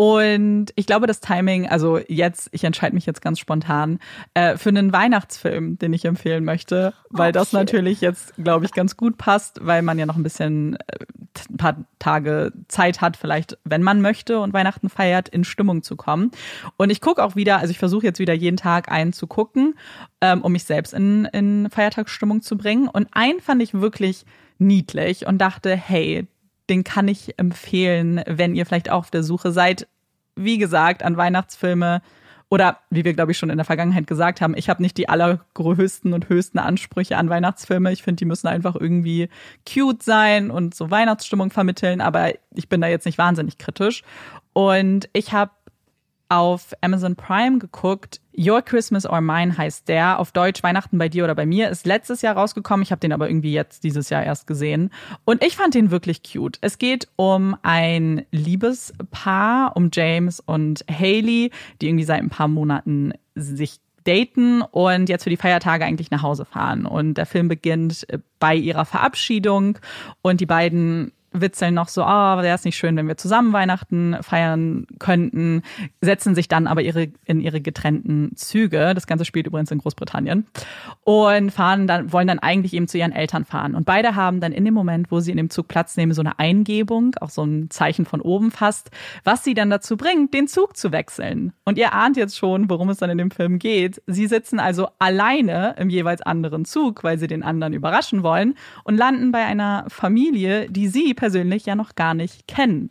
Und ich glaube, das Timing, also jetzt, ich entscheide mich jetzt ganz spontan, äh, für einen Weihnachtsfilm, den ich empfehlen möchte, weil okay. das natürlich jetzt, glaube ich, ganz gut passt, weil man ja noch ein bisschen äh, ein paar Tage Zeit hat, vielleicht, wenn man möchte und Weihnachten feiert, in Stimmung zu kommen. Und ich gucke auch wieder, also ich versuche jetzt wieder jeden Tag einen zu gucken, ähm, um mich selbst in, in Feiertagsstimmung zu bringen. Und einen fand ich wirklich niedlich und dachte, hey, den kann ich empfehlen, wenn ihr vielleicht auch auf der Suche seid. Wie gesagt, an Weihnachtsfilme oder wie wir, glaube ich, schon in der Vergangenheit gesagt haben, ich habe nicht die allergrößten und höchsten Ansprüche an Weihnachtsfilme. Ich finde, die müssen einfach irgendwie cute sein und so Weihnachtsstimmung vermitteln, aber ich bin da jetzt nicht wahnsinnig kritisch. Und ich habe auf Amazon Prime geguckt. Your Christmas or Mine heißt der. Auf Deutsch Weihnachten bei dir oder bei mir. Ist letztes Jahr rausgekommen. Ich habe den aber irgendwie jetzt dieses Jahr erst gesehen. Und ich fand den wirklich cute. Es geht um ein Liebespaar, um James und Haley, die irgendwie seit ein paar Monaten sich daten und jetzt für die Feiertage eigentlich nach Hause fahren. Und der Film beginnt bei ihrer Verabschiedung und die beiden witzeln noch so, ah, oh, wäre es nicht schön, wenn wir zusammen Weihnachten feiern könnten, setzen sich dann aber ihre, in ihre getrennten Züge. Das Ganze spielt übrigens in Großbritannien. Und fahren dann, wollen dann eigentlich eben zu ihren Eltern fahren. Und beide haben dann in dem Moment, wo sie in dem Zug Platz nehmen, so eine Eingebung, auch so ein Zeichen von oben fast, was sie dann dazu bringt, den Zug zu wechseln. Und ihr ahnt jetzt schon, worum es dann in dem Film geht. Sie sitzen also alleine im jeweils anderen Zug, weil sie den anderen überraschen wollen und landen bei einer Familie, die sie persönlich ja noch gar nicht kennen.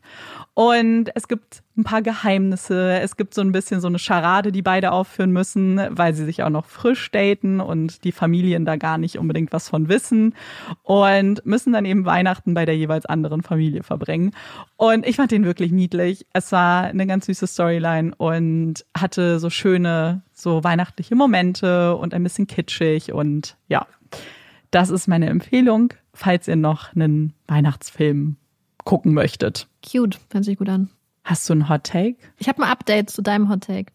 Und es gibt ein paar Geheimnisse. Es gibt so ein bisschen so eine Scharade, die beide aufführen müssen, weil sie sich auch noch frisch daten und die Familien da gar nicht unbedingt was von wissen und müssen dann eben Weihnachten bei der jeweils anderen Familie verbringen. Und ich fand den wirklich niedlich. Es war eine ganz süße Storyline und hatte so schöne, so weihnachtliche Momente und ein bisschen kitschig und ja, das ist meine Empfehlung, falls ihr noch einen Weihnachtsfilm gucken möchtet. Cute, hört sich gut an. Hast du ein Hot Take? Ich habe ein Update zu deinem Hot Take.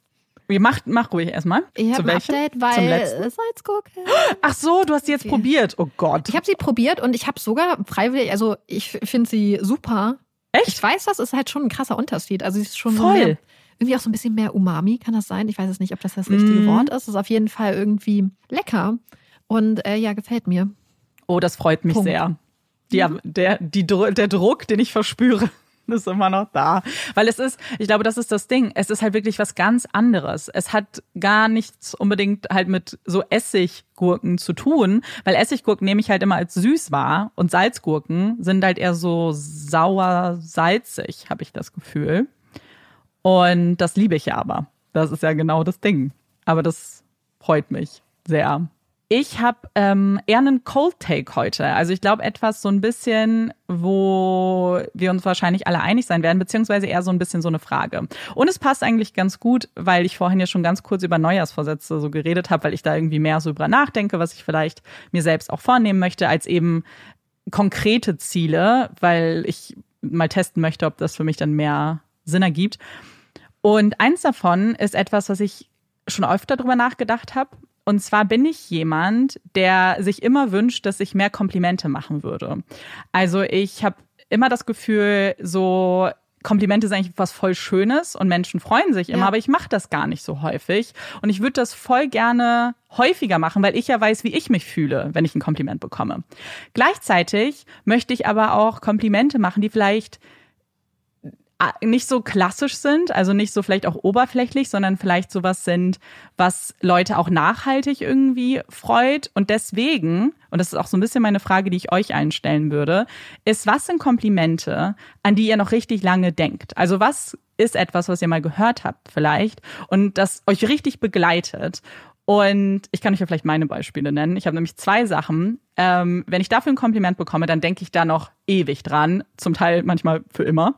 Mach, mach ruhig erstmal. Ich habe ein Update, weil Salzgurke. Ach so, du hast sie jetzt ja. probiert. Oh Gott. Ich habe sie probiert und ich habe sogar freiwillig, also ich finde sie super. Echt? Ich weiß, das ist halt schon ein krasser Unterschied. Also sie ist schon Voll. Mehr, irgendwie auch so ein bisschen mehr Umami, kann das sein? Ich weiß es nicht, ob das das richtige mm. Wort ist. Es ist auf jeden Fall irgendwie lecker und äh, ja, gefällt mir. Oh, das freut mich Punkt. sehr. Die, mhm. der, die, der Druck, den ich verspüre, (laughs) ist immer noch da. Weil es ist, ich glaube, das ist das Ding. Es ist halt wirklich was ganz anderes. Es hat gar nichts unbedingt halt mit so Essiggurken zu tun, weil Essiggurken nehme ich halt immer als süß wahr und Salzgurken sind halt eher so sauer salzig, habe ich das Gefühl. Und das liebe ich ja aber. Das ist ja genau das Ding. Aber das freut mich sehr. Ich habe ähm, eher einen Cold Take heute. Also ich glaube etwas so ein bisschen, wo wir uns wahrscheinlich alle einig sein werden, beziehungsweise eher so ein bisschen so eine Frage. Und es passt eigentlich ganz gut, weil ich vorhin ja schon ganz kurz über Neujahrsvorsätze so geredet habe, weil ich da irgendwie mehr so über nachdenke, was ich vielleicht mir selbst auch vornehmen möchte, als eben konkrete Ziele, weil ich mal testen möchte, ob das für mich dann mehr Sinn ergibt. Und eins davon ist etwas, was ich schon öfter drüber nachgedacht habe. Und zwar bin ich jemand, der sich immer wünscht, dass ich mehr Komplimente machen würde. Also ich habe immer das Gefühl, so Komplimente sind eigentlich was voll Schönes und Menschen freuen sich immer, ja. aber ich mache das gar nicht so häufig. Und ich würde das voll gerne häufiger machen, weil ich ja weiß, wie ich mich fühle, wenn ich ein Kompliment bekomme. Gleichzeitig möchte ich aber auch Komplimente machen, die vielleicht nicht so klassisch sind, also nicht so vielleicht auch oberflächlich, sondern vielleicht sowas sind, was Leute auch nachhaltig irgendwie freut. Und deswegen, und das ist auch so ein bisschen meine Frage, die ich euch einstellen würde, ist, was sind Komplimente, an die ihr noch richtig lange denkt? Also was ist etwas, was ihr mal gehört habt vielleicht und das euch richtig begleitet? Und ich kann euch ja vielleicht meine Beispiele nennen. Ich habe nämlich zwei Sachen. Ähm, wenn ich dafür ein Kompliment bekomme, dann denke ich da noch ewig dran, zum Teil manchmal für immer.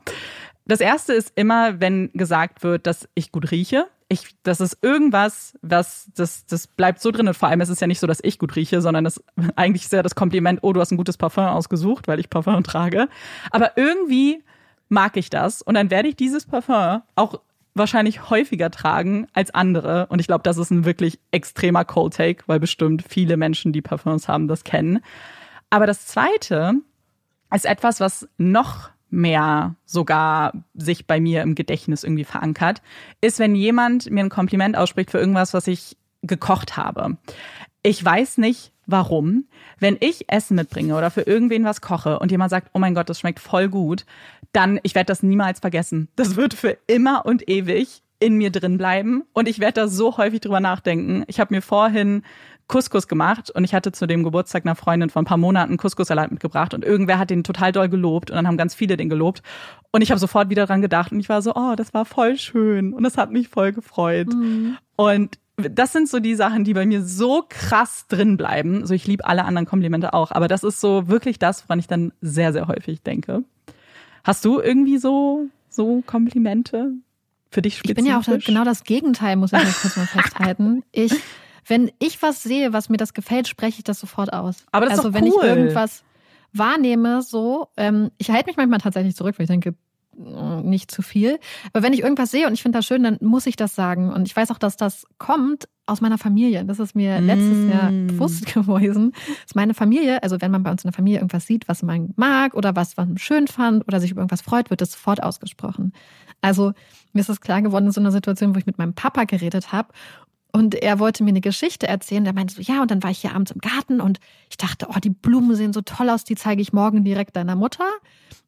Das erste ist immer, wenn gesagt wird, dass ich gut rieche. Ich, das ist irgendwas, was, das, das bleibt so drin. Und vor allem ist es ja nicht so, dass ich gut rieche, sondern das, (laughs) eigentlich ist ja das Kompliment, oh, du hast ein gutes Parfum ausgesucht, weil ich Parfum trage. Aber irgendwie mag ich das. Und dann werde ich dieses Parfum auch wahrscheinlich häufiger tragen als andere. Und ich glaube, das ist ein wirklich extremer Cold Take, weil bestimmt viele Menschen, die Parfums haben, das kennen. Aber das zweite ist etwas, was noch mehr sogar sich bei mir im Gedächtnis irgendwie verankert, ist, wenn jemand mir ein Kompliment ausspricht für irgendwas, was ich gekocht habe. Ich weiß nicht, warum. Wenn ich Essen mitbringe oder für irgendwen was koche und jemand sagt, oh mein Gott, das schmeckt voll gut, dann, ich werde das niemals vergessen. Das wird für immer und ewig in mir drin bleiben und ich werde da so häufig drüber nachdenken. Ich habe mir vorhin Couscous gemacht und ich hatte zu dem Geburtstag einer Freundin vor ein paar Monaten Couscous-Salat mitgebracht und irgendwer hat den total doll gelobt und dann haben ganz viele den gelobt und ich habe sofort wieder dran gedacht und ich war so, oh, das war voll schön und das hat mich voll gefreut. Mhm. Und das sind so die Sachen, die bei mir so krass drin bleiben. So, also ich liebe alle anderen Komplimente auch, aber das ist so wirklich das, woran ich dann sehr, sehr häufig denke. Hast du irgendwie so, so Komplimente für dich spezifisch? Ich bin ja auch genau das Gegenteil, muss ich mal kurz mal (laughs) festhalten. Ich wenn ich was sehe, was mir das gefällt, spreche ich das sofort aus. Aber das also, ist doch cool. wenn ich irgendwas wahrnehme, so, ähm, ich halte mich manchmal tatsächlich zurück, weil ich denke, mm, nicht zu viel. Aber wenn ich irgendwas sehe und ich finde das schön, dann muss ich das sagen. Und ich weiß auch, dass das kommt aus meiner Familie. Das ist mir mm. letztes Jahr bewusst (laughs) gewesen. Dass meine Familie, also wenn man bei uns in der Familie irgendwas sieht, was man mag oder was man schön fand oder sich über irgendwas freut, wird das sofort ausgesprochen. Also mir ist das klar geworden in so einer Situation, wo ich mit meinem Papa geredet habe und er wollte mir eine Geschichte erzählen. Der meinte so, ja, und dann war ich hier abends im Garten und ich dachte, oh, die Blumen sehen so toll aus, die zeige ich morgen direkt deiner Mutter.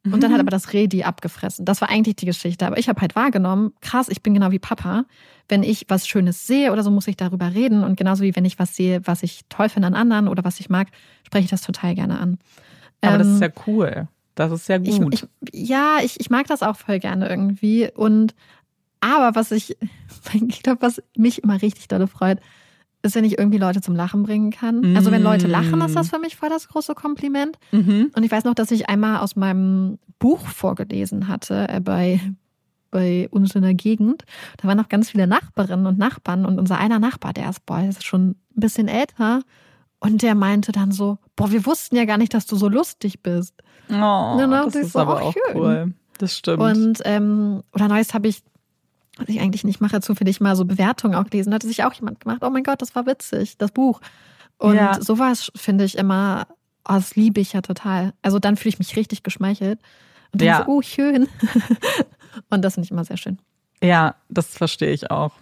Und mhm. dann hat mhm. aber das Reh die abgefressen. Das war eigentlich die Geschichte. Aber ich habe halt wahrgenommen, krass, ich bin genau wie Papa. Wenn ich was Schönes sehe oder so, muss ich darüber reden. Und genauso wie wenn ich was sehe, was ich toll finde an anderen oder was ich mag, spreche ich das total gerne an. Aber ähm, das ist ja cool. Das ist ja gut. Ich, ich, ja, ich, ich mag das auch voll gerne irgendwie. Und aber was ich, (laughs) ich glaube, was mich immer richtig dolle freut, ist, wenn ich irgendwie Leute zum Lachen bringen kann. Mm. Also wenn Leute lachen, ist das für mich voll das große Kompliment. Mhm. Und ich weiß noch, dass ich einmal aus meinem Buch vorgelesen hatte äh, bei bei uns in der Gegend. Da waren noch ganz viele Nachbarinnen und Nachbarn und unser einer Nachbar, der ist, boah, ist schon ein bisschen älter. Und der meinte dann so, boah, wir wussten ja gar nicht, dass du so lustig bist. Oh, das ist so, aber auch schön. cool. Das stimmt. Und ähm, oder neues habe ich was ich eigentlich nicht mache, zufällig mal so Bewertungen auch gelesen, hatte sich auch jemand gemacht, oh mein Gott, das war witzig, das Buch. Und ja. sowas finde ich immer, oh, das liebe ich ja total. Also dann fühle ich mich richtig geschmeichelt. Und dann ja. so, oh, schön. (laughs) und das finde ich immer sehr schön. Ja, das verstehe ich auch.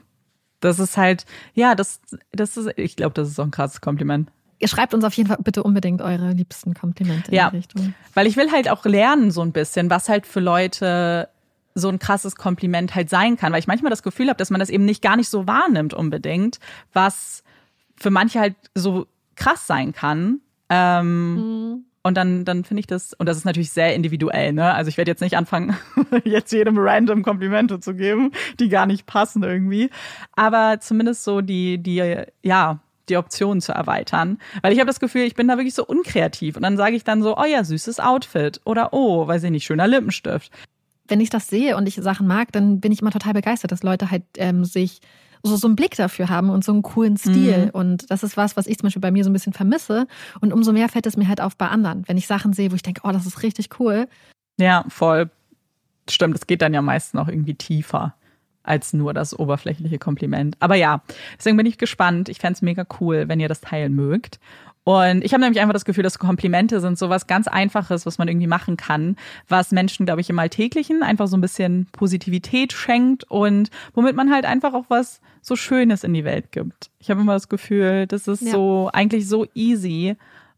Das ist halt, ja, das, das ist, ich glaube, das ist auch ein krasses Kompliment. Ihr schreibt uns auf jeden Fall bitte unbedingt eure liebsten Komplimente ja, in die Richtung. Weil ich will halt auch lernen, so ein bisschen, was halt für Leute so ein krasses Kompliment halt sein kann, weil ich manchmal das Gefühl habe, dass man das eben nicht gar nicht so wahrnimmt unbedingt, was für manche halt so krass sein kann. Ähm, mhm. Und dann, dann finde ich das, und das ist natürlich sehr individuell, ne? Also ich werde jetzt nicht anfangen, (laughs) jetzt jedem random Komplimente zu geben, die gar nicht passen irgendwie. Aber zumindest so die, die, ja, die Optionen zu erweitern. Weil ich habe das Gefühl, ich bin da wirklich so unkreativ. Und dann sage ich dann so, oh ja, süßes Outfit. Oder oh, weiß ich nicht, schöner Lippenstift. Wenn ich das sehe und ich Sachen mag, dann bin ich immer total begeistert, dass Leute halt ähm, sich so, so einen Blick dafür haben und so einen coolen Stil. Mhm. Und das ist was, was ich zum Beispiel bei mir so ein bisschen vermisse. Und umso mehr fällt es mir halt auf bei anderen. Wenn ich Sachen sehe, wo ich denke, oh, das ist richtig cool. Ja, voll. Stimmt, es geht dann ja meistens noch irgendwie tiefer als nur das oberflächliche Kompliment. Aber ja, deswegen bin ich gespannt. Ich fände es mega cool, wenn ihr das teilen mögt. Und ich habe nämlich einfach das Gefühl, dass Komplimente sind so was ganz Einfaches, was man irgendwie machen kann, was Menschen, glaube ich, im Alltäglichen einfach so ein bisschen Positivität schenkt und womit man halt einfach auch was so Schönes in die Welt gibt. Ich habe immer das Gefühl, das ist ja. so eigentlich so easy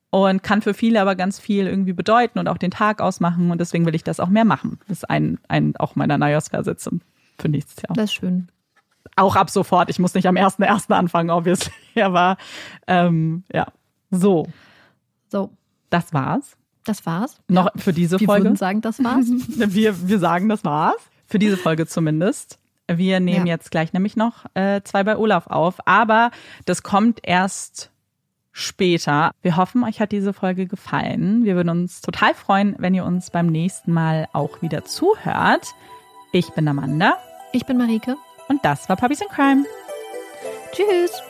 und kann für viele aber ganz viel irgendwie bedeuten und auch den Tag ausmachen und deswegen will ich das auch mehr machen. Das ist ein, ein auch meiner Neujahrsverse für nächstes Jahr. Das ist schön. Auch ab sofort. Ich muss nicht am 1.1. anfangen, obviously. (laughs) Aber ähm, ja, so. So. Das war's. Das war's. Noch ja. für diese wir Folge. Wir würden sagen, das war's. (laughs) wir, wir sagen, das war's. Für diese Folge zumindest. Wir nehmen ja. jetzt gleich nämlich noch äh, zwei bei Olaf auf, aber das kommt erst später. Wir hoffen, euch hat diese Folge gefallen. Wir würden uns total freuen, wenn ihr uns beim nächsten Mal auch wieder zuhört. Ich bin Amanda. Ich bin Marike. Und das war Puppies in Crime. Tschüss.